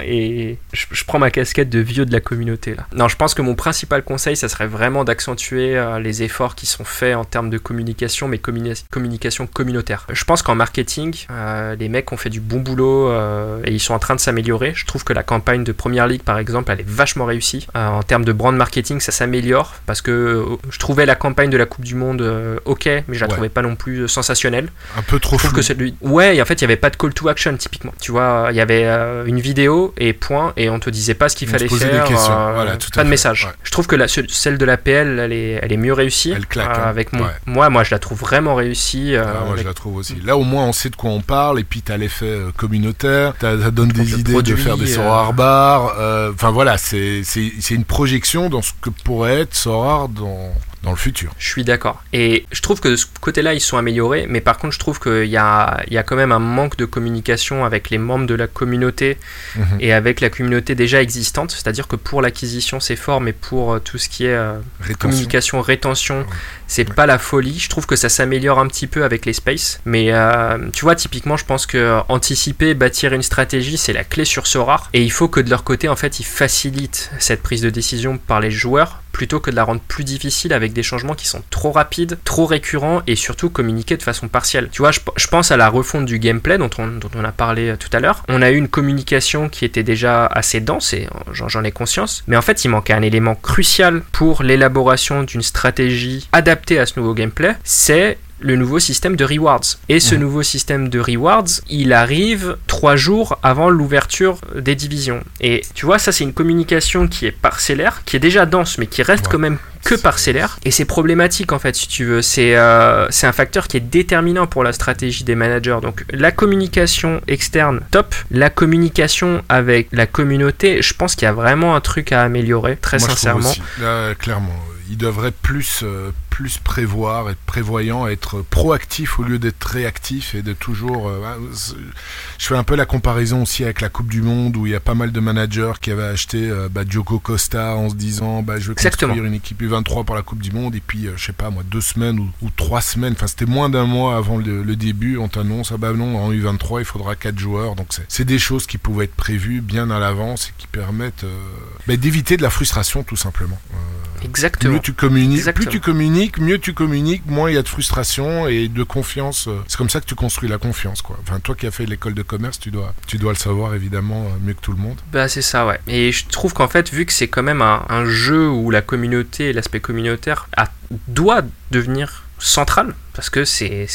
et je, je, prends ma casquette de vieux de la communauté là. Non, je pense que mon principal conseil, ça serait vraiment d'accentuer euh, les efforts qui sont faits en termes de communication, mais communi communication communautaire. Je pense qu'en marketing, euh, les mecs ont fait du bon boulot euh, et ils sont en train de s'améliorer. Je trouve que la campagne de Première Ligue, par exemple, elle est vachement réussie. En termes de brand marketing, ça s'améliore parce que je trouvais la campagne de la Coupe du Monde ok, mais je la ouais. trouvais pas non plus sensationnelle. Un peu trop je trouve flou. que celui, ouais, et en fait, il y avait pas de de call to action typiquement. Tu vois, il y avait euh, une vidéo et point, et on te disait pas ce qu'il fallait faire. Des questions. Euh, voilà, pas de message. Je trouve que la, celle de la PL, elle est, elle est mieux réussie. Elle claque. Hein. avec moi, moi, je la trouve vraiment réussie. Ah, moi, je la trouve aussi. Là, au moins, on sait de quoi on parle, et puis tu as l'effet communautaire, ça donne des idées de faire des Sorare bars. Enfin voilà, c'est une projection dans ce que pourrait être Sorare dans dans le futur. Je suis d'accord. Et je trouve que de ce côté-là, ils sont améliorés, mais par contre, je trouve qu'il y a, y a quand même un manque de communication avec les membres de la communauté mhm. et avec la communauté déjà existante. C'est-à-dire que pour l'acquisition, c'est fort, mais pour euh, tout ce qui est euh, communication, rétention, c'est pas la folie. Je trouve que ça s'améliore un petit peu avec les spaces. Mais euh, tu vois, typiquement, je pense que anticiper, bâtir une stratégie, c'est la clé sur ce rare. Et il faut que de leur côté, en fait, ils facilitent cette prise de décision par les joueurs plutôt que de la rendre plus difficile avec des changements qui sont trop rapides, trop récurrents et surtout communiqués de façon partielle. Tu vois, je, pense à la refonte du gameplay dont on, dont on a parlé euh, tout à l'heure. On a eu une communication qui était déjà assez dense et j'en ai conscience, mais en fait il manquait un élément crucial pour l'élaboration d'une stratégie adaptée à ce nouveau gameplay, c'est le nouveau système de rewards. Et ce mmh. nouveau système de rewards, il arrive trois jours avant l'ouverture des divisions. Et tu vois, ça c'est une communication qui est parcellaire, qui est déjà dense, mais qui reste quand même que parcellaire. Et c'est problématique en fait, si tu veux. C'est euh, un facteur qui est déterminant pour la stratégie des managers. Donc la communication externe, top. La communication avec la communauté, je pense qu'il y a vraiment un truc à améliorer, très sincèrement. Là, clairement il devrait plus, euh, plus prévoir, être prévoyant, être proactif au lieu d'être réactif et de toujours. Euh, je fais un peu la comparaison aussi avec la Coupe du Monde où il y a pas mal de managers qui avaient acheté euh, bah, Diogo Costa en se disant bah, je vais construire une équipe U23 pour la Coupe du Monde et puis je sais pas moi deux semaines ou, trois semaines, enfin c'était moins d'un mois avant le, début, on t'annonce ah bah non en U23 il faudra quatre joueurs donc c'est des choses qui pouvaient être prévues bien à l'avance et qui permettent bah, d'éviter de la frustration tout simplement. Exactement. Plus tu communiques, plus tu communiques, mieux tu communiques, moins il y a de frustration et de confiance. C'est comme ça que tu construis la confiance, quoi. Enfin, toi qui as fait l'école de commerce, tu dois, tu dois le savoir évidemment euh, mieux que tout le monde. Bah c'est ça, ouais. Et je trouve qu'en fait, vu que c'est quand même un, un, jeu où la communauté, l'aspect communautaire, a, doit devenir central parce que c'est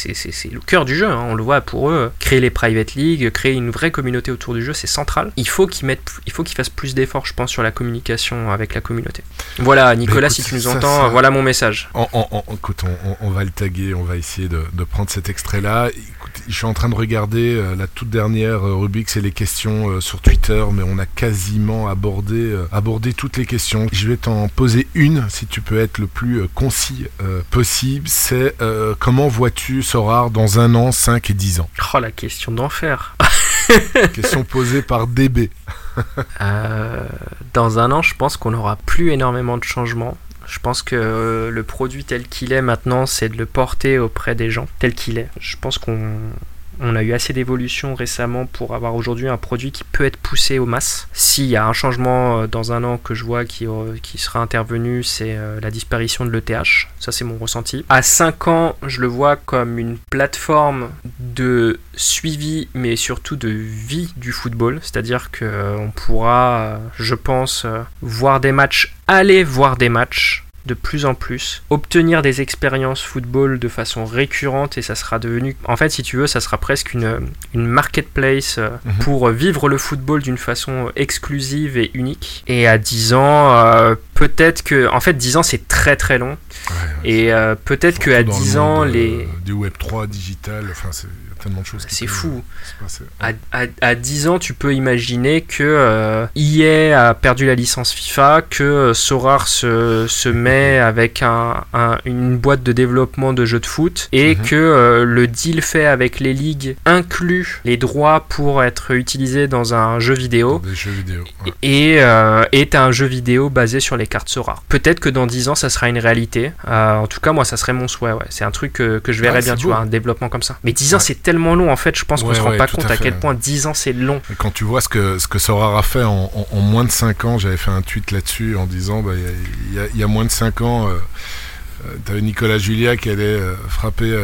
le cœur du jeu, hein. on le voit pour eux, créer les private league, créer une vraie communauté autour du jeu, c'est central. Il faut qu'ils mettent, il faut qu'ils fassent plus d'efforts, je pense, sur la communication avec la communauté. Voilà, Nicolas, si tu nous entends, voilà mon message. écoute, on, va le taguer, on va essayer de, prendre cet extrait-là. Je suis en train de regarder euh, la toute dernière euh, rubrique, c'est les questions euh, sur Twitter, mais on a quasiment abordé, abordé toutes les questions. Je vais t'en poser une, si tu peux être le plus concis possible. C'est comment vois-tu Sorar dans un an, 5 et 10 ans? Oh, la question d'enfer Question posée par DB. dans un an, je pense qu'on n'aura plus énormément de changements. Je pense que le produit tel qu'il est maintenant, c'est de le porter auprès des gens tel qu'il est. Je pense qu'on on a eu assez d'évolution récemment pour avoir aujourd'hui un produit qui peut être poussé aux masses. S'il y a un changement euh, dans un an que je vois qui, euh, qui sera intervenu, c'est euh, la disparition de l'ETH. Ça, c'est mon ressenti. À 5 ans, je le vois comme une plateforme de suivi, mais surtout de vie du football. C'est-à-dire qu'on pourra, je pense, voir des matchs, aller voir des matchs de plus en plus, obtenir des expériences football de façon récurrente et ça sera devenu, en fait si tu veux, ça sera presque une, une marketplace euh, mhm. pour vivre le football d'une façon exclusive et unique. Et à 10 ans, euh, peut-être que, en fait 10 ans c'est très très long. et euh, peut-être que à 10 ans, les... du Web 3 digital, enfin c'est c'est fou. À, 10 ans, tu peux imaginer que euh, EA a perdu la licence FIFA, que euh, Sorar se, se met avec un, une boîte de développement de jeux de foot et mhm. que euh, le deal fait avec les ligues inclut les droits pour être utilisés dans un jeu vidéo, et est un jeu vidéo basé sur les cartes Sorar. Peut-être que dans 10 ans, ça sera une réalité. en tout cas, moi, ça serait mon souhait. Ouais. C'est un truc que, que je verrais bien, tu vois, un développement comme ça. Mais 10 ans, c'est tellement long en fait, je pense qu'on se rend pas compte à, quel point 10 ans c'est long. quand tu vois ce que, ce que Sora a fait en, moins de 5 ans, j'avais fait un tweet là-dessus en disant bah, il bah, y, y, a moins de 5 ans. Euh, euh, T'avais Nicolas Julia qui allait euh, frapper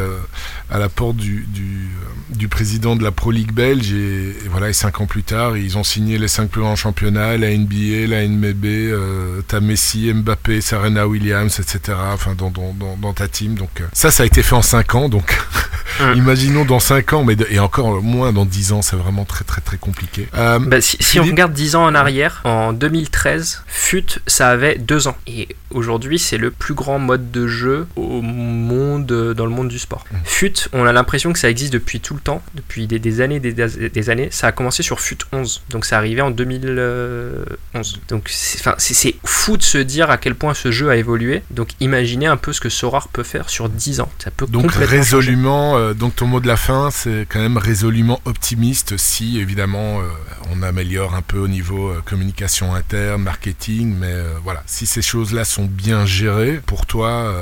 à la porte du, du, du président de la Pro League belge et, voilà, et cinq ans plus tard, ils ont signé les cinq plus grands championnats, la NBA, la NMB, euh, t'as Messi, Mbappé, Serena Williams, etc. Enfin, dans, dans, dans, ta team. Donc euh, ça, ça a été fait en cinq ans. Donc imaginons dans cinq ans, mais et encore moins dans dix ans, c'est vraiment très très très compliqué. Euh, bah, si, si on regarde dix ans en arrière, en 2013, FUT, ça avait deux ans. Et aujourd'hui, c'est le plus grand mode de jeu au monde, dans le monde du sport. Hum. FUT, on a l'impression que ça existe depuis tout le temps, depuis des, années, des, des, années. Ça a commencé sur FUT 11, donc c'est arrivé en 2011. Donc c'est fou de se dire à quel point ce jeu a évolué. Donc imaginez un peu ce que Sorar peut faire sur 10 ans. Ça peut donc résolument, euh, donc ton mot de la fin, c'est quand même résolument optimiste si évidemment euh, on améliore un peu au niveau euh, communication interne, marketing, mais voilà, si ces choses-là sont bien gérées, pour toi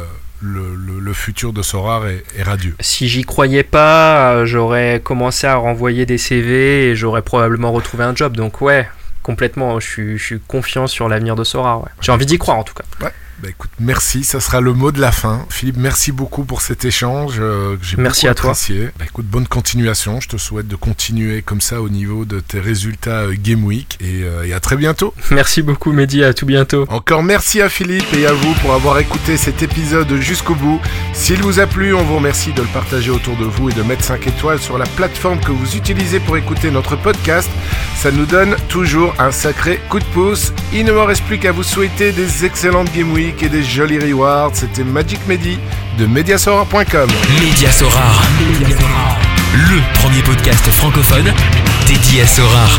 le, futur de Sorar est, radieux. Si j'y croyais pas, euh, j'aurais commencé à renvoyer des CV et j'aurais probablement retrouvé un job. Donc ouais, complètement, je suis, je suis confiant sur l'avenir de Sorar. J'ai envie d'y croire en tout cas. Ouais. Bah écoute, merci, ça sera le mot de la fin. Philippe, merci beaucoup pour cet échange euh, j'ai merci à apprécié. Toi. Bah écoute, bonne continuation. Je te souhaite de continuer comme ça au niveau de tes résultats euh, Game Week et, euh, et, à très bientôt. Merci beaucoup Mehdi, à tout bientôt. Encore merci à Philippe et à vous pour avoir écouté cet épisode jusqu'au bout. S'il vous a plu, on vous remercie de le partager autour de vous et de mettre 5 étoiles sur la plateforme que vous utilisez pour écouter notre podcast. Ça nous donne toujours un sacré coup de pouce. Il ne me reste plus qu'à vous souhaiter des excellentes Game Week et des jolis rewards. C'était Magic Medi de Mediasorar.com. Mediasorar, le premier podcast francophone dédié à Sorar.